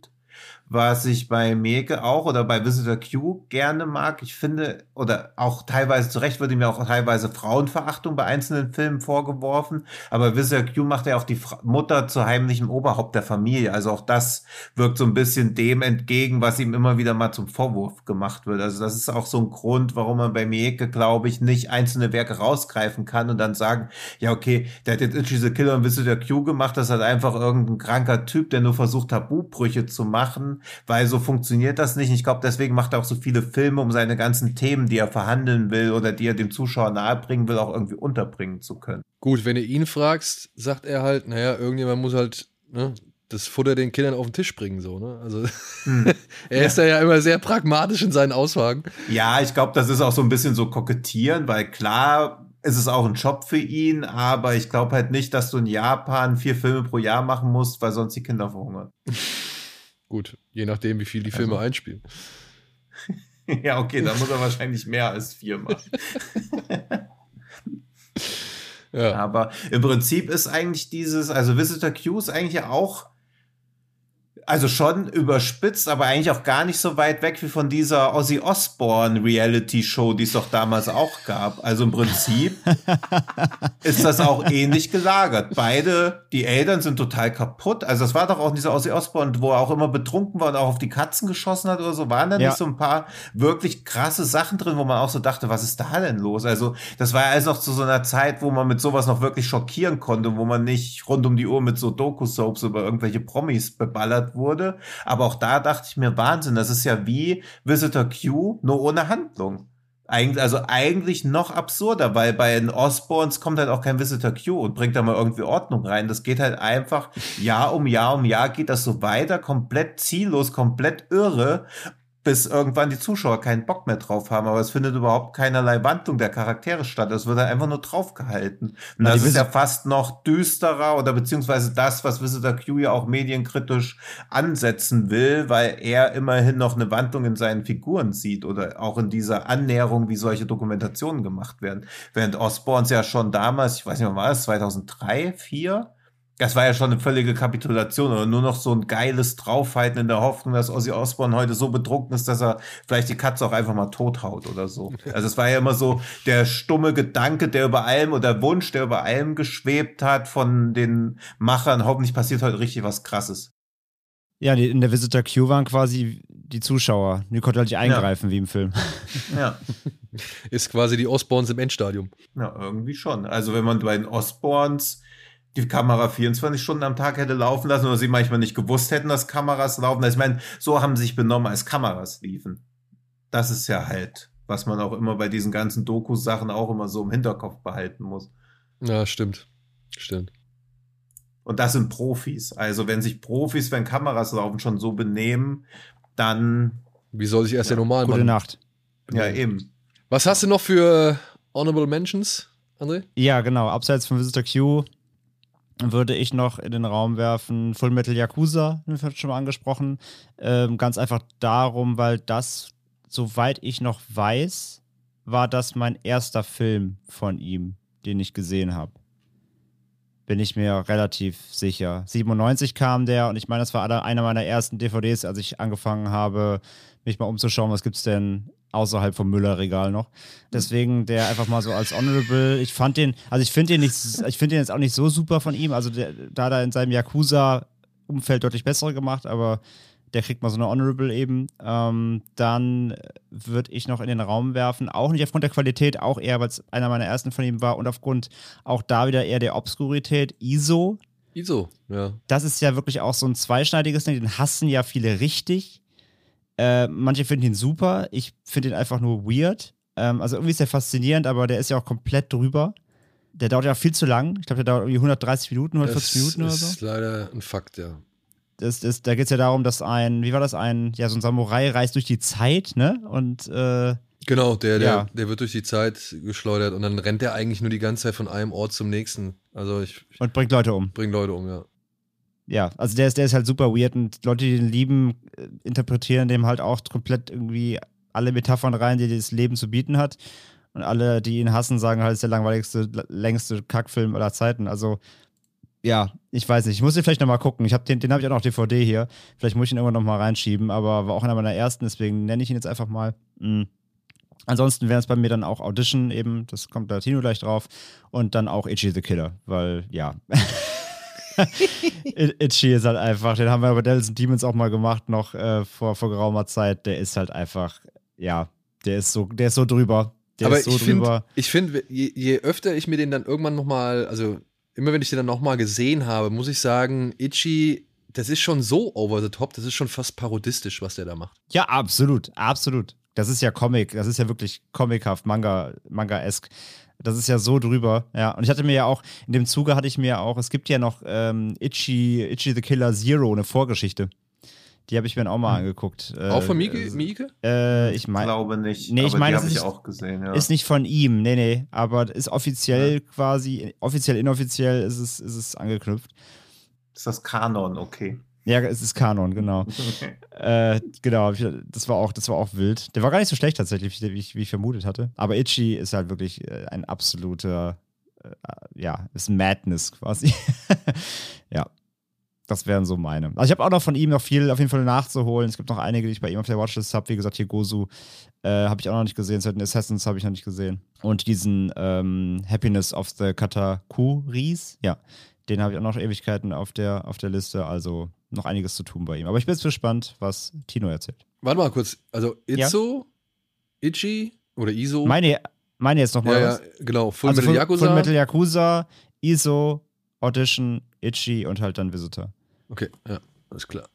Speaker 3: was ich bei Meke auch oder bei Visitor Q gerne mag. Ich finde, oder auch teilweise zu Recht würde mir auch teilweise Frauenverachtung bei einzelnen Filmen vorgeworfen, aber Visitor Q macht ja auch die Mutter zu heimlichem Oberhaupt der Familie. Also auch das wirkt so ein bisschen dem entgegen, was ihm immer wieder mal zum Vorwurf gemacht wird. Also das ist auch so ein Grund, warum man bei Mieke, glaube ich, nicht einzelne Werke rausgreifen kann und dann sagen, ja, okay, der hat jetzt Itchy the Killer und Visitor Q gemacht, das hat einfach irgendein kranker Typ, der nur versucht, Tabubrüche zu machen weil so funktioniert das nicht. Ich glaube, deswegen macht er auch so viele Filme, um seine ganzen Themen, die er verhandeln will oder die er dem Zuschauer nahebringen will, auch irgendwie unterbringen zu können.
Speaker 1: Gut, wenn du ihn fragst, sagt er halt, naja, irgendjemand muss halt ne, das Futter den Kindern auf den Tisch bringen, so, ne? Also hm. (laughs) er ist ja. ja immer sehr pragmatisch in seinen Aussagen.
Speaker 3: Ja, ich glaube, das ist auch so ein bisschen so kokettieren, weil klar ist es auch ein Job für ihn, aber ich glaube halt nicht, dass du in Japan vier Filme pro Jahr machen musst, weil sonst die Kinder verhungern. (laughs)
Speaker 1: Gut, je nachdem, wie viel die Filme also. einspielen. (laughs)
Speaker 3: ja, okay, da muss er wahrscheinlich mehr als vier machen. (laughs) ja. Aber im Prinzip ist eigentlich dieses, also Visitor Q ist eigentlich ja auch also schon überspitzt, aber eigentlich auch gar nicht so weit weg wie von dieser Ozzy Osbourne Reality Show, die es doch damals auch gab. Also im Prinzip (laughs) ist das auch ähnlich gelagert. Beide, die Eltern sind total kaputt. Also das war doch auch dieser Ozzy Osbourne, wo er auch immer betrunken war und auch auf die Katzen geschossen hat oder so. Waren da ja. nicht so ein paar wirklich krasse Sachen drin, wo man auch so dachte, was ist da denn los? Also das war ja alles noch zu so einer Zeit, wo man mit sowas noch wirklich schockieren konnte, wo man nicht rund um die Uhr mit so Doku-Soaps über irgendwelche Promis beballert wurde. Aber auch da dachte ich mir, Wahnsinn, das ist ja wie Visitor Q, nur ohne Handlung. Eigentlich, also eigentlich noch absurder, weil bei den Osborns kommt halt auch kein Visitor Q und bringt da mal irgendwie Ordnung rein. Das geht halt einfach Jahr um Jahr um Jahr geht das so weiter, komplett ziellos, komplett irre. Bis irgendwann die Zuschauer keinen Bock mehr drauf haben. Aber es findet überhaupt keinerlei Wandlung der Charaktere statt. Es wird einfach nur draufgehalten. Und
Speaker 2: Na,
Speaker 3: das ist ja fast noch düsterer oder beziehungsweise das, was Visitor Q ja auch medienkritisch ansetzen will, weil er immerhin noch eine Wandlung in seinen Figuren sieht oder auch in dieser Annäherung, wie solche Dokumentationen gemacht werden. Während Osborns ja schon damals, ich weiß nicht, wann war das, 2003, 2004? Das war ja schon eine völlige Kapitulation oder nur noch so ein geiles Draufhalten in der Hoffnung, dass Ozzy Osbourne heute so betrunken ist, dass er vielleicht die Katze auch einfach mal tothaut oder so. Also es war ja immer so der stumme Gedanke, der über allem oder der Wunsch, der über allem geschwebt hat von den Machern. Hoffentlich passiert heute richtig was Krasses.
Speaker 2: Ja, die, in der Visitor Q waren quasi die Zuschauer. Die konnten halt nicht eingreifen, wie im Film. (laughs)
Speaker 3: Ja.
Speaker 1: Ist quasi die Osborns im Endstadium.
Speaker 3: Ja, irgendwie schon. Also wenn man bei den Osborns die Kamera 24 Stunden am Tag hätte laufen lassen oder sie manchmal nicht gewusst hätten, dass Kameras laufen. Also ich meine, so haben sie sich benommen, als Kameras liefen. Das ist ja halt, was man auch immer bei diesen ganzen Doku-Sachen auch immer so im Hinterkopf behalten muss.
Speaker 1: Ja, stimmt. Stimmt.
Speaker 3: Und das sind Profis. Also wenn sich Profis, wenn Kameras laufen, schon so benehmen, dann
Speaker 1: Wie soll sich erst der
Speaker 2: Gute
Speaker 1: Normalmann.
Speaker 2: Nacht.
Speaker 3: ja eben.
Speaker 1: Was hast du noch für Honorable Mentions, André?
Speaker 2: Ja, genau. Abseits von Visitor Q würde ich noch in den Raum werfen Full Metal Yakuza, den wird schon mal angesprochen. Ähm, ganz einfach darum, weil das, soweit ich noch weiß, war das mein erster Film von ihm, den ich gesehen habe. Bin ich mir relativ sicher. 97 kam der und ich meine, das war einer einer meiner ersten DVDs, als ich angefangen habe, mich mal umzuschauen, was gibt's denn außerhalb vom Müllerregal noch. Deswegen der einfach mal so als Honorable. Ich fand den, also ich finde den nicht, ich finde den jetzt auch nicht so super von ihm. Also der, da hat er in seinem Yakuza-Umfeld deutlich bessere gemacht, aber der kriegt mal so eine Honorable eben. Ähm, dann würde ich noch in den Raum werfen, auch nicht aufgrund der Qualität, auch eher, weil es einer meiner ersten von ihm war und aufgrund auch da wieder eher der Obskurität. ISO,
Speaker 1: ISO, ja.
Speaker 2: das ist ja wirklich auch so ein zweischneidiges Ding. Den hassen ja viele richtig. Äh, manche finden ihn super. Ich finde ihn einfach nur weird. Ähm, also irgendwie ist der faszinierend, aber der ist ja auch komplett drüber. Der dauert ja auch viel zu lang. Ich glaube, der dauert irgendwie 130 Minuten, 140
Speaker 1: Das
Speaker 2: Minuten oder
Speaker 1: ist
Speaker 2: so.
Speaker 1: leider ein Fakt, ja.
Speaker 2: Das, das, da geht es ja darum, dass ein, wie war das, ein, ja, so ein Samurai reist durch die Zeit, ne? Und äh,
Speaker 1: Genau, der, der,
Speaker 2: Ja.
Speaker 1: der wird durch die Zeit geschleudert und dann rennt er eigentlich nur die ganze Zeit von einem Ort zum nächsten. Also ich, ich
Speaker 2: und bringt Leute um.
Speaker 1: bringe Leute um, ja.
Speaker 2: Ja, also der ist, der ist halt super weird und Leute, die den lieben, äh, interpretieren dem halt auch komplett irgendwie alle Metaphern rein, die das Leben zu bieten hat. Und alle, die ihn hassen, sagen halt, es ist der langweiligste, längste Kackfilm aller Zeiten. Also, ja, ich weiß nicht. Ich muss den vielleicht nochmal gucken. Ich hab den, den habe ich auch noch DVD hier. Vielleicht muss ich ihn irgendwann nochmal reinschieben, aber war auch einer meiner ersten, deswegen nenne ich ihn jetzt einfach mal. Mhm. Ansonsten wären es bei mir dann auch Audition eben, das kommt da Tino gleich drauf. Und dann auch Itchy the Killer, weil ja. (laughs) It- Itchy ist halt einfach, den haben wir bei Devils and Demons auch mal gemacht, noch äh, vor, vor geraumer Zeit. Der ist halt einfach, ja, der ist so, der ist so drüber. Der
Speaker 1: Aber
Speaker 2: ist so
Speaker 1: ich finde, find, je, je öfter ich mir den dann irgendwann nochmal, also immer wenn ich den dann nochmal gesehen habe, muss ich sagen, Itchy, das ist schon so over the top, das ist schon fast parodistisch, was der da macht.
Speaker 2: Ja, absolut, absolut. Das ist ja Comic, das ist ja wirklich comichaft, Manga, Manga-esk. Das ist ja so drüber, ja. Und ich hatte mir ja auch, in dem Zuge hatte ich mir auch, es gibt ja noch ähm, Itchy, Itchy the Killer Zero, eine Vorgeschichte. Die habe ich mir dann auch mal angeguckt. Äh,
Speaker 1: Auch von Mieke?
Speaker 2: äh,
Speaker 1: Mieke?
Speaker 2: Äh, ich
Speaker 3: Ich
Speaker 2: meine,
Speaker 3: glaube nicht.
Speaker 2: Nee, ich
Speaker 3: aber
Speaker 2: meine,
Speaker 3: die
Speaker 2: es
Speaker 3: habe ich
Speaker 2: ist-
Speaker 3: auch gesehen, ja.
Speaker 2: Ist nicht von ihm, nee, nee. Aber ist offiziell quasi, offiziell, inoffiziell ist es, ist es angeknüpft.
Speaker 3: ist das Kanon, okay.
Speaker 2: Ja, es ist Kanon, genau. (laughs) äh, genau, das war, auch, das war auch wild. Der war gar nicht so schlecht tatsächlich, wie ich, wie ich vermutet hatte. Aber Itchy ist halt wirklich äh, ein absoluter, äh, ja, ist Madness quasi. (laughs) ja. Das wären so meine. Also ich habe auch noch von ihm noch viel auf jeden Fall nachzuholen. Es gibt noch einige, die ich bei ihm auf der Watchlist habe. Wie gesagt, hier Gozu äh, habe ich auch noch nicht gesehen. Certain Assassins habe ich noch nicht gesehen. Und diesen ähm, Happiness of the Katakuris, ja, den habe ich auch noch Ewigkeiten auf der, auf der Liste. Also noch einiges zu tun bei ihm. Aber ich bin jetzt gespannt, was Tino erzählt.
Speaker 1: Warte mal kurz, also Itzo, Itchy oder Iso?
Speaker 2: Meine, meine jetzt nochmal.
Speaker 1: ja,
Speaker 2: was?
Speaker 1: ja, genau, Full
Speaker 2: also
Speaker 1: Metal
Speaker 2: Full,
Speaker 1: Yakuza.
Speaker 2: Full Metal Yakuza, ISO, Audition, Itchy und halt dann Visitor.
Speaker 1: Okay, ja, alles klar.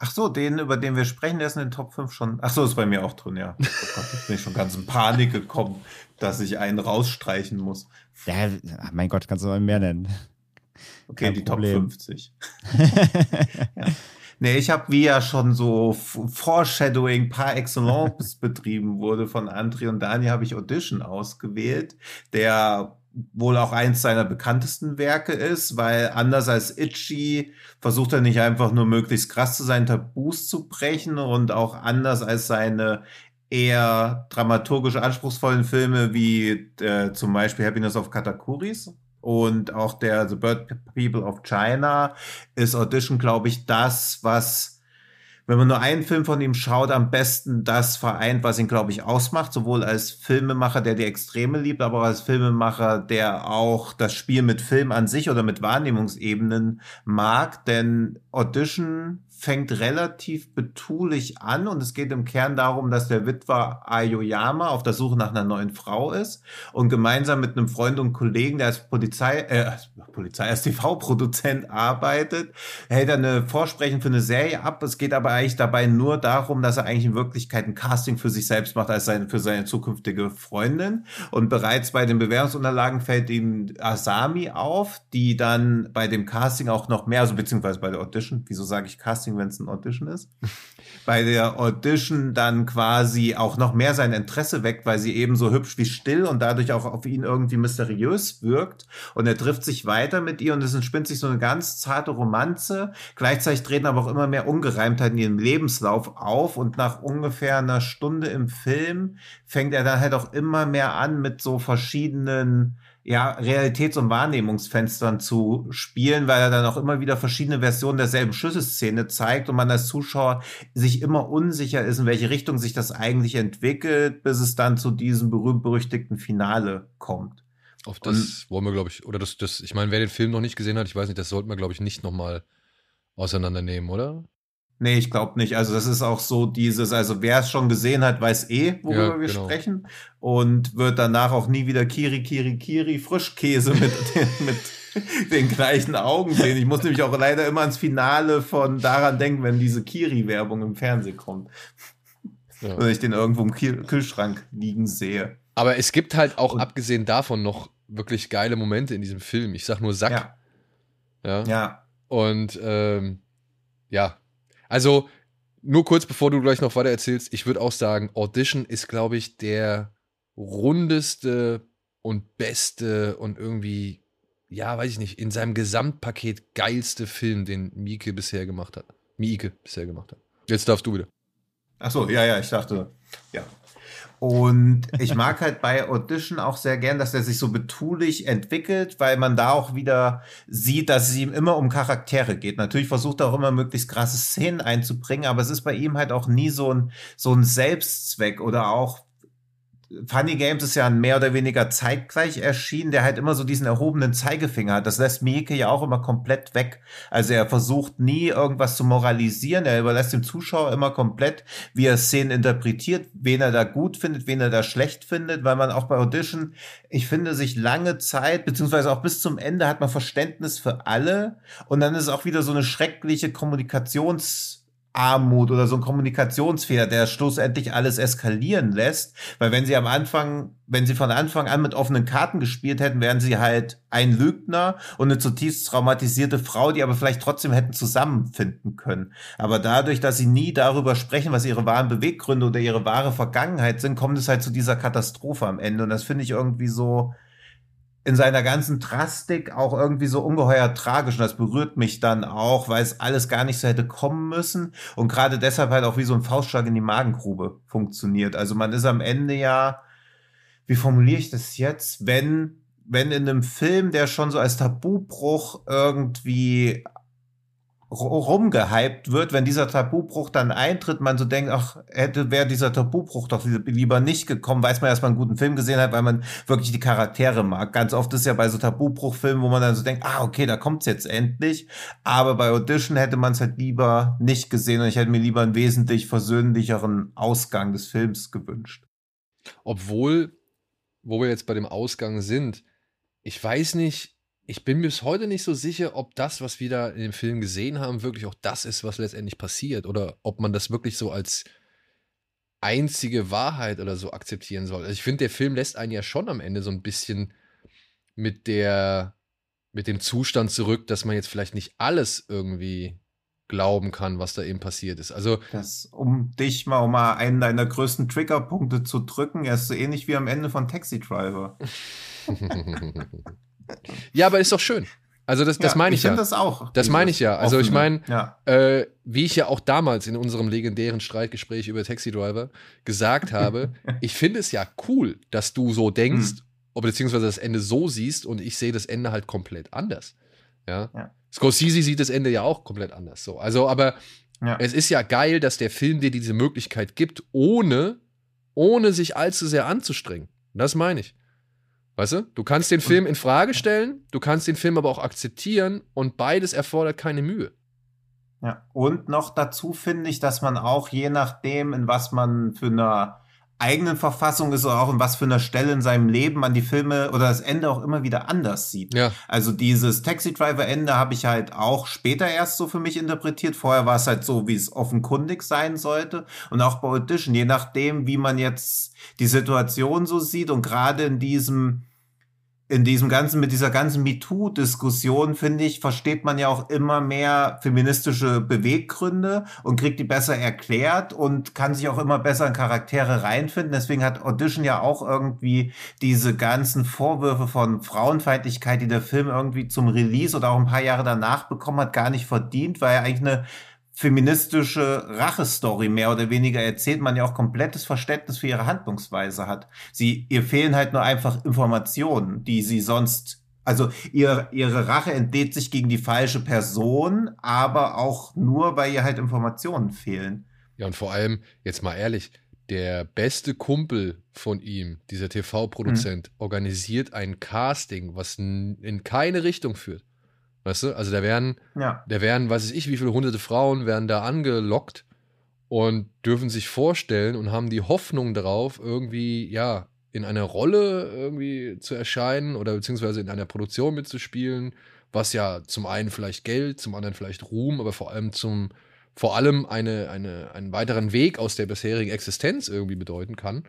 Speaker 3: Ach so, den, über den wir sprechen, der ist in den Top 5 schon. Ach so, ist bei mir auch drin, ja. Oh Gott, jetzt bin ich schon ganz in Panik gekommen, dass ich einen rausstreichen muss.
Speaker 2: Ja, mein Gott, kannst du mal mehr nennen.
Speaker 3: Okay,
Speaker 2: Kein
Speaker 3: die
Speaker 2: Problem.
Speaker 3: Top 50. (laughs) Nee, ich habe wie ja schon so Foreshadowing par excellence (laughs) betrieben wurde von André und Dani, habe ich Audition ausgewählt, der wohl auch eins seiner bekanntesten Werke ist, weil anders als Itchy versucht er nicht einfach nur möglichst krass zu sein, Tabus zu brechen und auch anders als seine eher dramaturgisch anspruchsvollen Filme wie äh, zum Beispiel Happiness of Katakuris und auch der The Bird People of China ist Audition, glaube ich, das, was wenn man nur einen Film von ihm schaut, am besten das vereint, was ihn, glaube ich, ausmacht, sowohl als Filmemacher, der die Extreme liebt, aber als Filmemacher, der auch das Spiel mit Film an sich oder mit Wahrnehmungsebenen mag. Denn Audition fängt relativ betulich an und es geht im Kern darum, dass der Witwer Ayoyama auf der Suche nach einer neuen Frau ist und gemeinsam mit einem Freund und Kollegen, der als Polizei, äh, Polizei, als TV-Produzent arbeitet, hält er eine Vorsprechen für eine Serie ab. Es geht aber eigentlich dabei nur darum, dass er eigentlich in Wirklichkeit ein Casting für sich selbst macht als seine, für seine zukünftige Freundin und bereits bei den Bewerbungsunterlagen fällt ihm Asami auf, die dann bei dem Casting auch noch mehr, also beziehungsweise bei der Audition, wieso sage ich Casting, Casting, wenn es ein Audition ist. (laughs) Bei der Audition dann quasi auch noch mehr sein Interesse weckt, weil sie eben so hübsch wie still und dadurch auch auf ihn irgendwie mysteriös wirkt. Und er trifft sich weiter mit ihr und es entspinnt sich so eine ganz zarte Romanze. Gleichzeitig treten aber auch immer mehr Ungereimtheiten in ihrem Lebenslauf auf und nach ungefähr einer Stunde im Film fängt er dann halt auch immer mehr an mit so verschiedenen ja, Realitäts- und Wahrnehmungsfenstern zu spielen, weil er dann auch immer wieder verschiedene Versionen derselben Schlüsselszene zeigt und man als Zuschauer sich immer unsicher ist, in welche Richtung sich das eigentlich entwickelt, bis es dann zu diesem berühmt-berüchtigten Finale kommt.
Speaker 1: Auf das und, wollen wir, glaube ich, oder das, das, ich meine, wer den Film noch nicht gesehen hat, ich weiß nicht, das sollten wir, glaube ich, nicht nochmal auseinandernehmen, oder?
Speaker 3: Nee, ich glaube nicht. Also das ist auch so dieses, also wer es schon gesehen hat, weiß eh, worüber ja, wir genau. sprechen und wird danach auch nie wieder Kiri, Kiri, Kiri Frischkäse mit, (laughs) mit den gleichen Augen sehen. Ich muss nämlich auch leider immer ans Finale von daran denken, wenn diese Kiri-Werbung im Fernsehen kommt. Ja. Und ich den irgendwo im Kühlschrank liegen sehe.
Speaker 1: Aber es gibt halt auch, und, abgesehen davon, noch wirklich geile Momente in diesem Film. Ich sag nur Sack.
Speaker 3: Ja.
Speaker 1: Ja.
Speaker 3: ja.
Speaker 1: Und ähm, ja, also, nur kurz bevor du gleich noch weiter erzählst, ich würde auch sagen, Audition ist, glaube ich, der rundeste und beste und irgendwie, ja, weiß ich nicht, in seinem Gesamtpaket geilste Film, den Mieke bisher gemacht hat. Mieke bisher gemacht hat. Jetzt darfst du wieder.
Speaker 3: Ach so, ja, ja, ich dachte, ja, und ich mag halt bei Audition auch sehr gern, dass er sich so betulich entwickelt, weil man da auch wieder sieht, dass es ihm immer um Charaktere geht. Natürlich versucht er auch immer möglichst krasse Szenen einzubringen, aber es ist bei ihm halt auch nie so ein, so ein Selbstzweck oder auch Funny Games ist ja mehr oder weniger zeitgleich erschienen, der halt immer so diesen erhobenen Zeigefinger hat. Das lässt Mieke ja auch immer komplett weg. Also er versucht nie irgendwas zu moralisieren. Er überlässt dem Zuschauer immer komplett, wie er Szenen interpretiert, wen er da gut findet, wen er da schlecht findet, weil man auch bei Audition, ich finde, sich lange Zeit, beziehungsweise auch bis zum Ende hat man Verständnis für alle. Und dann ist es auch wieder so eine schreckliche Kommunikations- Armut oder so ein Kommunikationsfehler, der schlussendlich alles eskalieren lässt. Weil wenn sie am Anfang, wenn sie von Anfang an mit offenen Karten gespielt hätten, wären sie halt ein Lügner und eine zutiefst traumatisierte Frau, die aber vielleicht trotzdem hätten zusammenfinden können. Aber dadurch, dass sie nie darüber sprechen, was ihre wahren Beweggründe oder ihre wahre Vergangenheit sind, kommt es halt zu dieser Katastrophe am Ende. Und das finde ich irgendwie so, in seiner ganzen Drastik auch irgendwie so ungeheuer tragisch. Und das berührt mich dann auch, weil es alles gar nicht so hätte kommen müssen. Und gerade deshalb halt auch wie so ein Faustschlag in die Magengrube funktioniert. Also man ist am Ende ja, wie formuliere ich das jetzt, wenn, wenn in einem Film, der schon so als Tabubruch irgendwie rumgehypt wird, wenn dieser Tabubruch dann eintritt, man so denkt, ach, hätte wäre dieser Tabubruch doch lieber nicht gekommen, weiß man, dass man einen guten Film gesehen hat, weil man wirklich die Charaktere mag. Ganz oft ist ja bei so Tabubruchfilmen, wo man dann so denkt, ah, okay, da kommt's jetzt endlich. Aber bei Audition hätte man es halt lieber nicht gesehen und ich hätte mir lieber einen wesentlich versöhnlicheren Ausgang des Films gewünscht.
Speaker 1: Obwohl, wo wir jetzt bei dem Ausgang sind, ich weiß nicht, ich bin bis heute nicht so sicher, ob das, was wir da in dem Film gesehen haben, wirklich auch das ist, was letztendlich passiert. Oder ob man das wirklich so als einzige Wahrheit oder so akzeptieren soll. Also ich finde, der Film lässt einen ja schon am Ende so ein bisschen mit der, mit dem Zustand zurück, dass man jetzt vielleicht nicht alles irgendwie glauben kann, was da eben passiert ist. Also
Speaker 3: Das, um dich mal, um mal einen deiner größten Triggerpunkte zu drücken, er ist so ähnlich wie am Ende von Taxi Driver. (laughs)
Speaker 1: ja, aber ist doch schön. Also das, das
Speaker 3: Ja,
Speaker 1: meine ich, ja.
Speaker 3: finde das auch.
Speaker 1: Das meine ich ja. Also ich meine,
Speaker 3: Ja.
Speaker 1: äh, wie ich ja auch damals in unserem legendären Streitgespräch über Taxi Driver gesagt habe, (laughs) ich finde es ja cool, dass du so denkst,
Speaker 3: Hm.
Speaker 1: oder beziehungsweise das Ende so siehst und ich sehe das Ende halt komplett anders. Ja.
Speaker 3: Ja.
Speaker 1: Scorsese sieht das Ende ja auch komplett anders so. Also, aber
Speaker 3: Ja.
Speaker 1: es ist ja geil, dass der Film dir diese Möglichkeit gibt, ohne, ohne sich allzu sehr anzustrengen. Das meine ich. Weißt du? Du kannst den Film in Frage stellen, du kannst den Film aber auch akzeptieren und beides erfordert keine Mühe.
Speaker 3: Ja, und noch dazu finde ich, dass man auch je nachdem, in was man für einer eigenen Verfassung ist oder auch in was für einer Stelle in seinem Leben man die Filme oder das Ende auch immer wieder anders sieht.
Speaker 1: Ja.
Speaker 3: Also dieses Taxi Driver Ende habe ich halt auch später erst so für mich interpretiert. Vorher war es halt so, wie es offenkundig sein sollte. Und auch bei Audition, je nachdem, wie man jetzt die Situation so sieht und gerade in diesem in diesem ganzen, mit dieser ganzen MeToo-Diskussion, finde ich, versteht man ja auch immer mehr feministische Beweggründe und kriegt die besser erklärt und kann sich auch immer besser in Charaktere reinfinden. Deswegen hat Audition ja auch irgendwie diese ganzen Vorwürfe von Frauenfeindlichkeit, die der Film irgendwie zum Release oder auch ein paar Jahre danach bekommen hat, gar nicht verdient, weil er eigentlich eine feministische Rachestory mehr oder weniger erzählt, man ja auch komplettes Verständnis für ihre Handlungsweise hat. Sie, ihr fehlen halt nur einfach Informationen, die sie sonst, also ihr, ihre Rache entlädt sich gegen die falsche Person, aber auch nur, weil ihr halt Informationen fehlen.
Speaker 1: Ja, und vor allem, jetzt mal ehrlich, der beste Kumpel von ihm, dieser TV-Produzent, organisiert ein Casting, was in keine Richtung führt. Weißt du? Also da werden,
Speaker 3: Ja.
Speaker 1: da werden, weiß ich, wie viele hunderte Frauen werden da angelockt und dürfen sich vorstellen und haben die Hoffnung darauf, irgendwie, ja, in einer Rolle irgendwie zu erscheinen oder beziehungsweise in einer Produktion mitzuspielen, was ja zum einen vielleicht Geld, zum anderen vielleicht Ruhm, aber vor allem zum, vor allem eine, eine, einen weiteren Weg aus der bisherigen Existenz irgendwie bedeuten kann.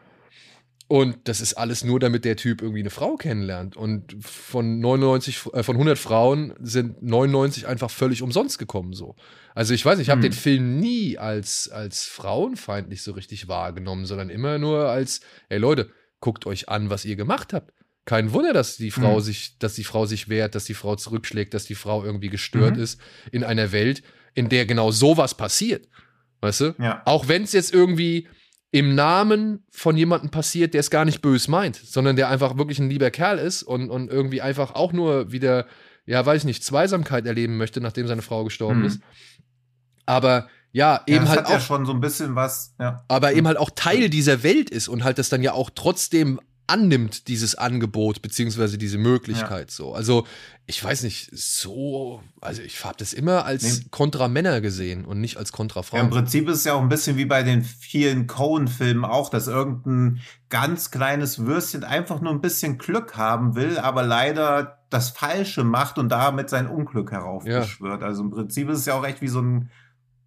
Speaker 1: Und das ist alles nur, damit der Typ irgendwie eine Frau kennenlernt. Und von 99, äh, von 100 Frauen sind 99 einfach völlig umsonst gekommen so. Also ich weiß nicht, ich habe
Speaker 3: Hm.
Speaker 1: den Film nie als, als frauenfeindlich so richtig wahrgenommen, sondern immer nur als, ey Leute, guckt euch an, was ihr gemacht habt. Kein Wunder, dass die Frau
Speaker 3: Hm.
Speaker 1: sich, dass die Frau sich wehrt, dass die Frau zurückschlägt, dass die Frau irgendwie gestört
Speaker 3: Mhm.
Speaker 1: ist in einer Welt, in der genau sowas passiert. Weißt du?
Speaker 3: Ja.
Speaker 1: Auch wenn es jetzt irgendwie im Namen von jemandem passiert, der es gar nicht bös meint, sondern der einfach wirklich ein lieber Kerl ist und, und irgendwie einfach auch nur wieder, ja, weiß ich nicht, Zweisamkeit erleben möchte, nachdem seine Frau gestorben
Speaker 3: Mhm.
Speaker 1: ist. Aber ja,
Speaker 3: Ja,
Speaker 1: eben halt
Speaker 3: hat
Speaker 1: auch
Speaker 3: ja schon so ein bisschen was, ja.
Speaker 1: aber eben halt auch Teil dieser Welt ist und halt das dann ja auch trotzdem annimmt, dieses Angebot, beziehungsweise diese Möglichkeit so. Also, ich weiß nicht, so, also ich habe das immer als
Speaker 3: Nee.
Speaker 1: kontra Männer gesehen und nicht als kontra
Speaker 3: Ja, Im
Speaker 1: Frauen.
Speaker 3: Prinzip ist es ja auch ein bisschen wie bei den vielen Cohen-Filmen auch, dass irgendein ganz kleines Würstchen einfach nur ein bisschen Glück haben will, aber leider das Falsche macht und damit sein Unglück heraufbeschwört. Also im Prinzip ist es ja auch echt wie so ein,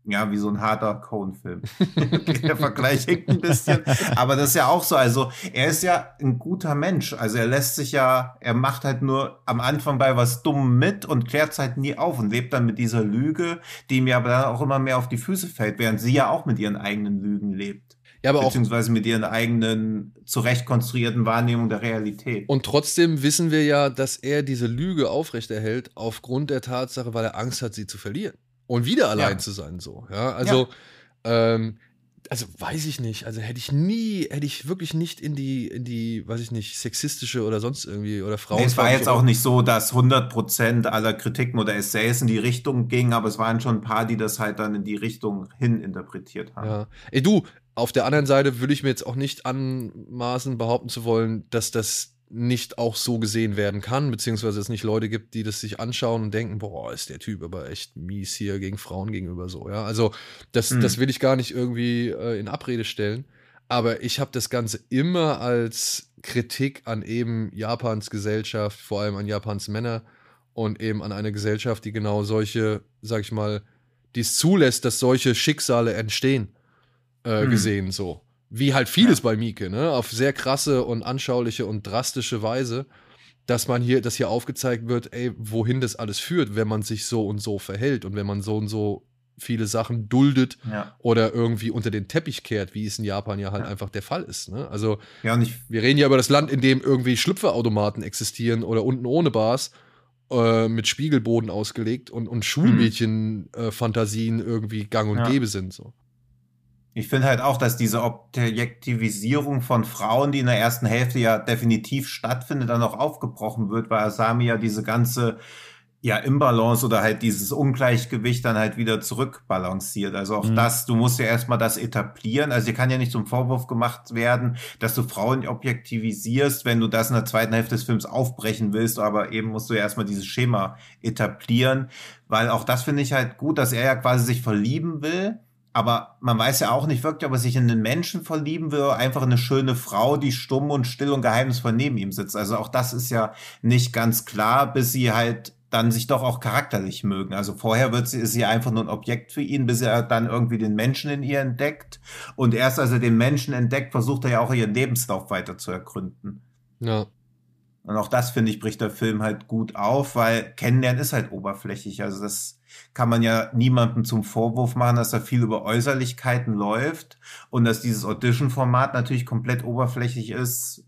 Speaker 3: ja, wie so ein harter Cohen-Film. (laughs) Der Vergleich hinkt ein bisschen. Aber das ist ja auch so. Also er ist ja ein guter Mensch. Also er lässt sich ja, er macht halt nur am Anfang bei was Dummem mit und klärt es halt nie auf und lebt dann mit dieser Lüge, die ihm ja aber dann auch immer mehr auf die Füße fällt, während sie ja auch mit ihren eigenen Lügen lebt.
Speaker 1: Ja, aber auch
Speaker 3: Beziehungsweise mit ihren eigenen zurecht konstruierten Wahrnehmungen der Realität.
Speaker 1: Und trotzdem wissen wir ja, dass er diese Lüge aufrechterhält aufgrund der Tatsache, weil er Angst hat, sie zu verlieren. Und wieder allein
Speaker 3: Ja.
Speaker 1: zu sein, so. Ja, also, ähm, also weiß ich nicht. Also hätte ich nie, hätte ich wirklich nicht in die, in die, weiß ich nicht, sexistische oder sonst irgendwie oder Frauen.
Speaker 3: Nee, es war jetzt auch nicht so, dass 100% aller Kritiken oder Essays in die Richtung gingen, aber es waren schon ein paar, die das halt dann in die Richtung hin interpretiert haben.
Speaker 1: Ja. Ey, du, auf der anderen Seite würde ich mir jetzt auch nicht anmaßen, behaupten zu wollen, dass das nicht auch so gesehen werden kann, beziehungsweise es nicht Leute gibt, die das sich anschauen und denken, boah, ist der Typ aber echt mies hier gegen Frauen gegenüber so, ja. Also das,
Speaker 3: Mhm.
Speaker 1: das will ich gar nicht irgendwie äh, in Abrede stellen. Aber ich habe das Ganze immer als Kritik an eben Japans Gesellschaft, vor allem an Japans Männer und eben an eine Gesellschaft, die genau solche, sag ich mal, die es zulässt, dass solche Schicksale entstehen, äh,
Speaker 3: Hm.
Speaker 1: gesehen so. Wie halt vieles bei Mieke, ne? Auf sehr krasse und anschauliche und drastische Weise, dass man hier, dass hier aufgezeigt wird, ey, wohin das alles führt, wenn man sich so und so verhält und wenn man so und so viele Sachen duldet
Speaker 3: Ja.
Speaker 1: oder irgendwie unter den Teppich kehrt, wie es in Japan ja halt
Speaker 3: Ja.
Speaker 1: einfach der Fall ist. Ne? Also
Speaker 3: Ja,
Speaker 1: wir reden ja über das Land, in dem irgendwie Schlüpferautomaten existieren oder unten ohne Bars äh, mit Spiegelboden ausgelegt und, und Schulmädchen-Fantasien irgendwie gang und
Speaker 3: Ja.
Speaker 1: gäbe sind. So.
Speaker 3: Ich finde halt auch, dass diese Objektivisierung von Frauen, die in der ersten Hälfte ja definitiv stattfindet, dann auch aufgebrochen wird, weil Asami ja diese ganze ja, Imbalance oder halt dieses Ungleichgewicht dann halt wieder zurückbalanciert. Also auch
Speaker 2: Mhm.
Speaker 3: das, du musst ja erstmal das etablieren. Also dir kann ja nicht zum Vorwurf gemacht werden, dass du Frauen objektivisierst, wenn du das in der zweiten Hälfte des Films aufbrechen willst, aber eben musst du ja erstmal dieses Schema etablieren, weil auch das finde ich halt gut, dass er ja quasi sich verlieben will. Aber man weiß ja auch nicht wirklich, ob er sich in einen Menschen verlieben will oder einfach in eine schöne Frau, die stumm und still und geheimnisvoll neben ihm sitzt. Also auch das ist ja nicht ganz klar, bis sie halt dann sich doch auch charakterlich mögen. Also vorher wird sie, ist sie einfach nur ein Objekt für ihn, bis er dann irgendwie den Menschen in ihr entdeckt. Und erst als er den Menschen entdeckt, versucht er ja auch ihren Lebenslauf weiter zu ergründen.
Speaker 1: Ja.
Speaker 3: Und auch das, finde ich, bricht der Film halt gut auf, weil Kennenlernen ist halt oberflächlich. Also das kann man ja niemandem zum Vorwurf machen, dass da viel über Äußerlichkeiten läuft und dass dieses Audition-Format natürlich komplett oberflächlich ist,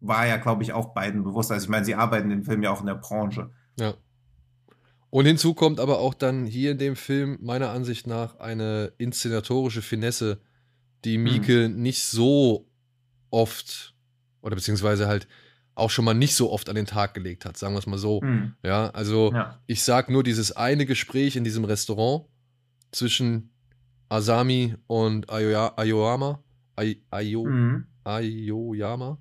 Speaker 3: war ja, glaube ich, auch beiden bewusst. Also ich meine, sie arbeiten den Film ja auch in der Branche.
Speaker 1: Ja. Und hinzu kommt aber auch dann hier in dem Film meiner Ansicht nach eine inszenatorische Finesse, die Mieke nicht so oft oder beziehungsweise halt auch schon mal nicht so oft an den Tag gelegt hat, sagen wir es mal so.
Speaker 3: Hm.
Speaker 1: Ja, also
Speaker 3: Ja.
Speaker 1: ich sag nur dieses eine Gespräch in diesem Restaurant zwischen Asami und Aoya, Aoyama, Ay, Ayo,
Speaker 3: Mhm.
Speaker 1: Aoyama.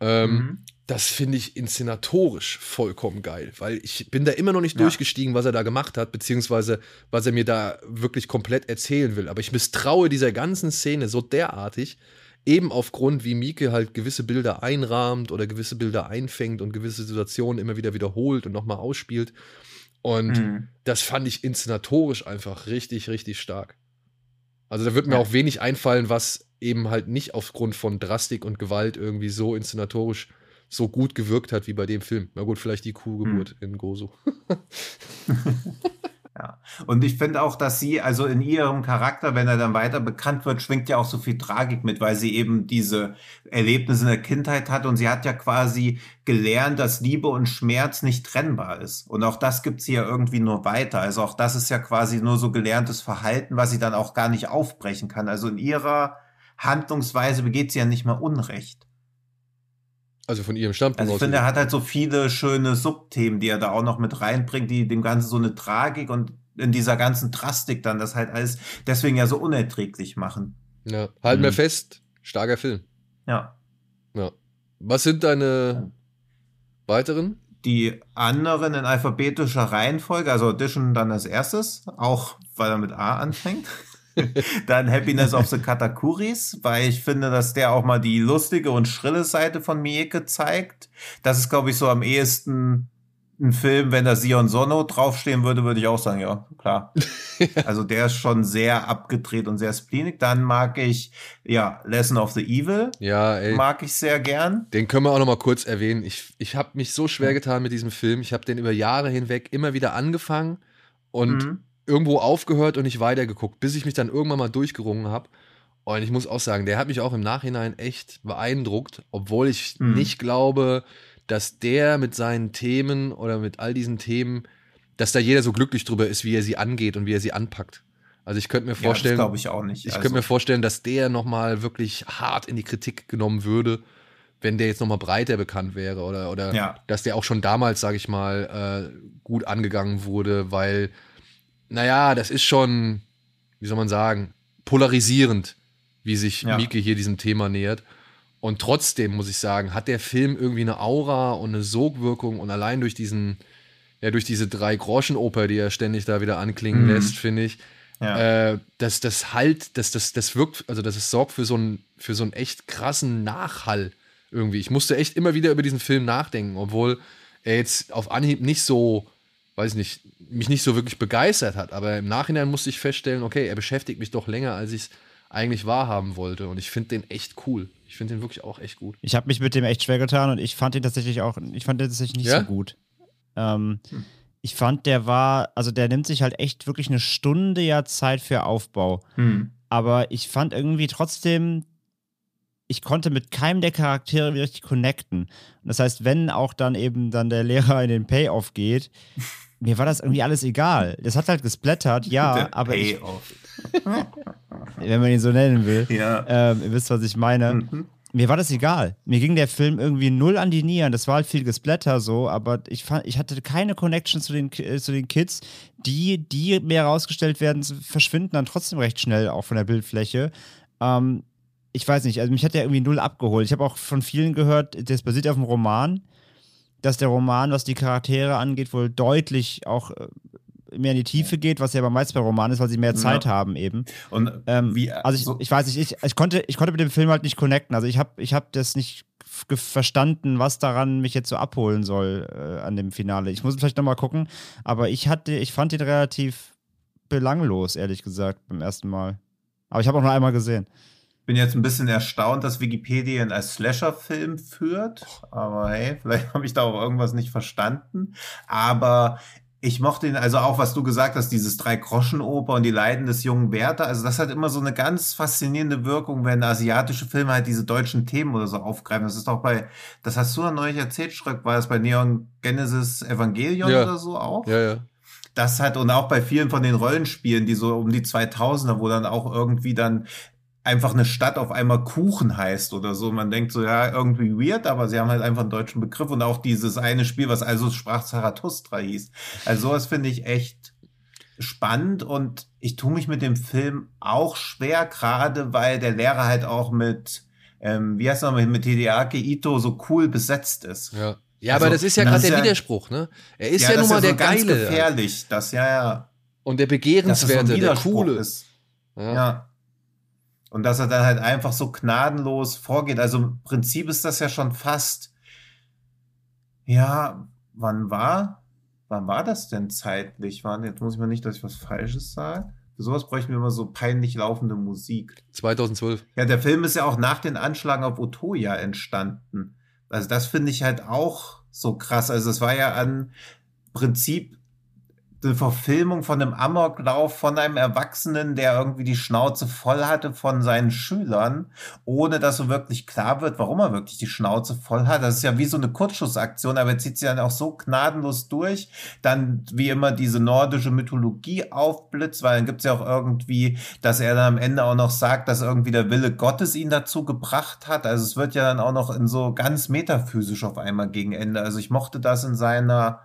Speaker 1: Ähm,
Speaker 3: Mhm.
Speaker 1: das finde ich inszenatorisch vollkommen geil, weil ich bin da immer noch nicht
Speaker 3: Ja.
Speaker 1: durchgestiegen, was er da gemacht hat, beziehungsweise was er mir da wirklich komplett erzählen will. Aber ich misstraue dieser ganzen Szene so derartig, eben aufgrund, wie Mieke halt gewisse Bilder einrahmt oder gewisse Bilder einfängt und gewisse Situationen immer wieder wiederholt und nochmal ausspielt. Und
Speaker 3: Mhm.
Speaker 1: das fand ich inszenatorisch einfach richtig, richtig stark. Also da wird mir
Speaker 3: Ja.
Speaker 1: auch wenig einfallen, was eben halt nicht aufgrund von Drastik und Gewalt irgendwie so inszenatorisch so gut gewirkt hat wie bei dem Film. Na gut, vielleicht die Kuhgeburt in Gozo. (laughs) (laughs)
Speaker 3: Ja. Und ich finde auch, dass sie, also in ihrem Charakter, wenn er dann weiter bekannt wird, schwingt ja auch so viel Tragik mit, weil sie eben diese Erlebnisse in der Kindheit hat und sie hat ja quasi gelernt, dass Liebe und Schmerz nicht trennbar ist. Und auch das gibt sie ja irgendwie nur weiter. Also auch das ist ja quasi nur so gelerntes Verhalten, was sie dann auch gar nicht aufbrechen kann. Also in ihrer Handlungsweise begeht sie ja nicht mal Unrecht.
Speaker 1: Also von ihrem Standpunkt
Speaker 3: Also ich
Speaker 1: aus.
Speaker 3: finde, er hat halt so viele schöne Subthemen, die er da auch noch mit reinbringt, die dem Ganzen so eine Tragik und in dieser ganzen Drastik dann das halt alles deswegen ja so unerträglich machen.
Speaker 1: ja, halten wir
Speaker 2: Mhm.
Speaker 1: fest, starker Film.
Speaker 3: Ja.
Speaker 1: Ja. Was sind deine weiteren?
Speaker 3: Die anderen in alphabetischer Reihenfolge, also Audition dann als erstes, auch weil er mit A anfängt. Dann Happiness of the Katakuris, weil ich finde, dass der auch mal die lustige und schrille Seite von Mieke zeigt. Das ist, glaube ich, so am ehesten ein Film, wenn da Sion Sono draufstehen würde, würde ich auch sagen, ja, klar. (laughs) Also der ist schon sehr abgedreht und sehr spleenig. Dann mag ich, ja, Lesson of the Evil,
Speaker 1: Ja, ey.
Speaker 3: mag ich sehr gern.
Speaker 1: Den können wir auch noch mal kurz erwähnen. Ich, ich habe mich so schwer getan mit diesem Film. Ich habe den über Jahre hinweg immer wieder angefangen und
Speaker 3: Mhm.
Speaker 1: Irgendwo aufgehört und nicht weitergeguckt, bis ich mich dann irgendwann mal durchgerungen habe. Und ich muss auch sagen, der hat mich auch im Nachhinein echt beeindruckt, obwohl ich
Speaker 3: Mhm.
Speaker 1: nicht glaube, dass der mit seinen Themen oder mit all diesen Themen, dass da jeder so glücklich drüber ist, wie er sie angeht und wie er sie anpackt. Also ich könnte mir
Speaker 3: Ja,
Speaker 1: vorstellen,
Speaker 3: das glaube ich auch nicht.
Speaker 1: ich
Speaker 3: Also-
Speaker 1: könnte mir vorstellen, dass der nochmal wirklich hart in die Kritik genommen würde, wenn der jetzt nochmal breiter bekannt wäre oder, oder
Speaker 3: Ja.
Speaker 1: dass der auch schon damals, sage ich mal, äh, gut angegangen wurde, weil, naja, das ist schon, wie soll man sagen, polarisierend, wie sich
Speaker 3: Ja.
Speaker 1: Mieke hier diesem Thema nähert. Und trotzdem muss ich sagen, hat der Film irgendwie eine Aura und eine Sogwirkung und allein durch diesen, ja, durch diese drei Groschen-Oper, die er ständig da wieder anklingen
Speaker 3: Mhm.
Speaker 1: lässt, finde ich,
Speaker 3: ja.
Speaker 1: äh, dass das halt, dass das, das wirkt, also dass es sorgt für so einen, für so einen echt krassen Nachhall irgendwie. Ich musste echt immer wieder über diesen Film nachdenken, obwohl er jetzt auf Anhieb nicht so, weiß ich nicht, mich nicht so wirklich begeistert hat. Aber im Nachhinein musste ich feststellen, okay, er beschäftigt mich doch länger, als ich es eigentlich wahrhaben wollte. Und ich finde den echt cool. Ich finde den wirklich auch echt gut.
Speaker 2: Ich habe mich mit dem echt schwer getan und ich fand ihn tatsächlich auch, ich fand den tatsächlich nicht
Speaker 1: Ja?
Speaker 2: so gut. Ähm, ich fand, der war, also der nimmt sich halt echt wirklich eine Stunde ja Zeit für Aufbau.
Speaker 3: Hm.
Speaker 2: Aber ich fand irgendwie trotzdem, ich konnte mit keinem der Charaktere richtig connecten. Und das heißt, wenn auch dann eben dann der Lehrer in den Payoff geht, mir war das irgendwie alles egal. Das hat halt gesplattert, ja,
Speaker 3: Der
Speaker 2: aber ich,
Speaker 3: Payoff. (laughs)
Speaker 2: wenn man ihn so nennen will.
Speaker 3: Ja.
Speaker 2: Ähm, ihr wisst, was ich meine.
Speaker 3: Mhm.
Speaker 2: Mir war das egal. Mir ging der Film irgendwie null an die Nieren. Das war halt viel Gesplatter so, aber ich fand, ich hatte keine Connection zu den, äh, zu den Kids. Die, die mehr herausgestellt werden, verschwinden dann trotzdem recht schnell auch von der Bildfläche. Ähm, ich weiß nicht, also mich hat der irgendwie null abgeholt. Ich habe auch von vielen gehört, das basiert auf einem Roman, dass der Roman, was die Charaktere angeht, wohl deutlich auch äh, mehr in die Tiefe geht, was ja aber meist bei Romanen ist, weil sie mehr Zeit haben eben.
Speaker 3: Und
Speaker 2: Ähm,
Speaker 3: wie,
Speaker 2: also ich,
Speaker 3: so-
Speaker 2: ich weiß nicht, ich, ich, konnte, ich konnte mit dem Film halt nicht connecten. Also ich habe ich hab das nicht verstanden, was daran mich jetzt so abholen soll äh, an dem Finale. Ich muss vielleicht nochmal gucken, aber ich hatte, ich fand ihn relativ belanglos, ehrlich gesagt, beim ersten Mal. Aber ich habe auch nur einmal gesehen.
Speaker 3: Bin jetzt ein bisschen erstaunt, dass Wikipedia ihn als Slasher-Film führt. Aber hey, (laughs) vielleicht habe ich da auch irgendwas nicht verstanden. Aber ich mochte ihn, also auch was du gesagt hast, dieses Drei-Groschen-Oper und die Leiden des jungen Werther. Also das hat immer so eine ganz faszinierende Wirkung, wenn asiatische Filme halt diese deutschen Themen oder so aufgreifen. Das ist auch bei, das hast du ja neulich erzählt, Schröck, war das bei Neon Genesis Evangelion
Speaker 1: Ja.
Speaker 3: oder so auch?
Speaker 1: Ja, ja.
Speaker 3: das hat und auch bei vielen von den Rollenspielen, die so um die 2000er, wo dann auch irgendwie dann einfach eine Stadt auf einmal Kuchen heißt oder so. Man denkt so, ja, irgendwie weird, aber sie haben halt einfach einen deutschen Begriff und auch dieses eine Spiel, was also sprach Zarathustra hieß. Also sowas finde ich echt spannend und ich tue mich mit dem Film auch schwer, gerade weil der Lehrer halt auch mit, ähm, wie heißt er noch, mit Hideaki Ito so cool besetzt ist.
Speaker 1: Ja, ja
Speaker 3: Also,
Speaker 1: aber das ist ja gerade der
Speaker 3: ja-
Speaker 1: Widerspruch, ne? Er ist ja,
Speaker 3: das
Speaker 1: nun mal
Speaker 3: so
Speaker 1: der
Speaker 3: ganz
Speaker 1: Geile.
Speaker 3: gefährlich, das ja, ja.
Speaker 1: Und der
Speaker 3: es so
Speaker 1: Begehrenswerte, der Coole.
Speaker 3: ist.
Speaker 1: Ja.
Speaker 3: Und dass er dann halt einfach so gnadenlos vorgeht. Also im Prinzip ist das ja schon fast. Ja, wann war? Wann war das denn zeitlich? Wann, jetzt muss ich mal nicht, dass ich was Falsches sage. Für sowas bräuchten wir immer so peinlich laufende Musik.
Speaker 1: 2012.
Speaker 3: Ja, der Film ist ja auch nach den Anschlagen auf Otoya entstanden. Also das finde ich halt auch so krass. Also es war ja an Prinzip eine Verfilmung von einem Amoklauf von einem Erwachsenen, der irgendwie die Schnauze voll hatte von seinen Schülern, ohne dass so wirklich klar wird, warum er wirklich die Schnauze voll hat. Das ist ja wie so eine Kurzschussaktion, aber er zieht sie dann auch so gnadenlos durch. Dann wie immer diese nordische Mythologie aufblitzt, weil dann gibt's ja auch irgendwie, dass er dann am Ende auch noch sagt, dass irgendwie der Wille Gottes ihn dazu gebracht hat. Also es wird ja dann auch noch in so ganz metaphysisch auf einmal gegen Ende. Also ich mochte das in seiner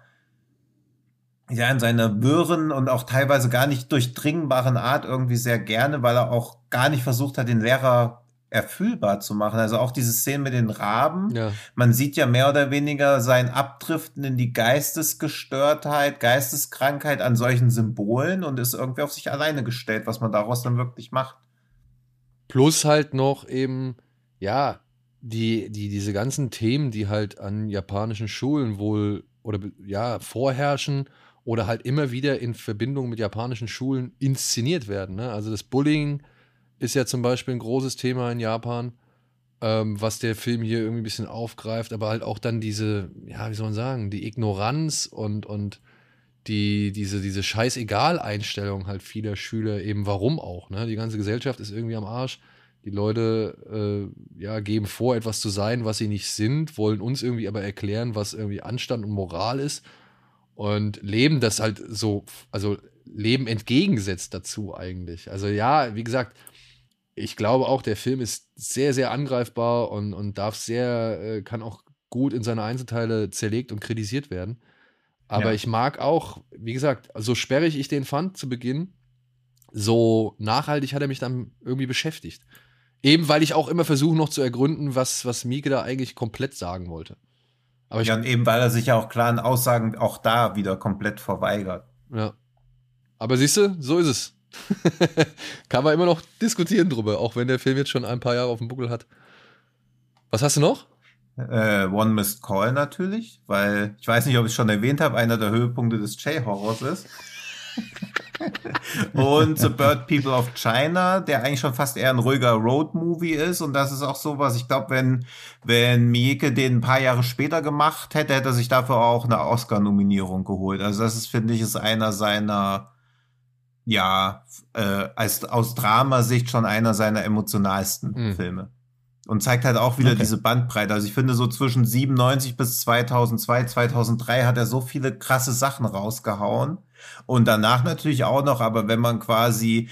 Speaker 3: ja, in seiner wirren und auch teilweise gar nicht durchdringbaren Art irgendwie sehr gerne, weil er auch gar nicht versucht hat, den Lehrer erfüllbar zu machen. Also auch diese Szene mit den Raben.
Speaker 1: Ja.
Speaker 3: Man sieht ja mehr oder weniger sein Abdriften in die Geistesgestörtheit, Geisteskrankheit an solchen Symbolen und ist irgendwie auf sich alleine gestellt, was man daraus dann wirklich macht.
Speaker 1: Plus halt noch eben, ja, die, die, diese ganzen Themen, die halt an japanischen Schulen wohl oder ja, vorherrschen oder halt immer wieder in Verbindung mit japanischen Schulen inszeniert werden. Ne? Also das Bullying ist ja zum Beispiel ein großes Thema in Japan, ähm, was der Film hier irgendwie ein bisschen aufgreift, aber halt auch dann diese, ja, wie soll man sagen, die Ignoranz und, und die, diese, diese Scheißegal-Einstellung halt vieler Schüler, eben warum auch, ne? Die ganze Gesellschaft ist irgendwie am Arsch. Die Leute äh, ja, geben vor, etwas zu sein, was sie nicht sind, wollen uns irgendwie aber erklären, was irgendwie Anstand und Moral ist und leben das halt so, also leben entgegengesetzt dazu eigentlich. Also ja, wie gesagt, ich glaube auch, der Film ist sehr, sehr angreifbar und, und darf sehr, äh, kann auch gut in seine Einzelteile zerlegt und kritisiert werden. Aber
Speaker 3: Ja.
Speaker 1: ich mag auch, wie gesagt, so sperrig ich den fand zu Beginn, so nachhaltig hat er mich dann irgendwie beschäftigt. Eben weil ich auch immer versuche noch zu ergründen, was, was Mieke da eigentlich komplett sagen wollte. Aber ich,
Speaker 3: Ja,
Speaker 1: ja.
Speaker 3: und eben weil er sich ja auch klaren Aussagen auch da wieder komplett verweigert.
Speaker 1: Aber siehst du, so ist es. (laughs) Kann man immer noch diskutieren drüber, auch wenn der Film jetzt schon ein paar Jahre auf dem Buckel hat. Was hast du noch?
Speaker 3: Äh, One Missed Call natürlich, weil ich weiß nicht, ob ich es schon erwähnt habe, einer der Höhepunkte des J-Horrors ist. Und The Bird People of China, der eigentlich schon fast eher ein ruhiger Road-Movie ist. Und das ist auch sowas, ich glaube, wenn, wenn Mieke den ein paar Jahre später gemacht hätte, hätte er sich dafür auch eine Oscar-Nominierung geholt. Also das ist, finde ich, ist einer seiner, ja, äh, als, aus Dramasicht schon einer seiner emotionalsten mhm. Filme. Und zeigt halt auch wieder okay. diese Bandbreite. Also ich finde so zwischen 97 bis 2002, 2003 hat er so viele krasse Sachen rausgehauen und danach natürlich auch noch, aber wenn man quasi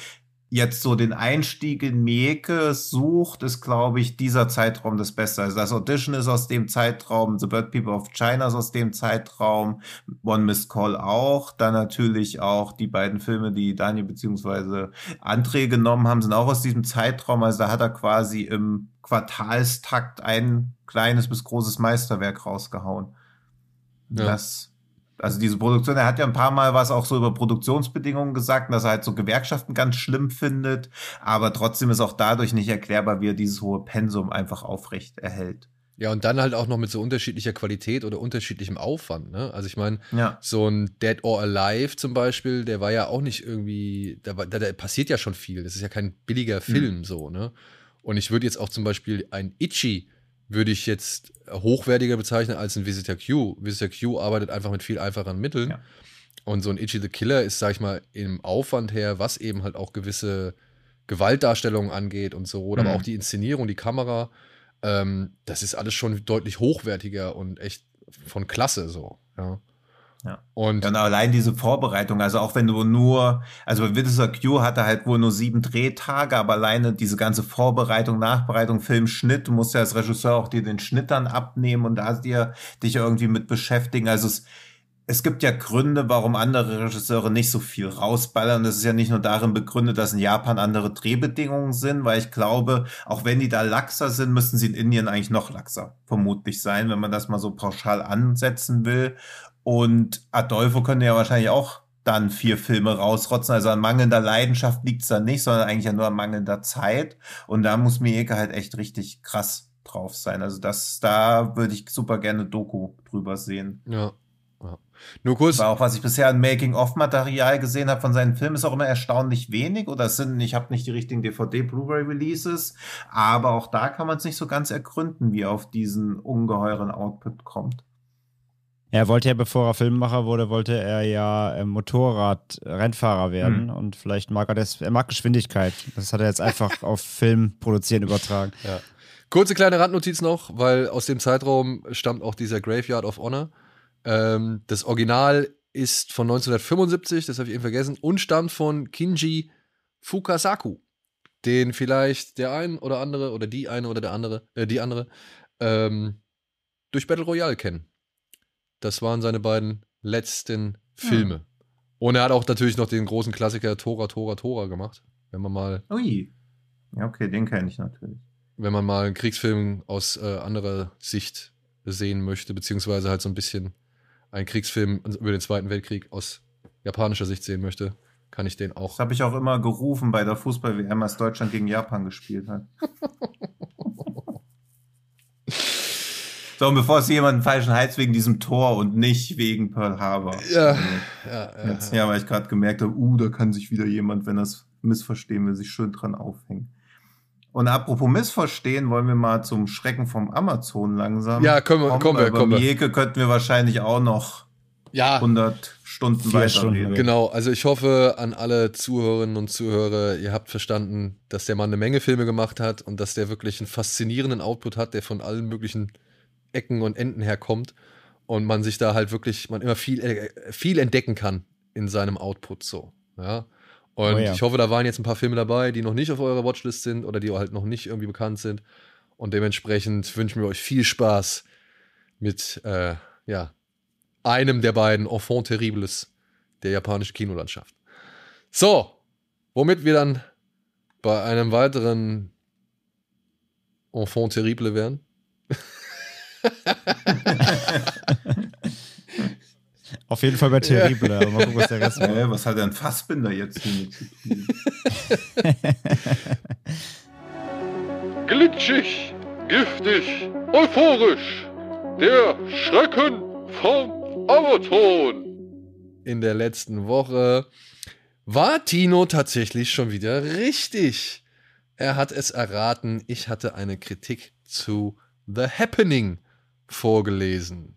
Speaker 3: jetzt so den Einstieg in Mieke sucht, ist, glaube ich, dieser Zeitraum das Beste. Also das Audition ist aus dem Zeitraum, The Bird People of China ist aus dem Zeitraum, One Missed Call auch, dann natürlich auch die beiden Filme, die Daniel beziehungsweise André genommen haben, sind auch aus diesem Zeitraum. Also da hat er quasi im Quartalstakt ein kleines bis großes Meisterwerk rausgehauen. Ja. Das also diese Produktion, er hat ja ein paar Mal was auch so über Produktionsbedingungen gesagt, dass er halt so Gewerkschaften ganz schlimm findet, aber trotzdem ist auch dadurch nicht erklärbar, wie er dieses hohe Pensum einfach aufrecht erhält.
Speaker 1: Ja, und dann halt auch noch mit so unterschiedlicher Qualität oder unterschiedlichem Aufwand. Ne? Also ich meine, ja. so ein Dead or Alive zum Beispiel, der war ja auch nicht irgendwie, da, da, da passiert ja schon viel. Das ist ja kein billiger Film mhm. so, ne? Und ich würde jetzt auch zum Beispiel ein Itchy würde ich jetzt hochwertiger bezeichnen als ein Visitor Q. Visitor Q arbeitet einfach mit viel einfacheren Mitteln. Ja. Und so ein Itchy the Killer ist, sag ich mal, im Aufwand her, was eben halt auch gewisse Gewaltdarstellungen angeht und so, oder mhm. aber auch die Inszenierung, die Kamera, ähm, das ist alles schon deutlich hochwertiger und echt von Klasse so, ja.
Speaker 3: Ja. Und ja, allein diese Vorbereitung, also auch wenn du nur, also Witzer Q hatte halt wohl nur sieben Drehtage, aber alleine diese ganze Vorbereitung, Nachbereitung, Film, Schnitt, du musst ja als Regisseur auch dir den Schnitt dann abnehmen und da dir dich irgendwie mit beschäftigen. Also es, es gibt ja Gründe, warum andere Regisseure nicht so viel rausballern. Das ist ja nicht nur darin begründet, dass in Japan andere Drehbedingungen sind, weil ich glaube, auch wenn die da laxer sind, müssten sie in Indien eigentlich noch laxer vermutlich sein, wenn man das mal so pauschal ansetzen will. Und Adolfo könnte ja wahrscheinlich auch dann vier Filme rausrotzen. Also an mangelnder Leidenschaft liegt es dann nicht, sondern eigentlich ja nur an mangelnder Zeit. Und da muss Mieke halt echt richtig krass drauf sein. Also das, da würde ich super gerne Doku drüber sehen.
Speaker 1: Ja. ja. Nur kurz.
Speaker 3: Aber auch was ich bisher an Making-of-Material gesehen habe von seinen Filmen, ist auch immer erstaunlich wenig. Oder es sind, ich habe nicht die richtigen DVD-Blu-ray-Releases, aber auch da kann man es nicht so ganz ergründen, wie er auf diesen ungeheuren Output kommt.
Speaker 2: Er wollte ja, bevor er Filmemacher wurde, wollte er ja äh, Motorrad-Rennfahrer werden mhm. und vielleicht mag er das, er mag Geschwindigkeit. Das hat er jetzt einfach (laughs) auf Film produzieren übertragen.
Speaker 1: Ja. Kurze kleine Randnotiz noch, weil aus dem Zeitraum stammt auch dieser Graveyard of Honor. Ähm, das Original ist von 1975, das habe ich eben vergessen, und stammt von Kinji Fukasaku, den vielleicht der ein oder andere oder die eine oder der andere, äh, die andere ähm, durch Battle Royale kennen. Das waren seine beiden letzten Filme. Ja. Und er hat auch natürlich noch den großen Klassiker Tora, Tora, Tora gemacht. Wenn man mal.
Speaker 3: Ui. Ja, okay, den kenne ich natürlich.
Speaker 1: Wenn man mal einen Kriegsfilm aus äh, anderer Sicht sehen möchte, beziehungsweise halt so ein bisschen einen Kriegsfilm über den Zweiten Weltkrieg aus japanischer Sicht sehen möchte, kann ich den auch.
Speaker 3: Das habe ich auch immer gerufen bei der Fußball-WM, als Deutschland gegen Japan gespielt hat. (laughs) So, und bevor es jemanden falschen Hals wegen diesem Tor und nicht wegen Pearl Harbor.
Speaker 1: Ja, also, ja,
Speaker 3: ja, jetzt, ja. weil ich gerade gemerkt habe, uh, da kann sich wieder jemand, wenn das missverstehen will, sich schön dran aufhängen. Und apropos missverstehen, wollen wir mal zum Schrecken vom Amazon langsam.
Speaker 1: Ja, können wir, kommen wir, kommen wir.
Speaker 3: Mieke könnten wir wahrscheinlich auch noch ja, 100 Stunden weiterreden.
Speaker 1: Genau, also ich hoffe an alle Zuhörerinnen und Zuhörer, ihr habt verstanden, dass der Mann eine Menge Filme gemacht hat und dass der wirklich einen faszinierenden Output hat, der von allen möglichen Ecken und Enden herkommt und man sich da halt wirklich, man immer viel, äh, viel entdecken kann in seinem Output so. Ja. Und oh ja. ich hoffe, da waren jetzt ein paar Filme dabei, die noch nicht auf eurer Watchlist sind oder die halt noch nicht irgendwie bekannt sind. Und dementsprechend wünschen wir euch viel Spaß mit äh, ja, einem der beiden Enfants terribles der japanischen Kinolandschaft. So, womit wir dann bei einem weiteren Enfant terrible wären. (laughs) (laughs)
Speaker 2: Auf jeden Fall bei Terrible, aber mal gucken, was der Rest
Speaker 3: ja, Was hat denn Fassbinder jetzt hier zu (laughs) tun?
Speaker 4: Glitschig, giftig, euphorisch. Der Schrecken vom Amazon.
Speaker 1: In der letzten Woche war Tino tatsächlich schon wieder richtig. Er hat es erraten. Ich hatte eine Kritik zu The Happening vorgelesen.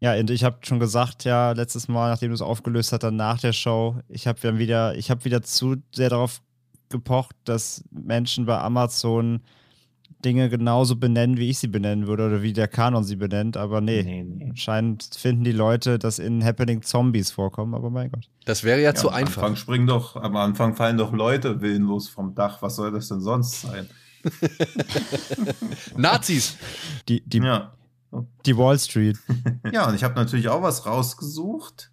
Speaker 2: Ja, und ich habe schon gesagt, ja, letztes Mal, nachdem du es aufgelöst hast, dann nach der Show, ich habe dann wieder, ich habe wieder zu sehr darauf gepocht, dass Menschen bei Amazon Dinge genauso benennen, wie ich sie benennen würde oder wie der Kanon sie benennt, aber nee.
Speaker 3: Nee, nee.
Speaker 2: Anscheinend finden die Leute, dass in Happening Zombies vorkommen, aber mein Gott.
Speaker 1: Das wäre ja, zu
Speaker 3: am
Speaker 1: einfach.
Speaker 3: Anfang springen doch, am Anfang fallen doch Leute willenlos vom Dach. Was soll das denn sonst sein? (laughs) (laughs)
Speaker 1: Nazis.
Speaker 2: Die, die,
Speaker 3: Ja.
Speaker 2: Die Wall Street. (laughs)
Speaker 3: Ja, und ich habe natürlich auch was rausgesucht.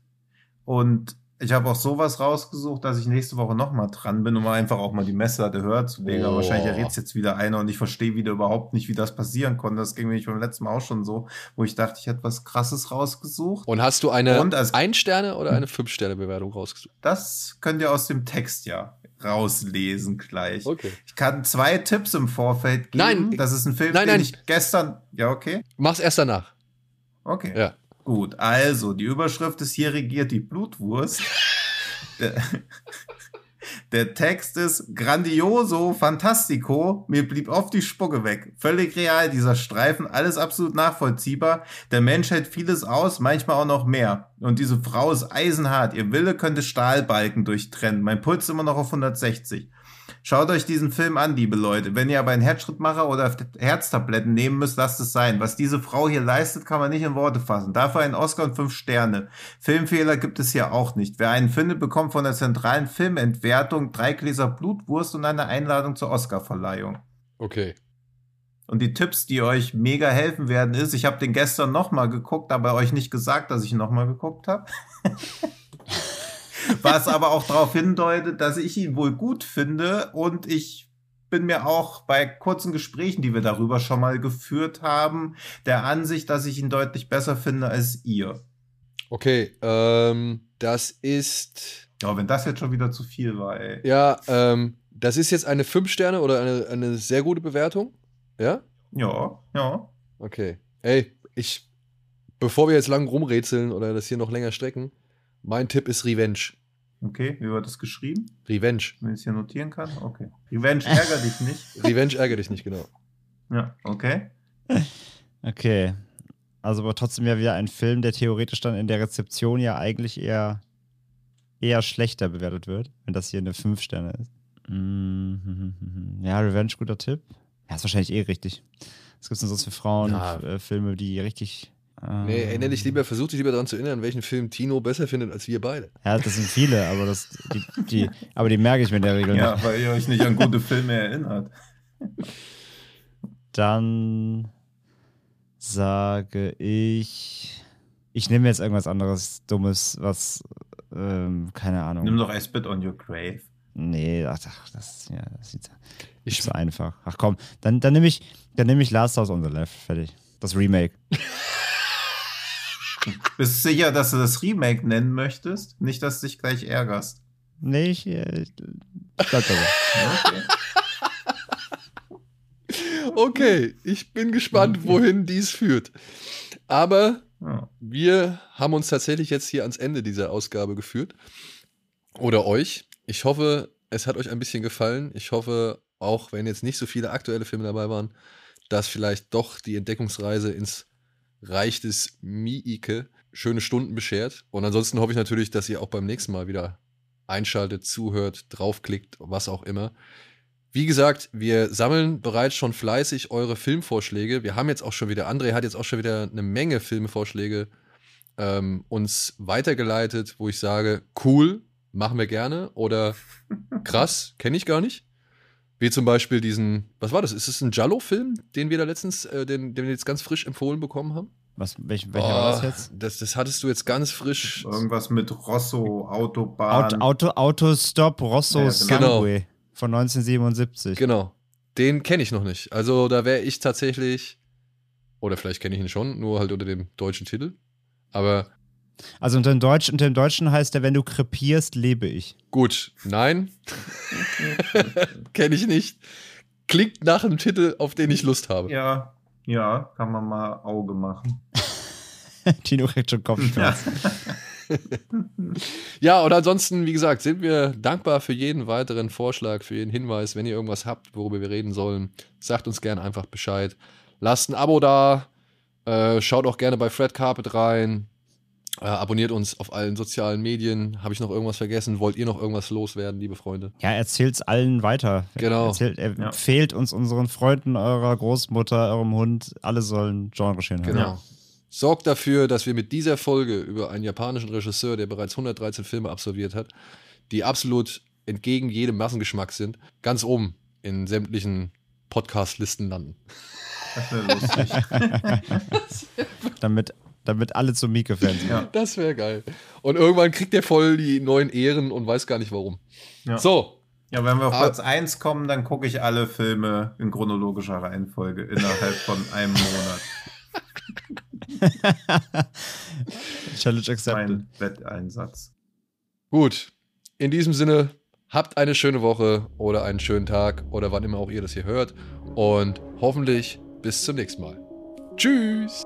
Speaker 3: Und ich habe auch sowas rausgesucht, dass ich nächste Woche nochmal dran bin, um einfach auch mal die Messlatte höher zu legen. Aber
Speaker 1: Oh.
Speaker 3: wahrscheinlich errät jetzt wieder einer und ich verstehe wieder überhaupt nicht, wie das passieren konnte. Das ging mir nicht beim letzten Mal auch schon so, wo ich dachte, ich hätte was Krasses rausgesucht.
Speaker 1: Und hast du eine
Speaker 3: Und als-
Speaker 1: Ein-Sterne- oder eine Fünf-Sterne-Bewertung rausgesucht?
Speaker 3: Das könnt ihr aus dem Text ja rauslesen gleich.
Speaker 1: Okay.
Speaker 3: Ich kann zwei Tipps im Vorfeld geben.
Speaker 1: Nein.
Speaker 3: das ist ein Film,
Speaker 1: Nein,
Speaker 3: den
Speaker 1: nein.
Speaker 3: ich gestern. Ja, okay.
Speaker 1: Mach's erst danach.
Speaker 3: Okay.
Speaker 1: Ja.
Speaker 3: Gut, also die Überschrift ist hier regiert die Blutwurst. der, der Text ist grandioso, fantastico, mir blieb oft die Spucke weg. Völlig real, dieser Streifen, alles absolut nachvollziehbar. Der Mensch hält vieles aus, manchmal auch noch mehr. Und diese Frau ist eisenhart, ihr Wille könnte Stahlbalken durchtrennen. Mein Puls immer noch auf 160. Schaut euch diesen Film an, liebe Leute. Wenn ihr aber einen Herzschrittmacher oder Herztabletten nehmen müsst, lasst es sein. Was diese Frau hier leistet, kann man nicht in Worte fassen. Dafür einen Oscar und fünf Sterne. Filmfehler gibt es hier auch nicht. Wer einen findet, bekommt von der zentralen Filmentwertung drei Gläser Blutwurst und eine Einladung zur Oscarverleihung.
Speaker 1: Okay.
Speaker 3: Und die Tipps, die euch mega helfen werden, ist, ich habe den gestern nochmal geguckt, aber euch nicht gesagt, dass ich ihn nochmal geguckt habe. (laughs) Was aber auch darauf hindeutet, dass ich ihn wohl gut finde und ich bin mir auch bei kurzen Gesprächen, die wir darüber schon mal geführt haben, der Ansicht, dass ich ihn deutlich besser finde als ihr.
Speaker 1: Okay, ähm, das ist.
Speaker 3: Ja, wenn das jetzt schon wieder zu viel war, ey.
Speaker 1: Ja, ähm, das ist jetzt eine 5-Sterne oder eine, eine sehr gute Bewertung. Ja?
Speaker 3: Ja, ja.
Speaker 1: Okay. Ey, ich. Bevor wir jetzt lang rumrätseln oder das hier noch länger strecken, mein Tipp ist Revenge.
Speaker 3: Okay, wie wird das geschrieben?
Speaker 1: Revenge.
Speaker 3: Wenn ich es hier notieren kann? Okay. Revenge ärger dich nicht. (laughs)
Speaker 1: Revenge ärgere dich nicht, genau.
Speaker 3: Ja, okay.
Speaker 2: Okay. Also aber trotzdem ja wieder ein Film, der theoretisch dann in der Rezeption ja eigentlich eher, eher schlechter bewertet wird, wenn das hier eine 5 Sterne ist. Ja, Revenge, guter Tipp. Ja, ist wahrscheinlich eh richtig. Was gibt es denn sonst für Frauenfilme,
Speaker 1: Ja.
Speaker 2: äh, Filme, die richtig.
Speaker 1: Nee, erinnere dich lieber, versuch dich lieber daran zu erinnern, welchen Film Tino besser findet als wir beide.
Speaker 2: Ja, das sind viele, aber das, die, die, aber die merke ich mir in der Regel nicht.
Speaker 3: Ja, weil ihr euch nicht an gute Filme erinnert.
Speaker 2: Dann sage ich. Ich nehme jetzt irgendwas anderes Dummes, was. Ähm, keine Ahnung.
Speaker 3: Nimm doch I Spit on Your Grave.
Speaker 2: Nee, ach, ach, das, ja, das ist
Speaker 1: Ich-
Speaker 2: so einfach. Ach komm, dann, dann nehme ich, dann nehme ich Last House on the Left. Fertig. Das Remake. (laughs)
Speaker 3: Bist du sicher, dass du das Remake nennen möchtest? Nicht, dass du dich gleich ärgerst.
Speaker 2: Nee, ich. Äh, ich bleib dabei. (laughs)
Speaker 3: Okay.
Speaker 1: Okay, ich bin gespannt, wohin dies führt. Aber
Speaker 3: Ja.
Speaker 1: wir haben uns tatsächlich jetzt hier ans Ende dieser Ausgabe geführt. Oder euch. Ich hoffe, es hat euch ein bisschen gefallen. Ich hoffe, auch wenn jetzt nicht so viele aktuelle Filme dabei waren, dass vielleicht doch die Entdeckungsreise ins Reich des Miike schöne Stunden beschert. Und ansonsten hoffe ich natürlich, dass ihr auch beim nächsten Mal wieder einschaltet, zuhört, draufklickt, was auch immer. Wie gesagt, wir sammeln bereits schon fleißig eure Filmvorschläge. Wir haben jetzt auch schon wieder, André hat jetzt auch schon wieder eine Menge Filmvorschläge ähm, uns weitergeleitet, wo ich sage, cool, machen wir gerne oder (laughs) krass, kenne ich gar nicht. Wie zum Beispiel diesen, was war das? Ist es ein Jallo-Film, den wir da letztens, äh, den, den wir jetzt ganz frisch empfohlen bekommen haben?
Speaker 2: Was, welch, welcher war das
Speaker 1: Oh,
Speaker 2: jetzt?
Speaker 1: Das, das hattest du jetzt ganz frisch.
Speaker 3: Irgendwas mit Rosso, Autobahn.
Speaker 2: Auto, Auto, Autostop Rosso
Speaker 3: Ja, genau.
Speaker 2: Sangue von 1977.
Speaker 1: Genau. Den kenne ich noch nicht. Also da wäre ich tatsächlich, oder vielleicht kenne ich ihn schon, nur halt unter dem deutschen Titel. Aber
Speaker 2: Also unter dem, Deutsch, unter dem Deutschen heißt der, wenn du krepierst, lebe ich.
Speaker 1: gut, nein. (laughs) kenne ich nicht. Klingt nach einem Titel, auf den ich Lust habe.
Speaker 3: Ja, ja, kann man mal Auge machen. (laughs)
Speaker 2: Tino kriegt schon Kopfschmerzen. (laughs)
Speaker 1: ja, und ansonsten, wie gesagt, sind wir dankbar für jeden weiteren Vorschlag, für jeden Hinweis. Wenn ihr irgendwas habt, worüber wir reden sollen, sagt uns gerne einfach Bescheid. Lasst ein Abo da. Äh, schaut auch gerne bei Fred Carpet rein. Äh, abonniert uns auf allen sozialen Medien. Habe ich noch irgendwas vergessen? Wollt ihr noch irgendwas loswerden, liebe Freunde?
Speaker 2: Ja, erzählt's allen weiter.
Speaker 1: Genau.
Speaker 2: Erzählt, empfehlt uns unseren Freunden, eurer Großmutter, eurem Hund. Alle sollen Genre-Geschehen hören.
Speaker 1: Genau. Sorgt dafür, dass wir mit dieser Folge über einen japanischen Regisseur, der bereits 113 Filme absolviert hat, die absolut entgegen jedem Massengeschmack sind, ganz oben in sämtlichen Podcast-Listen landen.
Speaker 3: Das wäre lustig. (laughs)
Speaker 2: damit, damit alle zu Mieke-Fans sind.
Speaker 3: Ja.
Speaker 1: Das wäre geil. Und irgendwann kriegt der voll die neuen Ehren und weiß gar nicht warum.
Speaker 3: Ja.
Speaker 1: So,
Speaker 3: Ja, wenn wir auf
Speaker 1: Aber-
Speaker 3: Platz 1 kommen, dann gucke ich alle Filme in chronologischer Reihenfolge innerhalb von einem Monat. (laughs)
Speaker 2: Challenge accepted.
Speaker 3: Mein Wetteinsatz.
Speaker 1: gut. In diesem Sinne, habt eine schöne Woche oder einen schönen Tag oder wann immer auch ihr das hier hört. Und hoffentlich bis zum nächsten Mal. Tschüss.